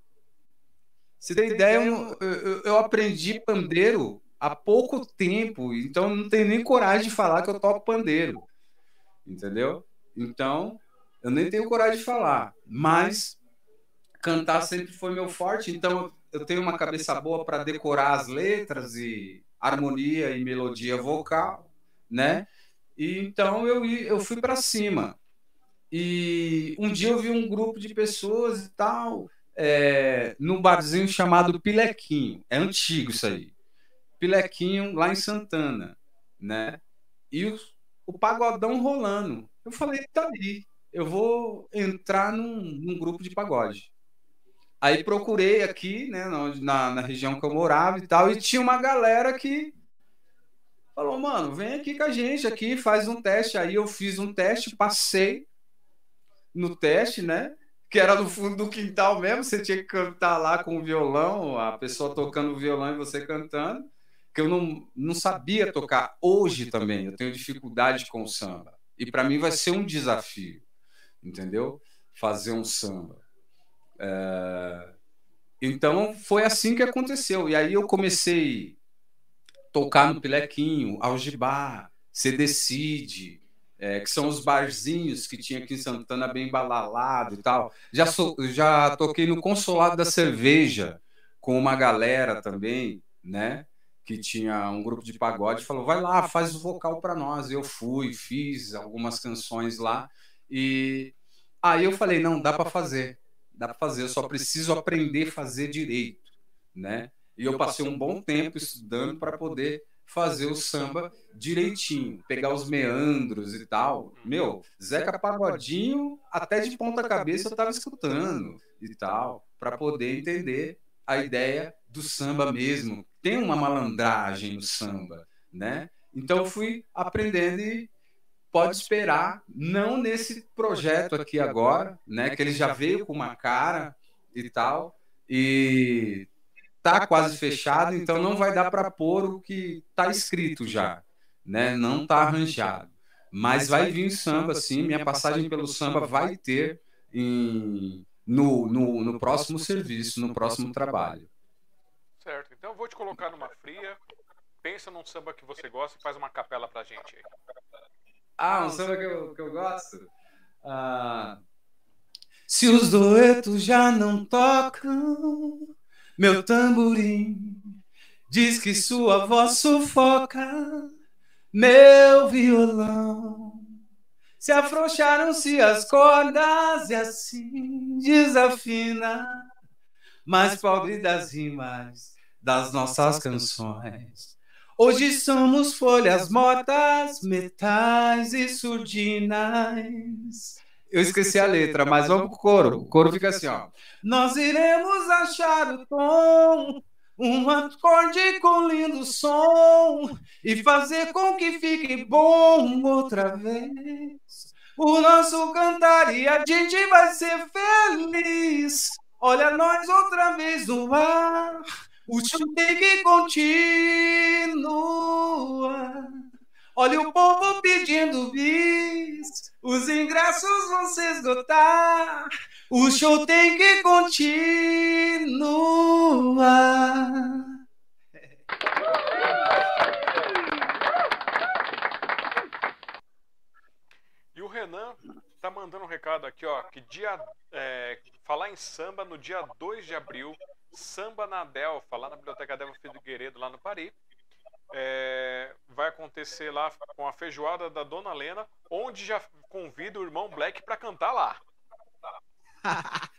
Se tem ideia, eu, eu, eu aprendi pandeiro há pouco tempo, então não tenho nem coragem de falar que eu toco pandeiro. Entendeu? Então, eu nem tenho coragem de falar, mas cantar sempre foi meu forte, então eu tenho uma cabeça boa para decorar as letras e harmonia e melodia vocal, né? E então eu, eu fui para cima. E um dia eu vi um grupo de pessoas e tal, é, num barzinho chamado Pilequinho. É antigo isso aí. Pilequinho lá em Santana, né? E o, o pagodão rolando. Eu falei, tá ali, eu vou entrar num, num grupo de pagode. Aí procurei aqui, né, na, na região que eu morava e tal, e tinha uma galera que falou, mano, vem aqui com a gente aqui, faz um teste. Aí eu fiz um teste, passei no teste, né? Que era no fundo do quintal mesmo, você tinha que cantar lá com o violão, a pessoa tocando o violão e você cantando que eu não, não sabia tocar. Hoje também eu tenho dificuldade com o samba. E para mim vai ser um desafio, entendeu? Fazer um samba. É... Então foi assim que aconteceu. E aí eu comecei a tocar no Pilequinho, Algibá, Se Decide, é, que são os barzinhos que tinha aqui em Santana bem balalado e tal. Já, so, já toquei no Consolado da Cerveja com uma galera também, né? que tinha um grupo de pagode, falou: vai lá, faz o vocal para nós. Eu fui, fiz algumas canções lá. E aí eu falei: não, dá para fazer. Dá para fazer, eu só preciso aprender a fazer direito. Né? E eu passei um bom tempo estudando para poder fazer o samba direitinho, pegar os meandros e tal. Meu, Zeca Pagodinho, até de ponta cabeça eu estava escutando e tal, para poder entender a ideia do samba mesmo. Tem uma malandragem no samba, né? Então eu fui aprendendo e pode esperar, não nesse projeto aqui agora, né? Que ele já veio com uma cara e tal, e tá quase fechado, então não vai dar para pôr o que tá escrito já, né? Não tá arranjado. Mas vai vir samba, sim. Minha passagem pelo samba vai ter em, no, no, no próximo serviço, no próximo trabalho. Certo, então eu vou te colocar numa fria. Pensa num samba que você gosta e faz uma capela pra gente aí. Ah, um samba que eu, que eu gosto? Ah, se os duetos já não tocam, meu tamborim diz que sua voz sufoca meu violão. Se afrouxaram-se as cordas e assim desafina mais pobre das rimas das nossas canções. Hoje somos folhas mortas, metais e surdinais. Eu esqueci a letra, mas vamos pro coro. O coro fica assim, ó. Nós iremos achar o tom, um acorde com lindo som e fazer com que fique bom outra vez. O nosso cantar e a gente vai ser feliz. Olha nós outra vez no ar. O que continua. Olha o povo pedindo bis. Os ingressos vão se esgotar. O show tem que continuar. E o Renan tá mandando um recado aqui, ó, que dia é, falar em samba no dia 2 de abril Samba na Delfa, lá na Biblioteca Delfa Figueiredo, lá no Paris. É, vai acontecer lá com a feijoada da Dona Lena, onde já convido o irmão Black para cantar lá.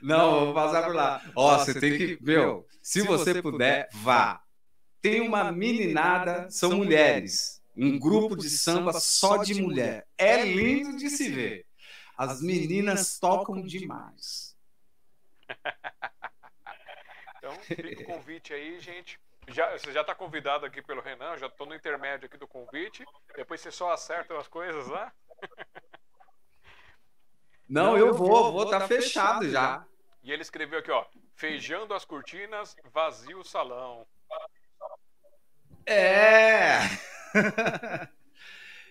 Não, vou passar por lá. Ó, oh, você tem que, meu, se você puder, vá. Tem uma meninada, são mulheres, um grupo de samba só de mulher. É lindo de se ver. As meninas tocam demais. Então, fica o convite aí, gente. Já, você já está convidado aqui pelo Renan, já estou no intermédio aqui do convite. Depois você só acerta as coisas lá. Não, eu vou, vou, estar tá fechado, fechado já. E ele escreveu aqui, ó, feijando as cortinas, vazio o salão. É!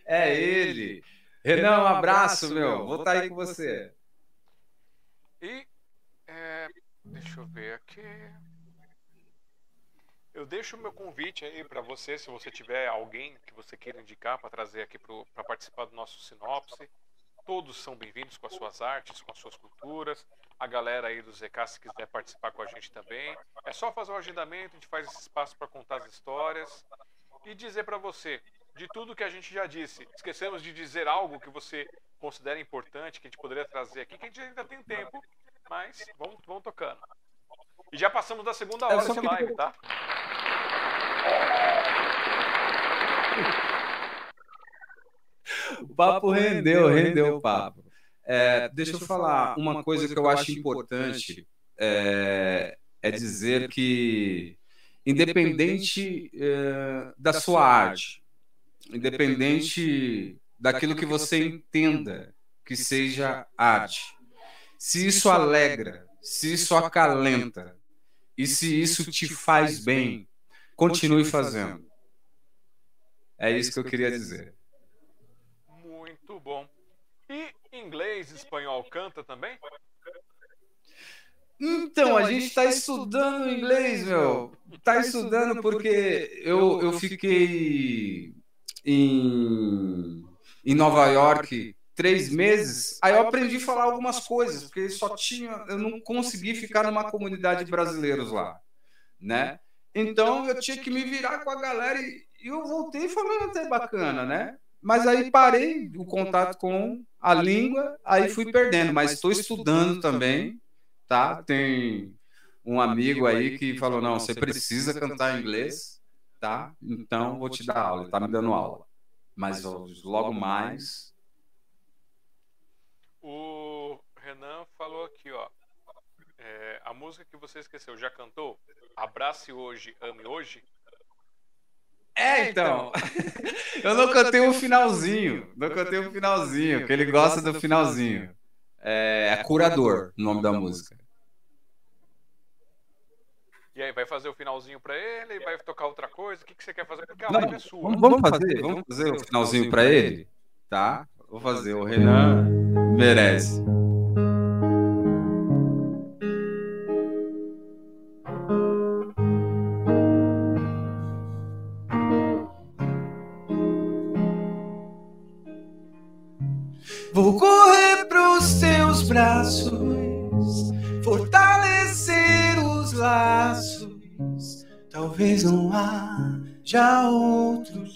É ele. Renan, um abraço, meu. Vou estar aí com você. E é, deixa eu ver aqui. Eu deixo o meu convite aí para você, se você tiver alguém que você queira indicar para trazer aqui para participar do nosso sinopse. Todos são bem-vindos com as suas artes, com as suas culturas. A galera aí do ZK, se quiser participar com a gente também. É só fazer um agendamento, a gente faz esse espaço para contar as histórias. E dizer para você, de tudo que a gente já disse, esquecemos de dizer algo que você considera importante, que a gente poderia trazer aqui, que a gente ainda tem tempo, mas vamos, vamos tocando. E já passamos da segunda hora de queria- live, tá? O papo rendeu, rendeu o papo. É, deixa eu falar uma coisa que eu acho importante é, é dizer que independente é, da sua arte, independente daquilo que você entenda que seja arte, se isso alegra, se isso acalenta e se isso te faz bem, continue fazendo. É isso que eu queria dizer. Muito bom. E inglês, espanhol canta também? Então, a gente está estudando inglês, meu. Está estudando porque eu, eu fiquei em, em Nova York três meses. Aí eu aprendi a falar algumas coisas, porque só tinha. Eu não consegui ficar numa comunidade de brasileiros lá, né? Então eu tinha que me virar com a galera e e eu voltei falando até bacana, né? Mas aí parei o contato com a língua, aí fui perdendo. Mas estou estudando também, tá? Tem um amigo aí que falou: não, você precisa cantar em inglês, tá? Então vou te dar aula, ele tá me dando aula. Mas logo mais. O Renan falou aqui, ó. É, a música que você esqueceu, já cantou? Abrace hoje, ame hoje? É, então. Eu não cantei o finalzinho. Não cantei o finalzinho, porque ele gosta do finalzinho. É, é Curador o nome da música. E aí, vai fazer o finalzinho pra ele? Vai tocar outra coisa? O que, que você quer fazer? Porque a Não, live é sua. Vamos, vamos fazer, vamos fazer o finalzinho para ele, tá? Vou fazer. O Renan merece. Talvez não haja outro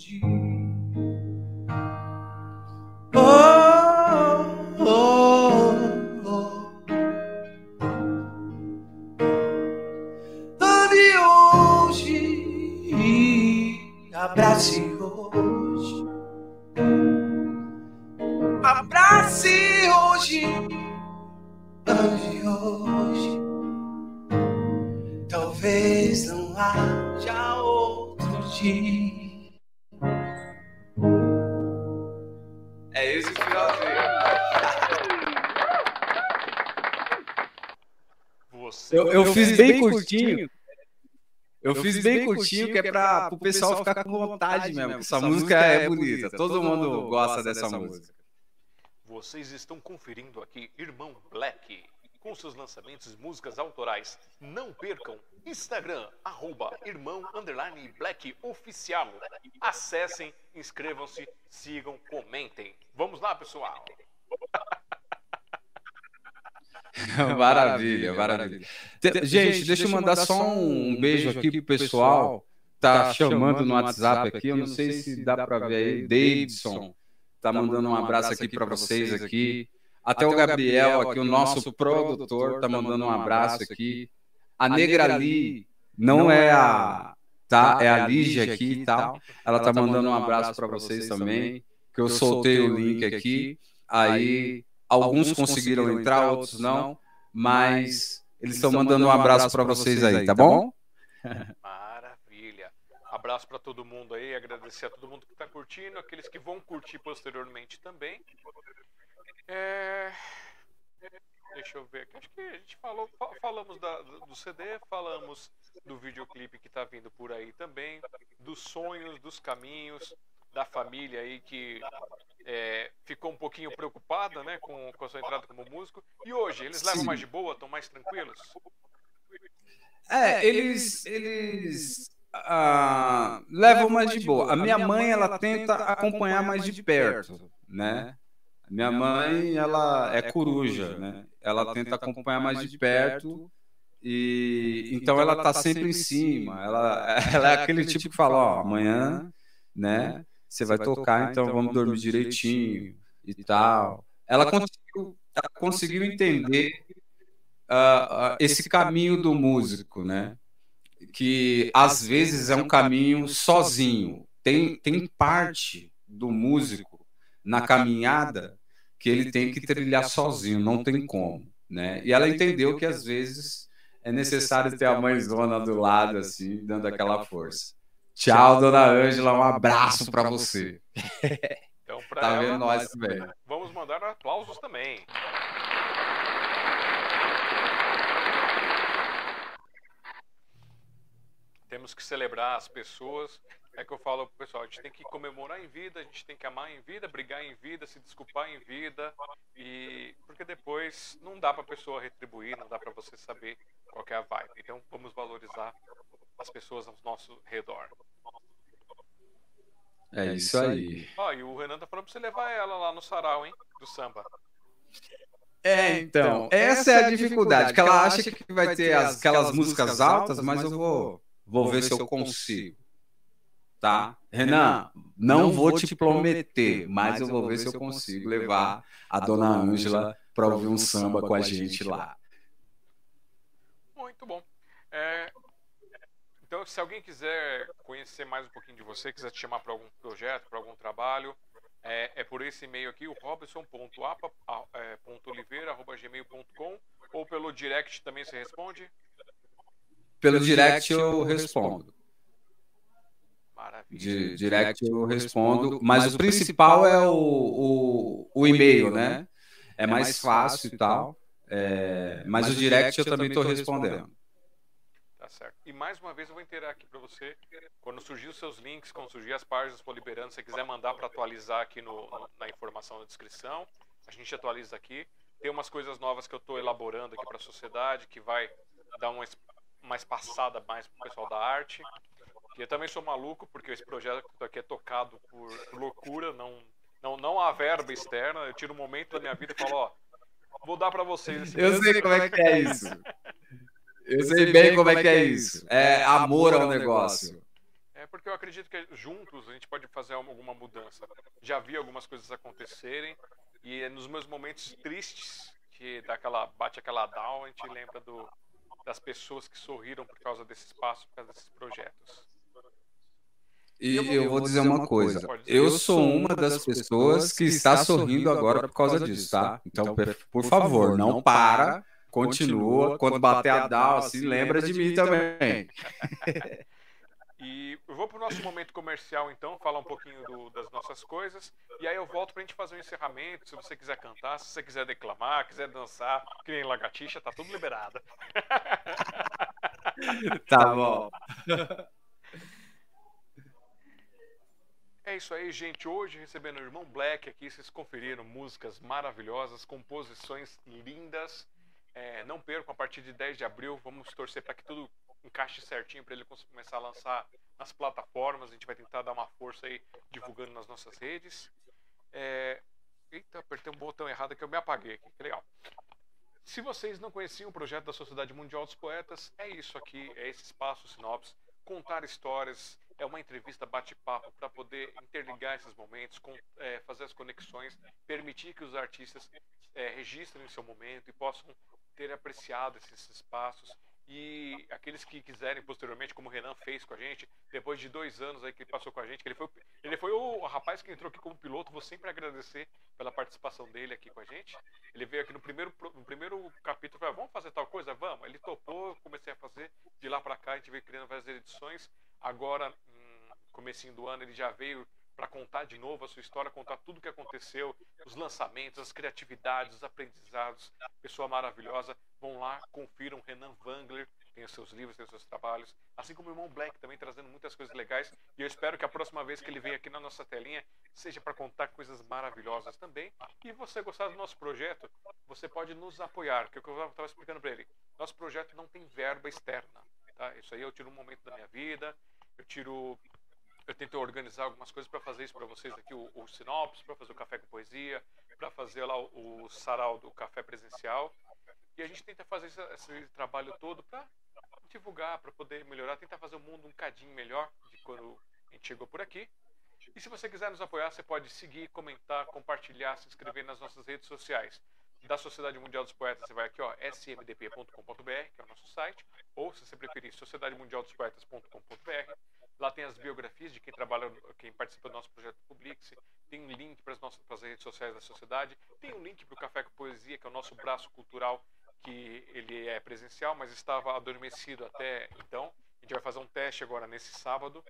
Eu fiz bem curtinho, que é para o pessoal ficar com vontade mesmo. porque Essa música é bonita. Todo mundo gosta dessa música. Vocês estão conferindo aqui Irmão Black com seus lançamentos e músicas autorais. Não percam Instagram, arroba Irmão Underline Black Oficial. Acessem, inscrevam-se, sigam, comentem. Vamos lá, pessoal. Maravilha, maravilha. Te- Gente, deixa eu mandar só um beijo aqui pro pessoal. Tá chamando no WhatsApp aqui. Eu não sei se dá para ver aí. Davidson tá mandando um abraço aqui para vocês aqui. Até o Gabriel aqui, o nosso produtor, tá mandando um abraço aqui. A Negra Li não é a, tá? É a Lígia aqui e tal. Ela tá mandando um abraço para vocês também. Que eu soltei o link aqui. Aí alguns conseguiram entrar, outros não. Mas eles estão mandando um abraço para vocês aí, tá bom? Maravilha. Abraço para todo mundo aí, agradecer a todo mundo que está curtindo, aqueles que vão curtir posteriormente também. É, Deixa eu ver aqui. Acho que a gente falou, fa- falamos da- do CD, falamos do videoclipe que está vindo por aí também, dos sonhos, dos caminhos. Da família aí que é, ficou um pouquinho preocupada né, com, com a sua entrada como músico. E hoje, eles levam Sim. mais de boa, estão mais tranquilos? É, eles, eles ah, levam mais de boa. A minha mãe, ela tenta acompanhar mais de perto, né? A minha mãe, ela é coruja, né? Ela tenta acompanhar mais de perto e então ela tá sempre em cima. Ela, ela é aquele tipo que fala, ó, amanhã, né? Você vai tocar, então vamos dormir direitinho e tal. Ela conseguiu, ela conseguiu entender ah, ah, esse caminho do músico, né? Que às vezes é um caminho sozinho. Tem, tem parte do músico na caminhada que ele tem que trilhar sozinho, não tem como, né? E ela entendeu que às vezes é necessário ter a mãezona do lado, assim, dando aquela força. Tchau, dona Ângela, um abraço para você. Então, para Tá ela, vendo nós também. vamos mandar aplausos também. Temos que celebrar as pessoas. É que eu falo pro pessoal, a gente tem que comemorar em vida, a gente tem que amar em vida, brigar em vida, se desculpar em vida. E porque depois não dá pra pessoa retribuir, não dá pra você saber qual que é a vibe. Então vamos valorizar as pessoas ao nosso redor. É isso aí. Ó, e o Renan tá falando pra você levar ela lá no sarau, hein? Do samba. É, então, essa é a dificuldade, que ela acha que vai ter as- aquelas músicas altas, mas eu vou, vou ver se eu consigo. Tá? Renan, não vou te prometer, mas eu vou ver se eu consigo levar a dona Ângela para ouvir um samba com a gente lá. Muito bom. É, então, se alguém quiser conhecer mais um pouquinho de você, quiser te chamar para algum projeto, para algum trabalho, é, é por esse e-mail aqui, o robson.apa.oliveira.gmail.com ou pelo direct também se responde? Pelo direct eu respondo. Maravilha. De direct eu respondo, mas o principal é o, o, o e-mail, né? É mais fácil e tal. é, mas o direct eu também estou respondendo. Tá certo. E mais uma vez eu vou inteirar aqui para você. Quando surgir os seus links, quando surgir as páginas for liberando, se você quiser mandar para atualizar aqui no, no- na informação na descrição, a gente atualiza aqui. Tem umas coisas novas que eu estou elaborando aqui para a sociedade, que vai dar uma, uma espaçada mais pro pessoal da arte. Que eu também sou maluco, porque esse projeto aqui é tocado por, por loucura, não, não, não há verba externa. Eu tiro um momento da minha vida e falo, ó, vou dar para vocês esse Eu sei como é que é isso. Eu sei bem como é que é isso. É amor ao negócio. É porque eu acredito que juntos a gente pode fazer alguma mudança. Já vi algumas coisas acontecerem e é nos meus momentos tristes que dá aquela, bate aquela down, a gente lembra do, das pessoas que sorriram por causa desse espaço, por causa desses projetos. E eu vou dizer uma coisa. Eu sou uma das pessoas que está sorrindo agora por causa disso, tá? Então, per- por favor, não para, continua. Quando bater a down, assim, lembra de mim também. E eu vou pro nosso momento comercial então, falar um pouquinho do- das nossas coisas. E aí eu volto pra gente fazer um encerramento. Se você quiser cantar, se você quiser declamar, quiser dançar, que nem lagartixa, tá tudo liberado. Tá bom. É isso aí, gente. Hoje recebendo o irmão Black aqui, vocês conferiram músicas maravilhosas, composições lindas. É, não percam, a partir de 10 de abril, vamos torcer para que tudo encaixe certinho para ele começar a lançar nas plataformas. A gente vai tentar dar uma força aí divulgando nas nossas redes. É... Eita, apertei um botão errado que eu me apaguei aqui, que legal. Se vocês não conheciam o projeto da Sociedade Mundial dos Poetas, é isso aqui, é esse espaço Sinopse. Contar histórias, é uma entrevista bate-papo para poder interligar esses momentos, com- é, fazer as conexões, permitir que os artistas é, registrem seu momento e possam ter apreciado esses espaços. E aqueles que quiserem posteriormente, como o Renan fez com a gente, depois de dois anos aí que ele passou com a gente, que ele foi, ele foi o rapaz que entrou aqui como piloto, vou sempre agradecer pela participação dele aqui com a gente. Ele veio aqui no primeiro, no primeiro capítulo falou: vamos fazer tal coisa? Vamos. Ele topou, comecei a fazer. De lá pra cá a gente veio criando várias edições. Agora, comecinho do ano, ele já veio para contar de novo a sua história, contar tudo o que aconteceu, os lançamentos, as criatividades, os aprendizados. Pessoa maravilhosa. Vão lá, confiram Renan Wangler tem os seus livros, tem os seus trabalhos, assim como o irmão Black também trazendo muitas coisas legais. E eu espero que a próxima vez que ele venha aqui na nossa telinha seja para contar coisas maravilhosas também. E você gostar do nosso projeto, você pode nos apoiar, que é o que eu estava explicando para ele. Nosso projeto não tem verba externa, tá? Isso aí eu tiro um momento da minha vida, eu tiro eu tento organizar algumas coisas para fazer isso para vocês aqui, o, o Sinopse, para fazer o café com poesia, para fazer lá o, o sarau do café presencial. E a gente tenta fazer esse, esse trabalho todo para divulgar, para poder melhorar, tentar fazer o mundo um cadinho melhor de quando a gente chegou por aqui. E se você quiser nos apoiar, você pode seguir, comentar, compartilhar, se inscrever nas nossas redes sociais. Da Sociedade Mundial dos Poetas, você vai aqui, ó, smdp.com.br, que é o nosso site, ou se você preferir, sociedademundialdospoetas.com.br. Lá tem as biografias de quem trabalha, quem participa do nosso projeto Publix, tem um link para as nossas redes sociais da sociedade, tem um link para o Café com Poesia, que é o nosso braço cultural, que ele é presencial, mas estava adormecido até então. A gente vai fazer um teste agora nesse sábado.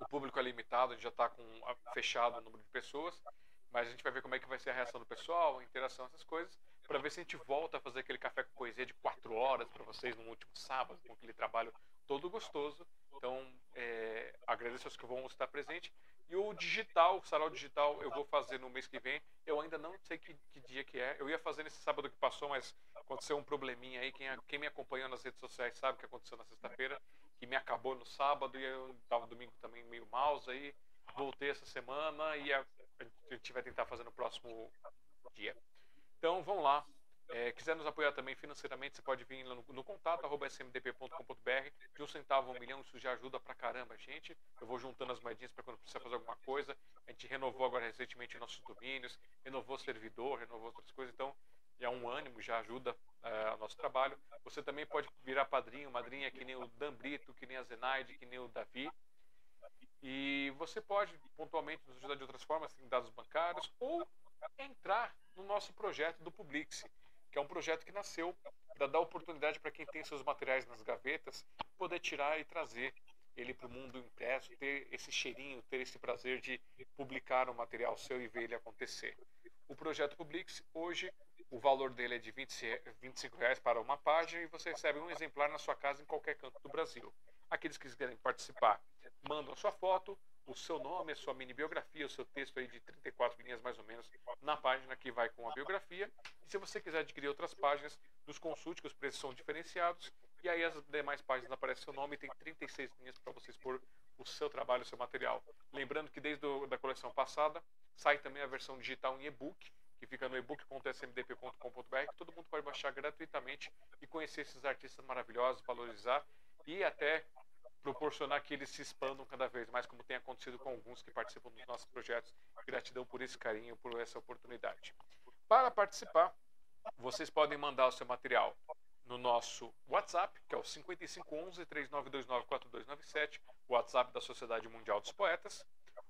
O público é limitado, a gente já está com fechado o número de pessoas, mas a gente vai ver como é que vai ser a reação do pessoal, a interação, essas coisas, para ver se a gente volta a fazer aquele café com poesia de quatro horas para vocês no último sábado, com aquele trabalho todo gostoso. Então, é, agradeço aos que vão estar presentes. E o digital, o sarau digital, eu vou fazer no mês que vem. Eu ainda não sei que, que, dia que é. Eu ia fazer nesse sábado que passou, mas aconteceu um probleminha aí. Quem, quem me acompanhou nas redes sociais sabe o que aconteceu na sexta-feira, que me acabou no sábado e eu estava domingo também meio mouse aí. Voltei essa semana e a, a gente vai tentar fazer no próximo dia. Então, vamos lá. É, quiser nos apoiar também financeiramente, você pode vir no, no contato arroba smdp.com.br. De um centavo a um milhão, isso já ajuda pra caramba a gente. Eu vou juntando as moedinhas para quando precisar fazer alguma coisa. A gente renovou agora recentemente nossos domínios, renovou servidor, renovou outras coisas. Então, é um ânimo, já ajuda uh, o nosso trabalho. Você também pode virar padrinho, madrinha, que nem o Dan Brito, que nem a Zenaide, que nem o Davi. E você pode pontualmente nos ajudar de outras formas, em dados bancários, ou entrar no nosso projeto do Publix que é um projeto que nasceu para dar oportunidade para quem tem seus materiais nas gavetas poder tirar e trazer ele para o mundo impresso, ter esse cheirinho, ter esse prazer de publicar um material seu e ver ele acontecer. O projeto Publix, hoje, o valor dele é de 20, 25 reais para uma página e você recebe um exemplar na sua casa em qualquer canto do Brasil. Aqueles que quiserem participar, mandam sua foto, o seu nome, a sua mini biografia, o seu texto aí de 34 linhas mais ou menos na página que vai com a biografia. E se você quiser adquirir outras páginas, nos consulte, que os preços são diferenciados. E aí as demais páginas aparece seu nome e tem 36 linhas para você expor o seu trabalho, o seu material. Lembrando que desde a coleção passada sai também a versão digital em e-book, que fica no ebook.smdp.com.br, que todo mundo pode baixar gratuitamente e conhecer esses artistas maravilhosos, valorizar e até proporcionar que eles se expandam cada vez mais, como tem acontecido com alguns que participam dos nossos projetos. Gratidão por esse carinho, por essa oportunidade. Para participar, vocês podem mandar o seu material no nosso WhatsApp, que é o 5511 3929 4297, o WhatsApp da Sociedade Mundial dos Poetas,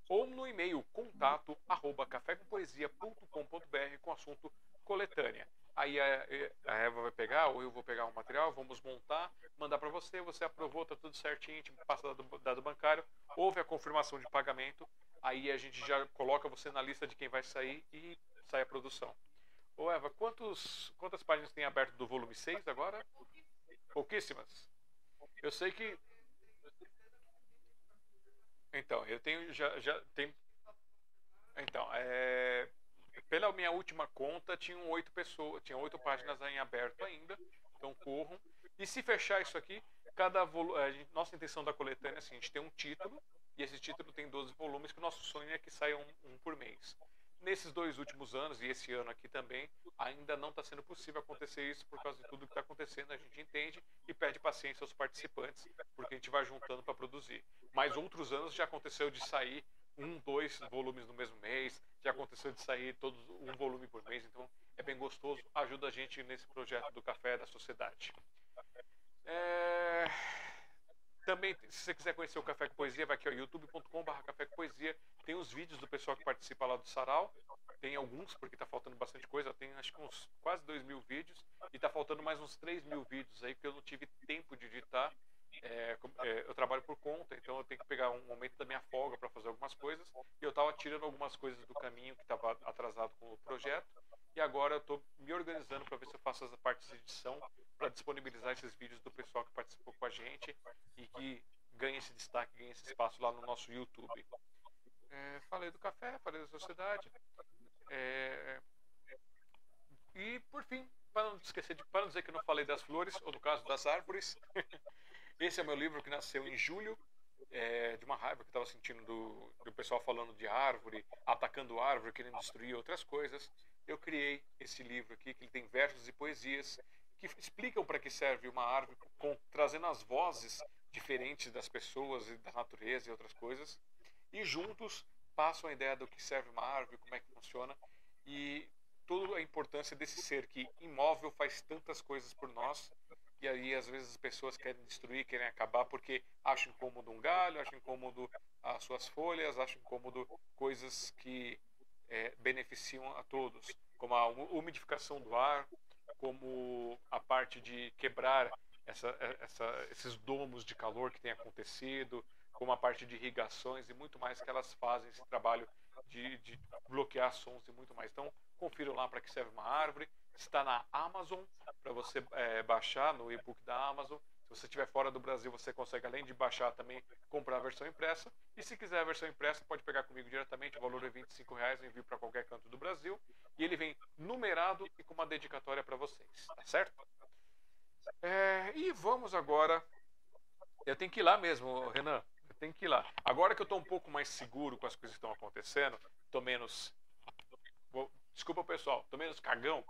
ou no e-mail contato arroba cafécompoesia.com.br com assunto coletânea. Aí a, a Eva vai pegar, ou eu vou pegar um material, vamos montar, mandar para você, você aprovou, tá tudo certinho, te passa dado, dado bancário, houve a confirmação de pagamento, aí a gente já coloca você na lista de quem vai sair e sai a produção. Ô Eva, quantos, quantas páginas tem aberto do volume 6 agora? Pouquíssimas. Eu sei que. Então, eu tenho. Já, já tem. Então, é pela minha última conta, tinham oito pessoas, tinha oito páginas em aberto ainda, então corram. E se fechar isso aqui, cada volume, nossa intenção da coletânea é assim, a gente tem um título, e esse título tem 12 volumes, que o nosso sonho é que saia um, um por mês. Nesses dois últimos anos, e esse ano aqui também, ainda não está sendo possível acontecer isso por causa de tudo que está acontecendo, a gente entende e pede paciência aos participantes, porque a gente vai juntando para produzir. Mas outros anos já aconteceu de sair um, dois volumes no mesmo mês. Já aconteceu de sair todos um volume por mês, então é bem gostoso. Ajuda a gente nesse projeto do Café da Sociedade. É... Também, se você quiser conhecer o Café com Poesia, vai aqui ao youtube.com.br Café Poesia. Tem os vídeos do pessoal que participa lá do Sarau. Tem alguns, porque está faltando bastante coisa. Tem acho que uns quase 2 mil vídeos. E está faltando mais uns 3 mil vídeos aí, que eu não tive tempo de editar. É, é, eu trabalho por conta, então eu tenho que pegar um momento da minha folga para fazer algumas coisas. E eu estava tirando algumas coisas do caminho que estava atrasado com o projeto. E agora eu estou me organizando para ver se eu faço as partes de edição para disponibilizar esses vídeos do pessoal que participou com a gente e que ganha esse destaque, ganha esse espaço lá no nosso YouTube. É, falei do café, falei da sociedade. É, e por fim, para não esquecer de, para não dizer que eu não falei das flores, ou no caso das árvores, esse é meu livro que nasceu em julho, é, de uma raiva que estava sentindo do, do pessoal falando de árvore, atacando árvore, querendo destruir outras coisas. Eu criei esse livro aqui, que ele tem versos e poesias que explicam para que serve uma árvore, com, trazendo as vozes diferentes das pessoas e da natureza e outras coisas. E juntos passam a ideia do que serve uma árvore, como é que funciona e toda a importância desse ser que imóvel faz tantas coisas por nós e aí às vezes as pessoas querem destruir, querem acabar porque acham incômodo um galho, acham incômodo as suas folhas, acham incômodo coisas que é, beneficiam a todos, como a umidificação do ar, como a parte de quebrar essa, essa, esses domos de calor que tem acontecido, como a parte de irrigações e muito mais que elas fazem esse trabalho de, de bloquear sons e muito mais. Então, confiram lá para que serve uma árvore. Está na Amazon para você é, baixar no e-book da Amazon. Se você estiver fora do Brasil, você consegue, além de baixar, também comprar a versão impressa. E se quiser a versão impressa, pode pegar comigo diretamente. O valor é R$ reais, eu envio para qualquer canto do Brasil. E ele vem numerado e com uma dedicatória para vocês, tá certo? É, e vamos agora. Eu tenho que ir lá mesmo, Renan. Eu tenho que ir lá. Agora que eu estou um pouco mais seguro com as coisas que estão acontecendo, estou menos. Desculpa, pessoal, estou menos cagão.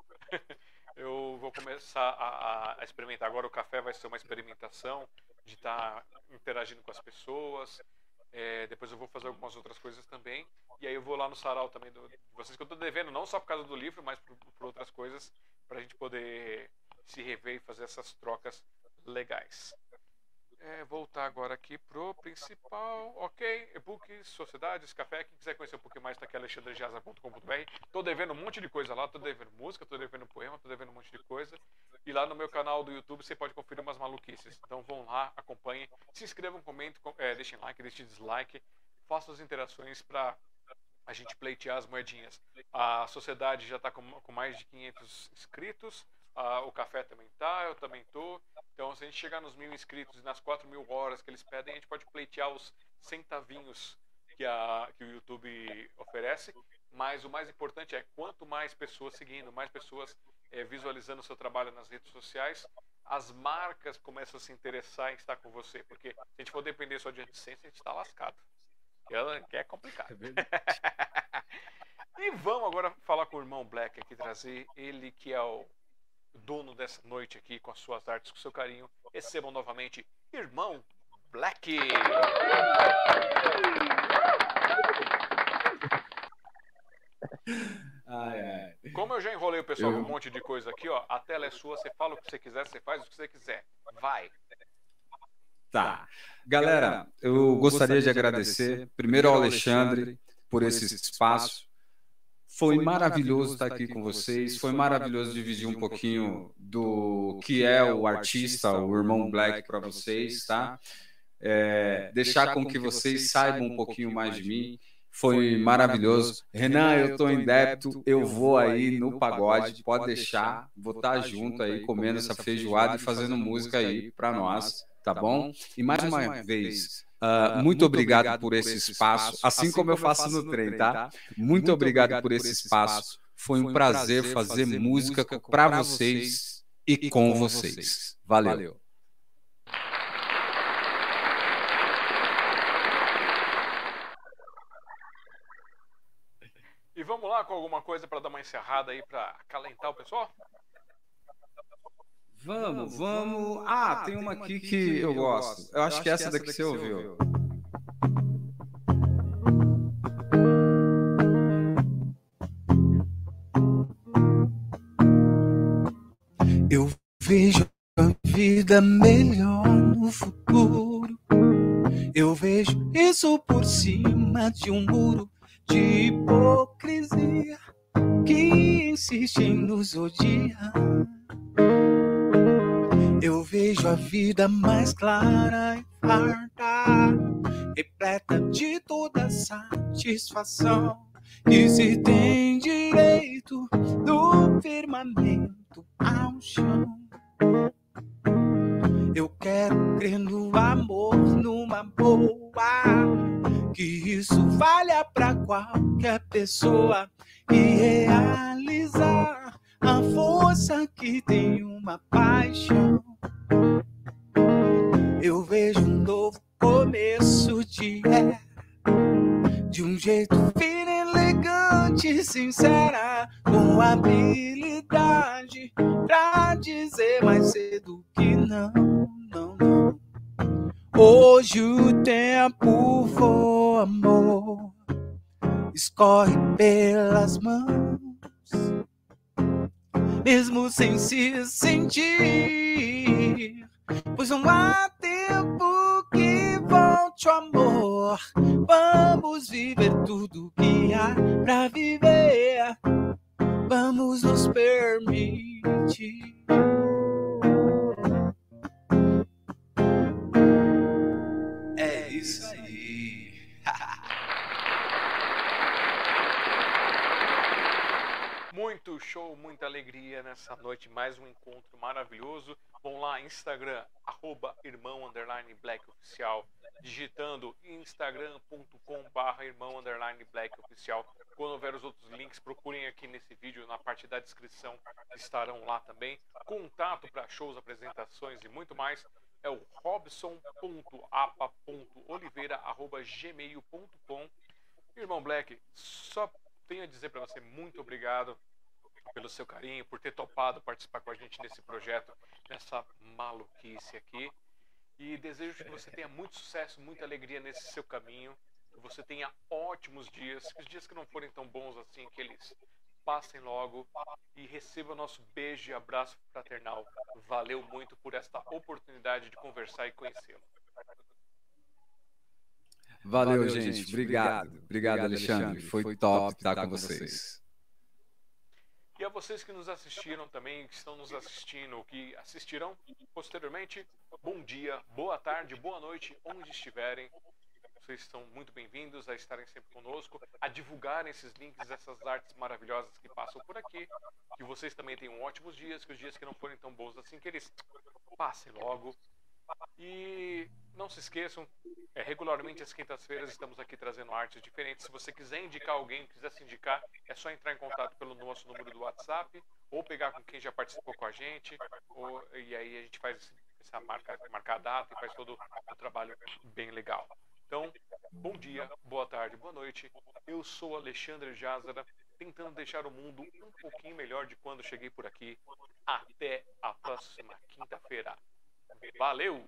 Eu vou começar a, a, experimentar. Agora o café vai ser uma experimentação de estar tá interagindo com as pessoas. É, depois eu vou fazer algumas outras coisas também. E aí eu vou lá no sarau também do, de vocês, que eu estou devendo, não só por causa do livro, mas por, por outras coisas, para a gente poder se rever e fazer essas trocas legais. É, voltar agora aqui pro principal. Ok, e-books, sociedades, café. Quem quiser conhecer um pouquinho mais, tá aqui alexandrejaza.com.br. Tô devendo um monte de coisa lá, tô devendo música, tô devendo poema, tô devendo um monte de coisa. E lá no meu canal do YouTube você pode conferir umas maluquices. Então vão lá, acompanhem, se inscrevam, comentem, é, deixem like, deixem dislike, façam as interações para a gente pleitear as moedinhas. A sociedade já está com, com mais de 500 inscritos. Ah, o café também tá, eu também tô. Então, se a gente chegar nos mil inscritos e nas quatro mil horas que eles pedem, a gente pode pleitear os centavinhos que, a, que o YouTube oferece. Mas o mais importante é quanto mais pessoas seguindo, mais pessoas é, visualizando o seu trabalho nas redes sociais, as marcas começam a se interessar em estar com você. Porque se a gente for depender só de AdSense, a gente está lascado. Que é complicado. É e vamos agora falar com o irmão Black aqui, trazer ele que é o dono dessa noite aqui com as suas artes, com seu carinho. Recebam novamente Irmão Black. Ai, ai. Como eu já enrolei o pessoal eu... com um monte de coisa aqui, ó, a tela é sua, você fala o que você quiser, você faz o que você quiser. Vai. Tá. Galera, eu gostaria de agradecer primeiro ao Alexandre por esse espaço foi maravilhoso estar aqui com vocês. Foi maravilhoso dividir um pouquinho do que é o artista, o irmão Black, para vocês, tá? É, deixar com que vocês saibam um pouquinho mais de mim. Foi maravilhoso. Renan, eu estou em débito. Eu vou aí no pagode. Pode deixar. Vou estar junto aí comendo essa feijoada e fazendo música aí para nós, tá bom? E mais uma vez Uh, muito obrigado por esse espaço, assim, assim como eu faço no trem, tá? tá? Muito obrigado por esse espaço. Foi um prazer fazer música para vocês e com vocês. Valeu. E vamos lá com alguma coisa para dar uma encerrada aí para acalentar o pessoal? Vamos, vamos. Ah, ah tem uma aqui que eu gosto. Eu acho que essa daqui você ouviu. Eu vejo a vida melhor no futuro. Eu vejo isso por cima de um muro de hipocrisia que insiste em nos odiar. Eu vejo a vida mais clara e farta, repleta de toda satisfação. E se tem direito do firmamento ao chão, Eu quero crer no amor, numa boa. Que isso valha pra qualquer pessoa e realizar a força que tem uma paixão. Eu vejo um novo começo de era, de um jeito fino, elegante, sincera, com habilidade pra dizer mais cedo que não, não, não. Hoje o tempo voa, amor, escorre pelas mãos, mesmo sem se sentir, pois não há tempo que volte o amor. Vamos viver tudo que há pra viver. Vamos nos permitir. Show, muita alegria nessa noite, mais um encontro maravilhoso. Vão lá, Instagram, arroba irmão underline black oficial, digitando instagram.com barra irmão underline black oficial. Quando houver os outros links, procurem aqui nesse vídeo, na parte da descrição, estarão lá também. Contato para shows, apresentações e muito mais é o robson.apa.oliveira.gmail.com Irmão Black, só tenho a dizer para você muito obrigado pelo seu carinho, por ter topado participar com a gente nesse projeto, nessa maluquice aqui. E desejo que você tenha muito sucesso, muita alegria nesse seu caminho, que você tenha ótimos dias, que os dias que não forem tão bons assim, que eles passem logo e receba nosso beijo e abraço fraternal. Valeu muito por esta oportunidade de conversar e conhecê-lo. Valeu, gente. Obrigado. Obrigado, Alexandre. Foi top estar com vocês. E a vocês que nos assistiram também, que estão nos assistindo, que assistirão posteriormente, bom dia, boa tarde, boa noite, onde estiverem. Vocês são muito bem-vindos a estarem sempre conosco, a divulgarem esses links, essas artes maravilhosas que passam por aqui. Que vocês também tenham ótimos dias, que os dias que não forem tão bons assim, que eles passem logo. E não se esqueçam, é, regularmente às quintas-feiras estamos aqui trazendo artes diferentes. Se você quiser indicar alguém, quiser se indicar, é só entrar em contato pelo nosso número do WhatsApp ou pegar com quem já participou com a gente. Ou, e aí a gente faz essa marca, marcar a data e faz todo o trabalho bem legal. Então, bom dia, boa tarde, boa noite. Eu sou Alexandre Jázara, tentando deixar o mundo um pouquinho melhor de quando cheguei por aqui. Até a próxima quinta-feira. Valeu!